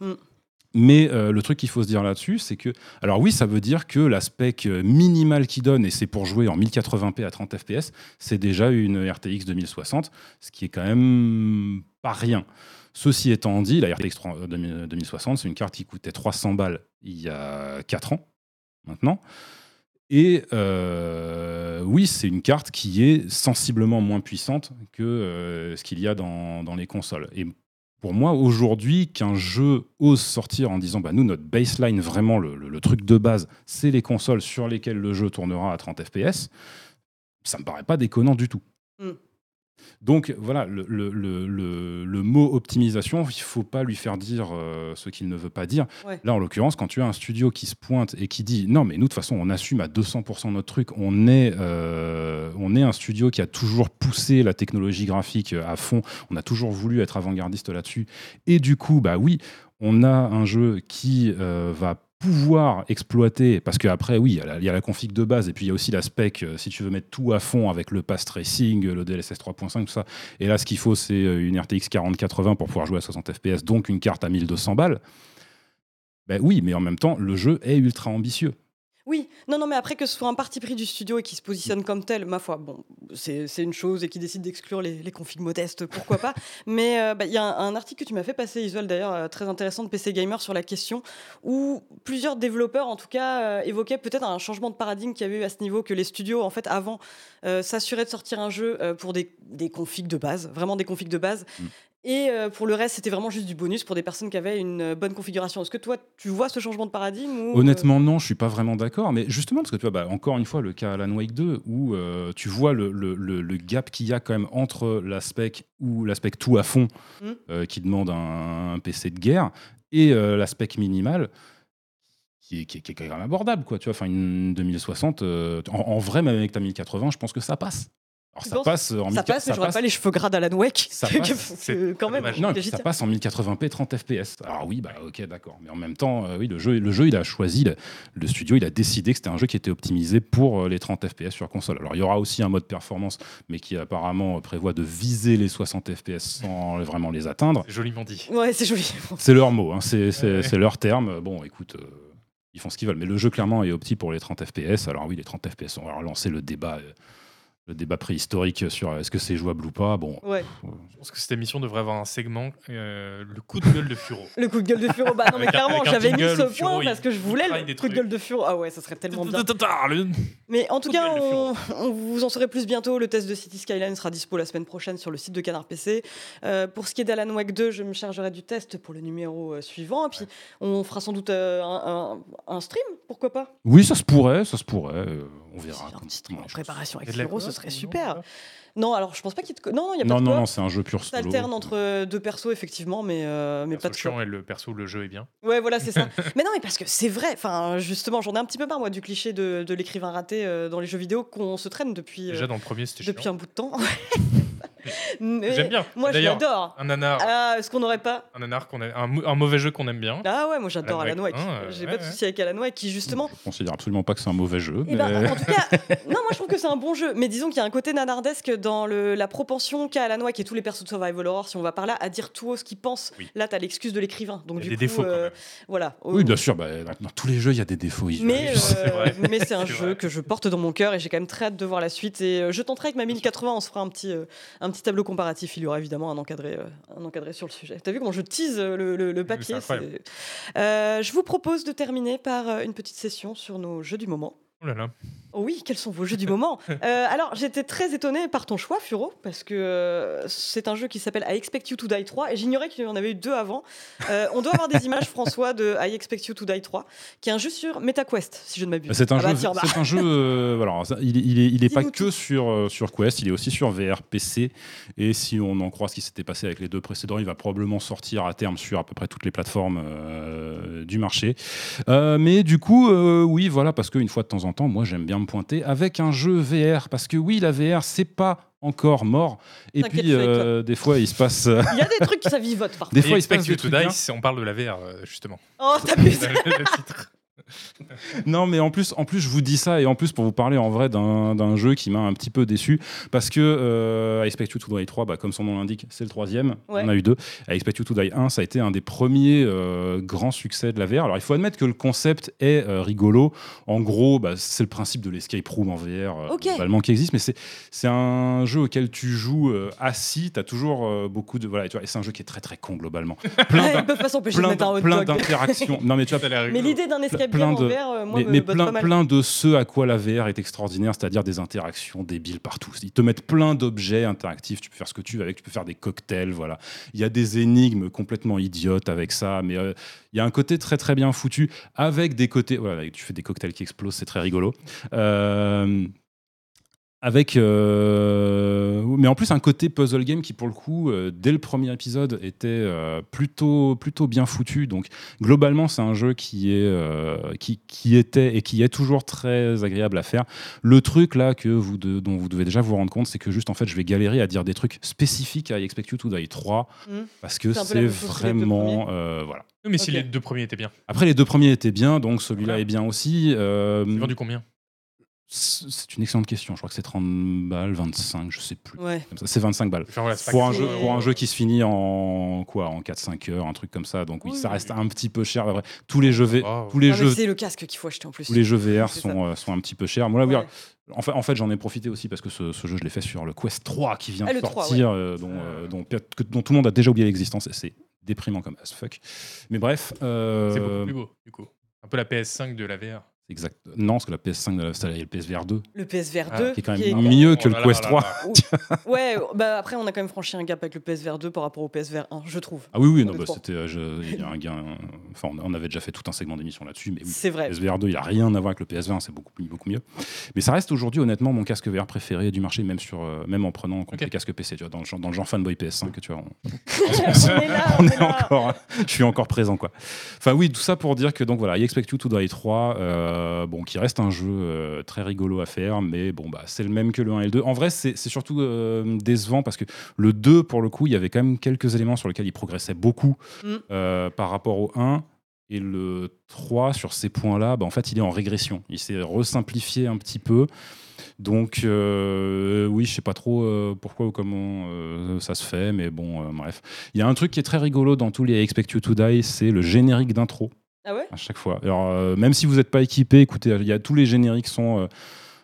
Mais euh, le truc qu'il faut se dire là-dessus, c'est que. Alors, oui, ça veut dire que la spec euh, minimale qu'il donne, et c'est pour jouer en 1080p à 30 fps, c'est déjà une RTX 2060, ce qui est quand même pas rien. Ceci étant dit, la RTX 3- 2000 2060, c'est une carte qui coûtait 300 balles il y a 4 ans, maintenant. Et euh, oui, c'est une carte qui est sensiblement moins puissante que euh, ce qu'il y a dans, dans les consoles. Et pour moi, aujourd'hui, qu'un jeu ose sortir en disant bah, nous, notre baseline, vraiment, le, truc de base, c'est les consoles sur lesquelles le jeu tournera à 30 FPS, ça me paraît pas déconnant du tout. Mm. Donc voilà, le, le- le- le- le mot optimisation, il faut pas lui faire dire euh, ce qu'il ne veut pas dire. Ouais. Là, en l'occurrence, quand tu as un studio qui se pointe et qui dit non, mais nous, de toute façon, on assume à 200% notre truc, on est, euh, on est un studio qui a toujours poussé la technologie graphique à fond, on a toujours voulu être avant-gardiste là-dessus. Et du coup, bah oui, on a un jeu qui euh, va pouvoir exploiter, parce qu'après, oui, il y a la- config de base, et puis il y a aussi la spec, euh, si tu veux mettre tout à fond avec le pass tracing, le DLSS 3.5, tout ça. Et là, ce qu'il faut, c'est euh, une RTX 4080 pour pouvoir jouer à 60 FPS, donc une carte à 1200 balles. Ben oui, mais en même temps, le jeu est ultra ambitieux. Oui, non, non, mais après que ce soit un parti pris du studio et qui se positionne comme tel, ma foi, bon, c'est une chose et qui décide d'exclure les, les configs modestes, pourquoi pas. Mais euh, bah, il y a un, un article que tu m'as fait passer, Isuel, d'ailleurs, euh, très intéressant de PC Gamer sur la question, où plusieurs développeurs, en tout cas, euh, évoquaient peut-être un changement de paradigme qu'il y avait eu à ce niveau, que les studios, en fait, avant, s'assuraient de sortir un jeu pour des, des configs de base, vraiment des configs de base. Mm. Et euh, pour le reste, c'était vraiment juste du bonus pour des personnes qui avaient une euh, bonne configuration. Est-ce que toi, tu vois ce changement de paradigme ou, euh, Honnêtement, non, je suis pas vraiment d'accord. Mais justement, parce que tu vois, bah, encore une fois, le cas Alan Wake 2, où euh, tu vois le, le- le- le gap qu'il y a quand même entre la spec ou la spec tout à fond, Mm. euh, qui demande un, un PC de guerre, et euh, la spec minimale, qui est, qui est- qui est quand même abordable. Quoi, tu vois, enfin, une 2060, euh, en, en vrai, même avec ta 1080, je pense que ça passe. Alors, ça passe en Ça 1000 passe, mais j'aurais pas les cheveux gras d'Alan Wake. Ça passe, quand même. non, ça en 1080p 30 FPS. Alors oui, bah ok, d'accord. Mais en même temps, euh, oui, le jeu, le jeu, il a choisi, le, le studio, il a décidé que c'était un jeu qui était optimisé pour euh, les 30 FPS sur console. Alors il y aura aussi un mode performance, mais qui apparemment prévoit de viser les 60 FPS sans vraiment les atteindre. C'est joliment dit. Ouais, c'est joli. C'est leur mot, hein, c'est Ouais. leur terme. Bon, écoute. euh, ils font ce qu'ils veulent, mais le jeu clairement est opti pour les 30 FPS. Alors oui, les 30 FPS, on va relancer le débat, euh, le débat préhistorique sur est-ce que c'est jouable ou pas. Bon, Ouais. Je pense que cette émission devrait avoir un segment, euh, le coup de gueule de Furo. Le coup de gueule de Furo. Bah non, mais Avec clairement, j'avais mis ce Furo, point parce que je voulais le coup de gueule de Furo. Ah ouais, ça serait tellement bien. Mais en tout cas, on, on vous en saurez plus bientôt. Le test de City Skyline sera dispo la semaine prochaine sur le site de Canard PC. Euh, pour ce qui est d'Alan Wake 2, je me chargerai du test pour le numéro euh, suivant. Et puis, on fera sans doute euh, un, un- un stream, pourquoi pas? Oui, ça se pourrait, ça se pourrait. Euh, on verra. En préparation avec Furo, ce serait super. Non alors je pense pas qu'il te. Non, non, il y a pas Non, de non, non, c'est un jeu pur Ça solo. alterne entre euh, deux persos, effectivement, mais, euh, mais pas de chiant et le perso, le jeu est bien. Ouais, voilà, c'est ça. mais non, mais parce que c'est vrai. Enfin, justement, j'en ai un petit peu marre, moi, du cliché de, de l'écrivain raté euh, dans les jeux vidéo qu'on se traîne depuis, euh, Déjà, dans le premier, c'était depuis chiant. un bout de temps. J'aime bien. Moi, je l'adore. Un nanar, Ah, est-ce qu'on n'aurait pas un, nanar qu'on a, un, un mauvais jeu qu'on aime bien. Ah ouais, moi j'adore Alan Wake euh, J'ai ouais, pas de ouais. souci avec Alan Wake qui justement. Je considère absolument pas que c'est un mauvais jeu. Eh mais- ben, en tout cas, non, moi je trouve que c'est un bon jeu. Mais disons qu'il y a un côté nanardesque dans le, la propension qu'a Alan Wake et tous les persos de Survival Horror, si on va par là, à dire tout haut ce qu'ils pensent. Oui. Là, t'as l'excuse de l'écrivain. Donc Il y a du des coup, défauts, quand euh, même. voilà. Oui, bien sûr, bah, dans tous les jeux, il y a des défauts. Mais, C'est euh, mais c'est un jeu que je porte dans mon cœur et j'ai quand même très hâte de voir la suite. Et euh, je tenterai avec ma 1080, on se fera un petit, un petit tableau comparatif. Il y aura évidemment un encadré, euh, un encadré sur le sujet. T'as vu comment je tease euh, le, le- le papier Euh, Je vous propose de terminer par une petite session sur nos jeux du moment. Oh là là. Oh oui, quels sont vos jeux du moment Euh, Alors, j'étais très étonnée par ton choix, Furo, parce que euh, c'est un jeu qui s'appelle I Expect You to Die 3, et j'ignorais qu'il y en avait eu deux avant. Euh, on doit avoir des images, François, de I Expect You to Die 3, qui est un jeu sur MetaQuest, si je ne m'abuse. C'est un Ah bah jeu, tiens, bah. c'est un jeu. euh, voilà, ça, il, est- il est, il est pas que tout. sur sur Quest, il est aussi sur VR, PC. Et si on en croit ce qui s'était passé avec les deux précédents, il va probablement sortir à terme sur à peu près toutes les plateformes euh, du marché. Euh, mais du coup, euh, oui, voilà, parce qu'une fois de temps en temps, moi j'aime bien me pointer avec un jeu VR, parce que oui, la VR, c'est pas encore mort. Et puis euh, des fois, il se passe. euh, Il y a des trucs qui ça vivote parfois. Des fois, il se Expect passe You des to trucs. Die, c'est- on parle de la VR, euh, justement. Oh, t'abuses le titre. Non, mais en plus, en plus, je vous dis ça, et en plus, pour vous parler en vrai d'un d'un jeu qui m'a un petit peu déçu, parce que euh, I Expect You to Die 3, bah, comme son nom l'indique, c'est le troisième, Ouais. on a eu deux. I Expect You to Die 1, ça a été un des premiers euh, grands succès de la VR. Alors, il faut admettre que le concept est euh, rigolo. En gros, bah, c'est le principe de l'escape room en VR, euh, Ok. globalement, qui existe, mais c'est c'est un jeu auquel tu joues euh, assis, tu as toujours euh, beaucoup de... Voilà, et tu vois, et c'est un jeu qui est très très con, globalement. Plein Ils peuvent pas s'empêcher de mettre un hot plein d'interactions. Non, mais tu vois, Ça a l'air Mais l'idée d'un escape plein de- VR, euh, moi, mais, plein, plein de ce à quoi la VR est extraordinaire, c'est-à-dire des interactions débiles partout. Ils te mettent plein d'objets interactifs, tu peux faire ce que tu veux avec, tu peux faire des cocktails, voilà. Il y a des énigmes complètement idiotes avec ça, mais euh, il y a un côté très très bien foutu, avec des côtés, voilà, tu fais des cocktails qui explosent, c'est très rigolo. Euh, avec euh, mais en plus un côté puzzle game qui pour le coup euh, dès le premier épisode était euh, plutôt plutôt bien foutu donc globalement c'est un jeu qui est euh, qui, qui était et qui est toujours très agréable à faire le truc là que vous de- dont vous devez déjà vous rendre compte c'est que juste en fait je vais galérer à dire des trucs spécifiques à I Expect You to Die 3 Mm. parce que C'est vraiment euh, voilà Oui, Mais si les deux premiers étaient bien. après les deux premiers étaient bien donc celui-là Voilà. est bien aussi euh, vendu combien? C'est une excellente question je crois que c'est 30 balles 25 je sais plus Ouais. C'est 25 balles Enfin, voilà, pour un, jeu, c'est- pour un jeu qui se finit en quoi en 4-5 heures un truc comme ça donc oui, Oui, ça reste oui. un petit peu cher tous les jeux V- Oh. tous les Ah, jeux c'est le casque qu'il faut acheter en plus. tous les jeux VR sont, euh, sont un petit peu chers moi là, Ouais. en fait, en fait j'en ai profité aussi parce que ce, ce jeu je l'ai fait sur le Quest 3 qui vient Ah, de le 3, sortir euh, dont, euh, dont, que- dont tout le monde a déjà oublié l'existence et c'est déprimant comme as fuck mais bref euh, C'est beaucoup plus beau, du coup. Un peu la PS5 de la VR. Exact non parce que la PS5 de la- c'est le PSVR 2 Le PSVR Ah, 2. qui est quand même est- mieux que Oh le là Quest là 3 là là. Ouais, bah après, on a quand même franchi un gap avec le PSVR 2 par rapport au PSVR 1, je trouve. ah oui oui non, Le bah, 3. c'était euh, il y a un gain enfin on avait déjà fait tout un segment d'émission là-dessus mais oui C'est vrai. PSVR 2, il n'a rien à voir avec le PSVR, c'est beaucoup, beaucoup mieux. Mais ça reste aujourd'hui, honnêtement, mon casque VR préféré du marché, même, sur, euh, même en prenant en compte Ok. les casques PC. Tu vois, dans, le genre, dans le genre fanboy PS5, tu vois, on, on est là, on on est est là. encore, je suis encore présent. Quoi. Enfin, oui, tout ça pour dire que donc voilà, I Expect You to Die 3, euh, bon, qui reste un jeu euh, très rigolo à faire, mais bon, bah, c'est le même que le 1 et le 2. En vrai, c'est surtout euh, décevant parce que le 2, pour le coup, il y avait quand même quelques éléments sur lesquels il progressait beaucoup Mm. euh, par rapport au 1. Et le 3, sur ces points-là, bah, en fait, il est en régression. Il s'est resimplifié un petit peu. Donc, euh, oui, je sais pas trop euh, pourquoi ou comment euh, ça se fait, mais bon, euh, bref. Il y a un truc qui est très rigolo dans tous les I Expect You to Die, c'est le générique d'intro Ah ouais? À chaque fois. Alors, euh, même si vous n'êtes pas équipé, écoutez, il y a tous les génériques sont euh,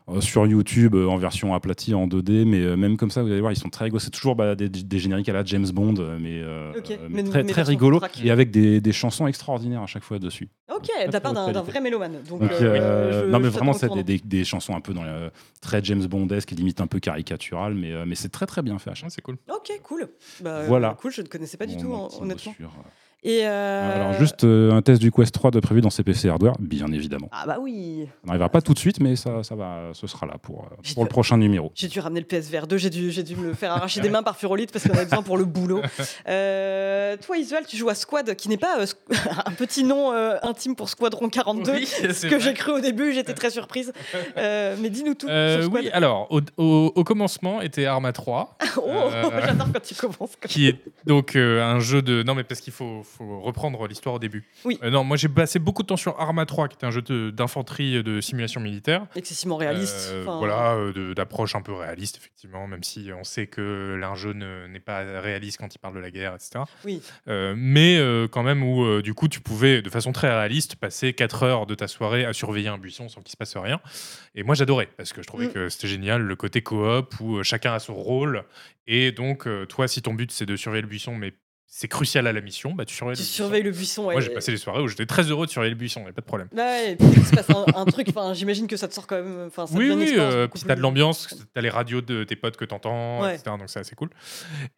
euh, sur YouTube euh, en version aplatie en 2D, mais euh, même comme ça, vous allez voir, ils sont très rigolos. C'est toujours bah, des, des génériques à la James Bond, mais, très, mais très rigolo et avec des, des chansons extraordinaires à chaque fois dessus. Ok, de la part d'un vrai mélomane. Donc, Donc, euh, euh, je- non, mais vraiment, c'est des, tournant. des- des chansons un peu dans le, très James Bondesque, limite un peu caricaturales, mais, euh, mais c'est très très bien fait à chaque Ouais, C'est cool. Ok, cool. Bah, Voilà. Cool, je ne connaissais pas du Mon- tout, mot honnêtement. Sur, euh, Et euh, Alors, juste euh, un test du Quest 3 de prévu dans CPC Hardware, bien évidemment. Ah bah oui. On n'arrivera pas tout de suite, mais ça, ça va, ce sera là pour, euh, pour le prochain numéro. J'ai dû ramener le PSVR 2, j'ai dû, j'ai dû me le faire arracher des mains par Furolite parce qu'on avait besoin pour le boulot. Euh, toi, Isual, tu joues à Squad, qui n'est pas euh, un petit nom euh, intime pour Squadron 42, Oui, ce que j'ai cru au début, j'étais très surprise. Euh, mais dis-nous tout Euh, sur Squad. oui, alors au, au- au commencement était Arma 3, oh, euh, j'adore quand tu commences. comme qui est donc euh, un jeu de. Non, mais parce qu'il faut, faut reprendre l'histoire au début. Oui. Euh, non, moi j'ai passé beaucoup de temps sur Arma 3, qui était un jeu d'infanterie de simulation militaire. Excessivement réaliste. Euh, Enfin, Voilà, euh, d'approche un peu réaliste, effectivement, même si on sait que l'un jeu ne- n'est pas réaliste quand il parle de la guerre, etc. Oui. Euh, mais euh, quand même, où euh, du coup, tu pouvais, de façon très réaliste, passer 4 heures de ta soirée à surveiller un buisson sans qu'il se passe rien. Et moi, j'adorais, parce que je trouvais Mm. que c'était génial, le côté coop, où euh, chacun a son rôle. Et donc, euh, toi, si ton but, c'est de surveiller le buisson, mais c'est crucial à la mission, bah, tu surveilles Tu le buisson. le buisson. ouais. Moi, j'ai passé les soirées où j'étais très heureux de surveiller le buisson, il a pas de problème. Ouais, et puis il se passe un, un truc, j'imagine que ça te sort quand même. Ça Oui, oui, euh, puis plus- t'as de l'ambiance, t'as les radios de tes potes que t'entends, Ouais. etc. Donc c'est assez cool.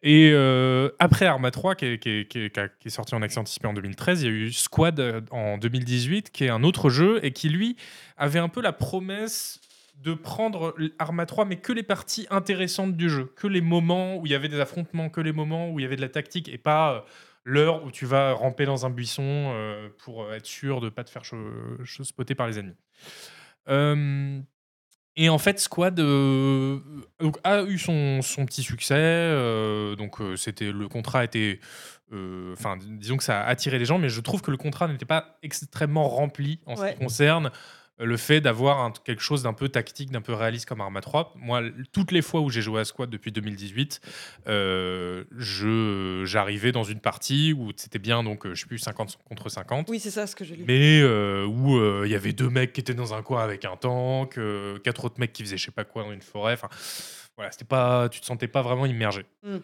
Et euh, après Arma 3, qui est, qui, est, qui est- qui a- qui est sorti en accès anticipé en 2013, il y a eu Squad euh, en 2018, qui est un autre jeu et qui, lui, avait un peu la promesse de prendre Arma 3, mais que les parties intéressantes du jeu, que les moments où il y avait des affrontements, que les moments où il y avait de la tactique, et pas euh, l'heure où tu vas ramper dans un buisson euh, pour être sûr de ne pas te faire spotter par les ennemis. Euh, et en fait, Squad donc, a eu son, son petit succès. donc, c'était le contrat était, euh, enfin, disons que ça a attiré les gens, mais je trouve que le contrat n'était pas extrêmement rempli en ce qui concerne le fait d'avoir quelque chose d'un peu tactique, d'un peu réaliste comme Arma 3. Moi, toutes les fois où j'ai joué à Squad depuis 2018, euh, je j'arrivais dans une partie où c'était bien, donc euh, je sais plus 50 contre 50. Oui, c'est ça ce que j'ai lu. Mais euh, où euh, il y avait deux mecs qui étaient dans un coin avec un tank, quatre autres mecs qui faisaient je sais pas quoi dans une forêt. Enfin, voilà, c'était pas, tu te sentais pas vraiment immergé. Mm.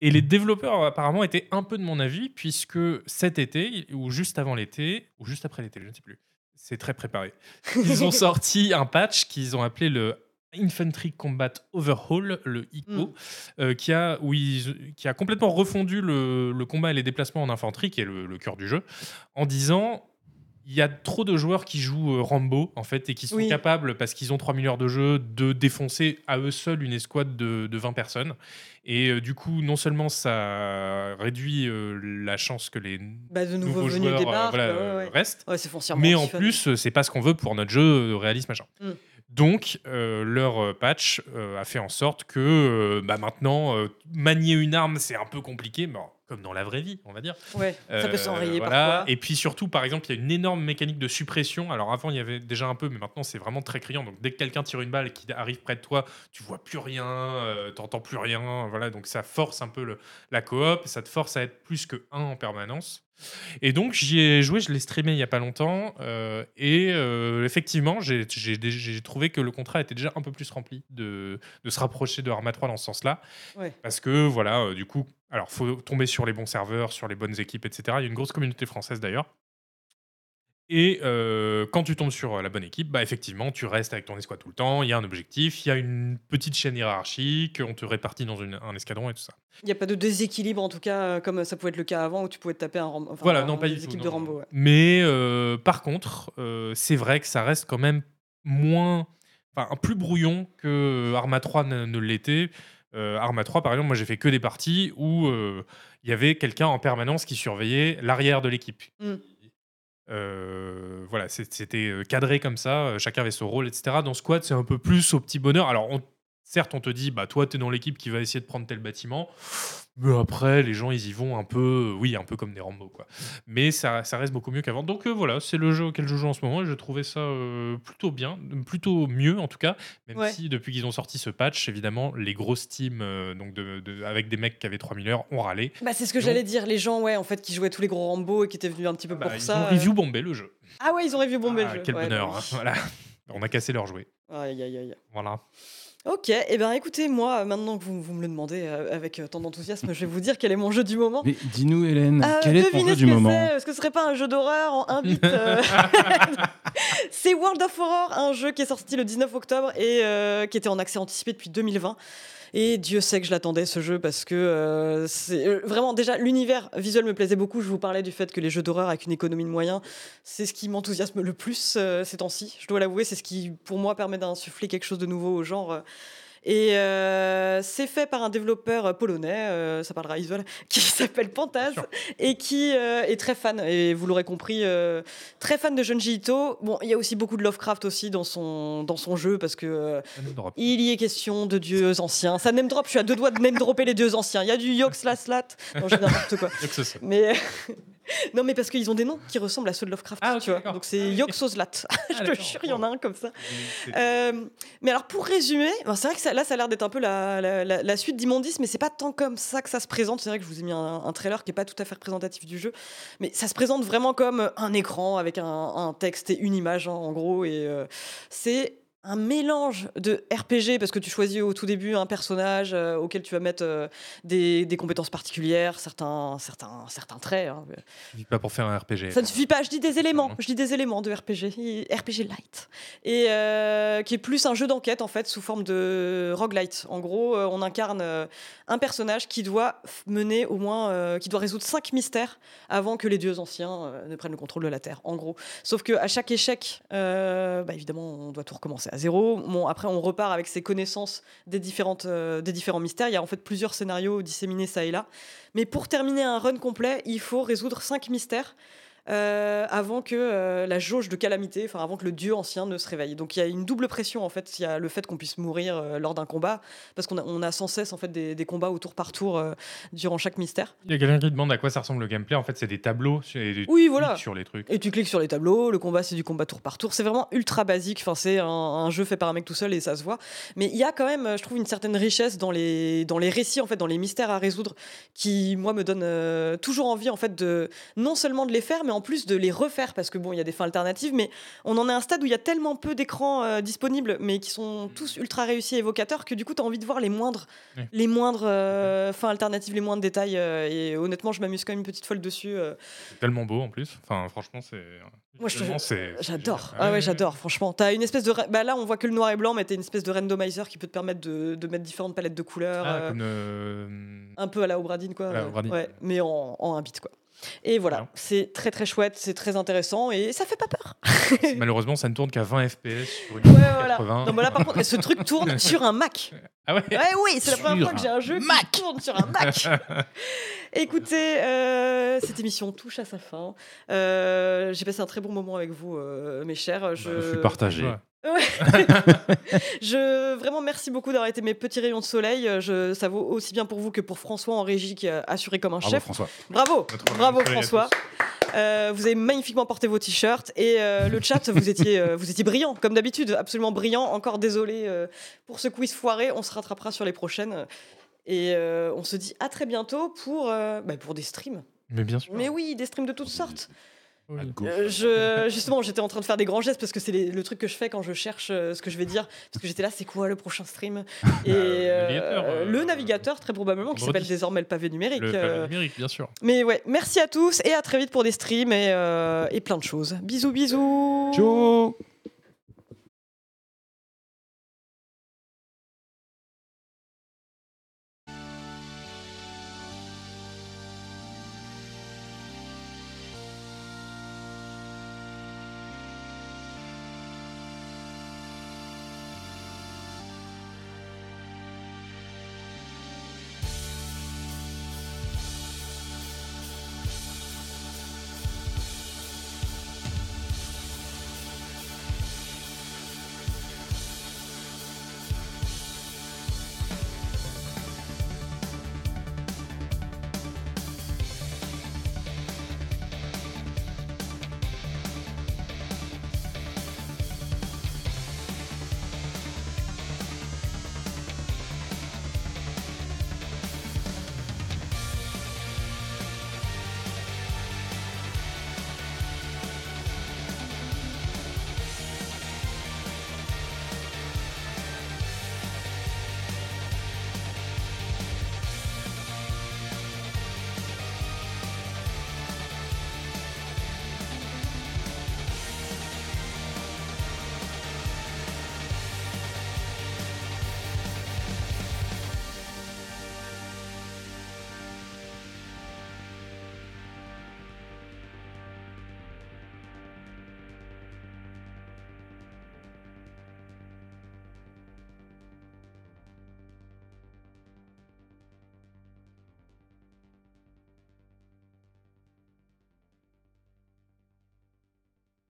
Et les développeurs apparemment étaient un peu de mon avis puisque cet été ou juste avant l'été ou juste après l'été, je ne sais plus. C'est très préparé. Ils ont sorti un patch qu'ils ont appelé le Infantry Combat Overhaul, le ICO, Mm. euh, qui, a, où ils- qui a complètement refondu le, le combat et les déplacements en infanterie, qui est le, le cœur du jeu, en disant il y a trop de joueurs qui jouent euh, Rambo, en fait, et qui sont Oui. capables, parce qu'ils ont 3 000 heures de jeu, de défoncer à eux seuls une escouade de, de 20 personnes. Et euh, du coup, non seulement ça réduit euh, la chance que les Bah, de nouveaux nouveaux joueurs débarquent. voilà, ouais, ouais. restent, Ouais, mais en plus, c'est pas ce qu'on veut pour notre jeu réaliste machin. Mm. Donc, euh, leur patch euh, a fait en sorte que euh, bah, maintenant, manier une arme, c'est un peu compliqué, mais comme dans la vraie vie, on va dire. Ouais, ça peut Euh, s'enrayer voilà. parfois. Et puis surtout, par exemple, il y a une énorme mécanique de suppression. Alors avant, il y avait déjà un peu, mais maintenant, c'est vraiment très criant. Donc dès que quelqu'un tire une balle qui arrive près de toi, tu vois plus rien, euh, t'entends plus rien. Voilà, donc ça force un peu le- la coop, ça te force à être plus que un en permanence. Et donc j'y ai joué, je l'ai streamé il y a pas longtemps, euh, et euh, effectivement, j'ai trouvé que le contrat était déjà un peu plus rempli de, de se rapprocher de Arma 3 dans ce sens-là. Ouais. Parce que voilà, du coup, alors faut tomber sur les bons serveurs, sur les bonnes équipes, etc. Il y a une grosse communauté française d'ailleurs. Et euh, quand tu tombes sur euh, la bonne équipe, bah effectivement, tu restes avec ton escouade tout le temps. Il y a un objectif, il y a une petite chaîne hiérarchique, on te répartit dans une- un escadron et tout ça. Il n'y a pas de déséquilibre, en tout cas, euh, comme ça pouvait être le cas avant, où tu pouvais te taper un Rambo. enfin, voilà, non, pas des du tout. équipes non, de non. Rambo. ouais. Mais euh, par contre, euh, c'est vrai que ça reste quand même moins, enfin, plus brouillon que Arma 3 ne, ne l'était. Euh, Arma 3, par exemple, moi j'ai fait que des parties où euh, il y avait quelqu'un en permanence qui surveillait l'arrière de l'équipe. Mm. Euh, voilà, c'était cadré comme ça, chacun avait son rôle, etc. Dans Squad, c'est un peu plus au petit bonheur. Alors, on- certes, on te dit, bah toi, tu es dans l'équipe qui va essayer de prendre tel bâtiment, mais après, les gens, ils y vont un peu, oui, un peu comme des Rambo, quoi. Mais ça, ça reste beaucoup mieux qu'avant. Donc euh, voilà, c'est le jeu auquel je joue en ce moment et je trouvais ça euh, plutôt bien, plutôt mieux en tout cas, même Ouais. si depuis qu'ils ont sorti ce patch, évidemment, les grosses teams euh, donc de, de- avec des mecs qui avaient 3000 heures ont râlé. Bah, c'est ce que Donc- j'allais dire, les gens, ouais, en fait, qui jouaient tous les gros Rambo et qui étaient venus un petit peu Bah, pour ils ça. ont euh. review bombé le jeu. Ah ouais, ils ont review bombé Ah, le jeu. quel Ouais, bonheur, bah hein, voilà. On a cassé leur jouet. Aïe, aïe, aïe. Voilà. Ok, et eh bien écoutez, moi, maintenant que vous, vous me le demandez euh, avec euh, tant d'enthousiasme, je vais vous dire quel est mon jeu du moment. Mais dis-nous, Hélène, Euh, quel est ton jeu ce du moment c'est Est-ce que ce serait pas un jeu d'horreur en un bit euh, C'est World of Horror, un jeu qui est sorti le 19 octobre et qui était en accès anticipé depuis 2020. Et Dieu sait que je l'attendais ce jeu parce que euh, c'est euh, vraiment déjà l'univers visuel me plaisait beaucoup. Je vous parlais du fait que les jeux d'horreur avec une économie de moyens, c'est ce qui m'enthousiasme le plus euh, ces temps-ci. Je dois l'avouer, c'est ce qui pour moi permet d'insuffler quelque chose de nouveau au genre. Euh. Et euh, c'est fait par un développeur polonais, euh, ça parlera visuel, qui s'appelle Pantaz et qui euh, est très fan, et vous l'aurez compris, euh, très fan de Junji Ito. Bon, il y a aussi beaucoup de Lovecraft aussi dans son, dans son jeu parce que euh, il y est question de dieux anciens. Ça name drop, je suis à deux doigts de name dropper les dieux anciens. Il y a du Yox Laslat, non, je n'importe quoi. Mais non, mais parce qu'ils ont des noms qui ressemblent à ceux de Lovecraft, Ah, tu vois. Donc c'est Ah, oui. Yoxoslat. je Ah, te d'accord. jure, il y en a un comme ça. Euh, mais alors pour résumer, ben, c'est vrai que ça- là ça a l'air d'être un peu la, la- la- la suite d'Immondice, mais c'est pas tant comme ça que ça se présente. C'est vrai que je vous ai mis un, un trailer qui est pas tout à fait représentatif du jeu, mais ça se présente vraiment comme un écran avec un, un texte et une image hein, en gros. Et euh, c'est un mélange de RPG parce que tu choisis au tout début un personnage euh, auquel tu vas mettre euh, des, des compétences particulières, certains, certains, certains traits. hein. Je dis pas pour faire un RPG. Ça ne suffit pas, je dis des éléments, je dis des éléments de RPG, RPG light. Et euh, qui est plus un jeu d'enquête en fait, sous forme de roguelite. En gros, on incarne un personnage qui doit mener au moins, qui doit résoudre cinq mystères avant que les dieux anciens ne prennent le contrôle de la Terre, en gros. Sauf que à chaque échec, bah, évidemment, on doit tout recommencer zéro. Bon, après, on repart avec ses connaissances des, euh, des différents mystères. Il y a en fait plusieurs scénarios disséminés ça et là. Mais pour terminer un run complet, il faut résoudre cinq mystères euh, avant que euh, la jauge de calamité, enfin avant que le dieu ancien ne se réveille. Donc il y a une double pression en fait. Il y a le fait qu'on puisse mourir euh, lors d'un combat, parce qu'on a, on a sans cesse en fait des, des combats au tour par tour durant chaque mystère. Il y a quelqu'un qui demande à quoi ça ressemble le gameplay. En fait, c'est des tableaux sur- et Oui, voilà. sur les trucs. Et tu cliques sur les tableaux, le combat c'est du combat tour par tour. C'est vraiment ultra basique. Enfin, c'est un, un jeu fait par un mec tout seul et ça se voit. Mais il y a quand même, je trouve, une certaine richesse dans les, dans les récits, en fait, dans les mystères à résoudre, qui moi me donne toujours envie en fait de non seulement de les faire, mais en plus de les refaire parce que bon, il y a des fins alternatives, mais on en est à un stade où il y a tellement peu d'écrans euh, disponibles, mais qui sont tous ultra réussis et évocateurs que du coup, tu as envie de voir les moindres, les moindres euh, fins alternatives, les moindres détails. euh, et honnêtement, je m'amuse quand même une petite folle dessus. C'est tellement beau en plus. Enfin, franchement, c'est. Moi, J'adore. Ah ouais, j'adore, franchement. T'as une espèce de. Bah là, on voit que le noir et blanc, mais t'as une espèce de randomizer qui peut te permettre de, de mettre différentes palettes de couleurs. Ah, comme Un peu à la Obradine, quoi. À la Obradine. Ouais, mais en, en un bit, quoi. Et voilà, c'est très très chouette, c'est très intéressant et ça fait pas peur. malheureusement, ça ne tourne qu'à 20 FPS sur une Ouais, 80. voilà. Non, mais là, par contre, ce truc tourne sur un Mac. Ah ouais? Ouais, oui, c'est la première fois que j'ai un jeu Mac. qui tourne sur un Mac. Écoutez, euh, cette émission touche à sa fin. Euh, j'ai passé un très bon moment avec vous, euh, mes chers. Je, Je suis partagé. Je vraiment merci beaucoup d'avoir été mes petits rayons de soleil. Je, ça vaut aussi bien pour vous que pour François en régie qui a assuré comme un Bravo chef. François. Bravo, Notre bravo François. Euh, vous avez magnifiquement porté vos t-shirts et euh, le chat, vous étiez, euh, vous étiez brillant comme d'habitude, absolument brillant. Encore désolé euh, pour ce quiz foiré. On se rattrapera sur les prochaines et euh, on se dit à très bientôt pour euh, bah, pour des streams. Mais bien sûr. Mais oui, des streams de toutes sortes. Oui. Euh, je, justement, j'étais en train de faire des grands gestes parce que c'est le truc que je fais quand je cherche euh, ce que je vais dire. Parce que j'étais là, c'est quoi le prochain stream? Et Euh, le euh, navigateur, euh, le navigateur, très probablement, qui s'appelle désormais le pavé numérique. Le euh, pavé numérique, bien sûr. mais ouais, merci à tous et à très vite pour des streams et, euh, et plein de choses. Bisous, bisous. Ciao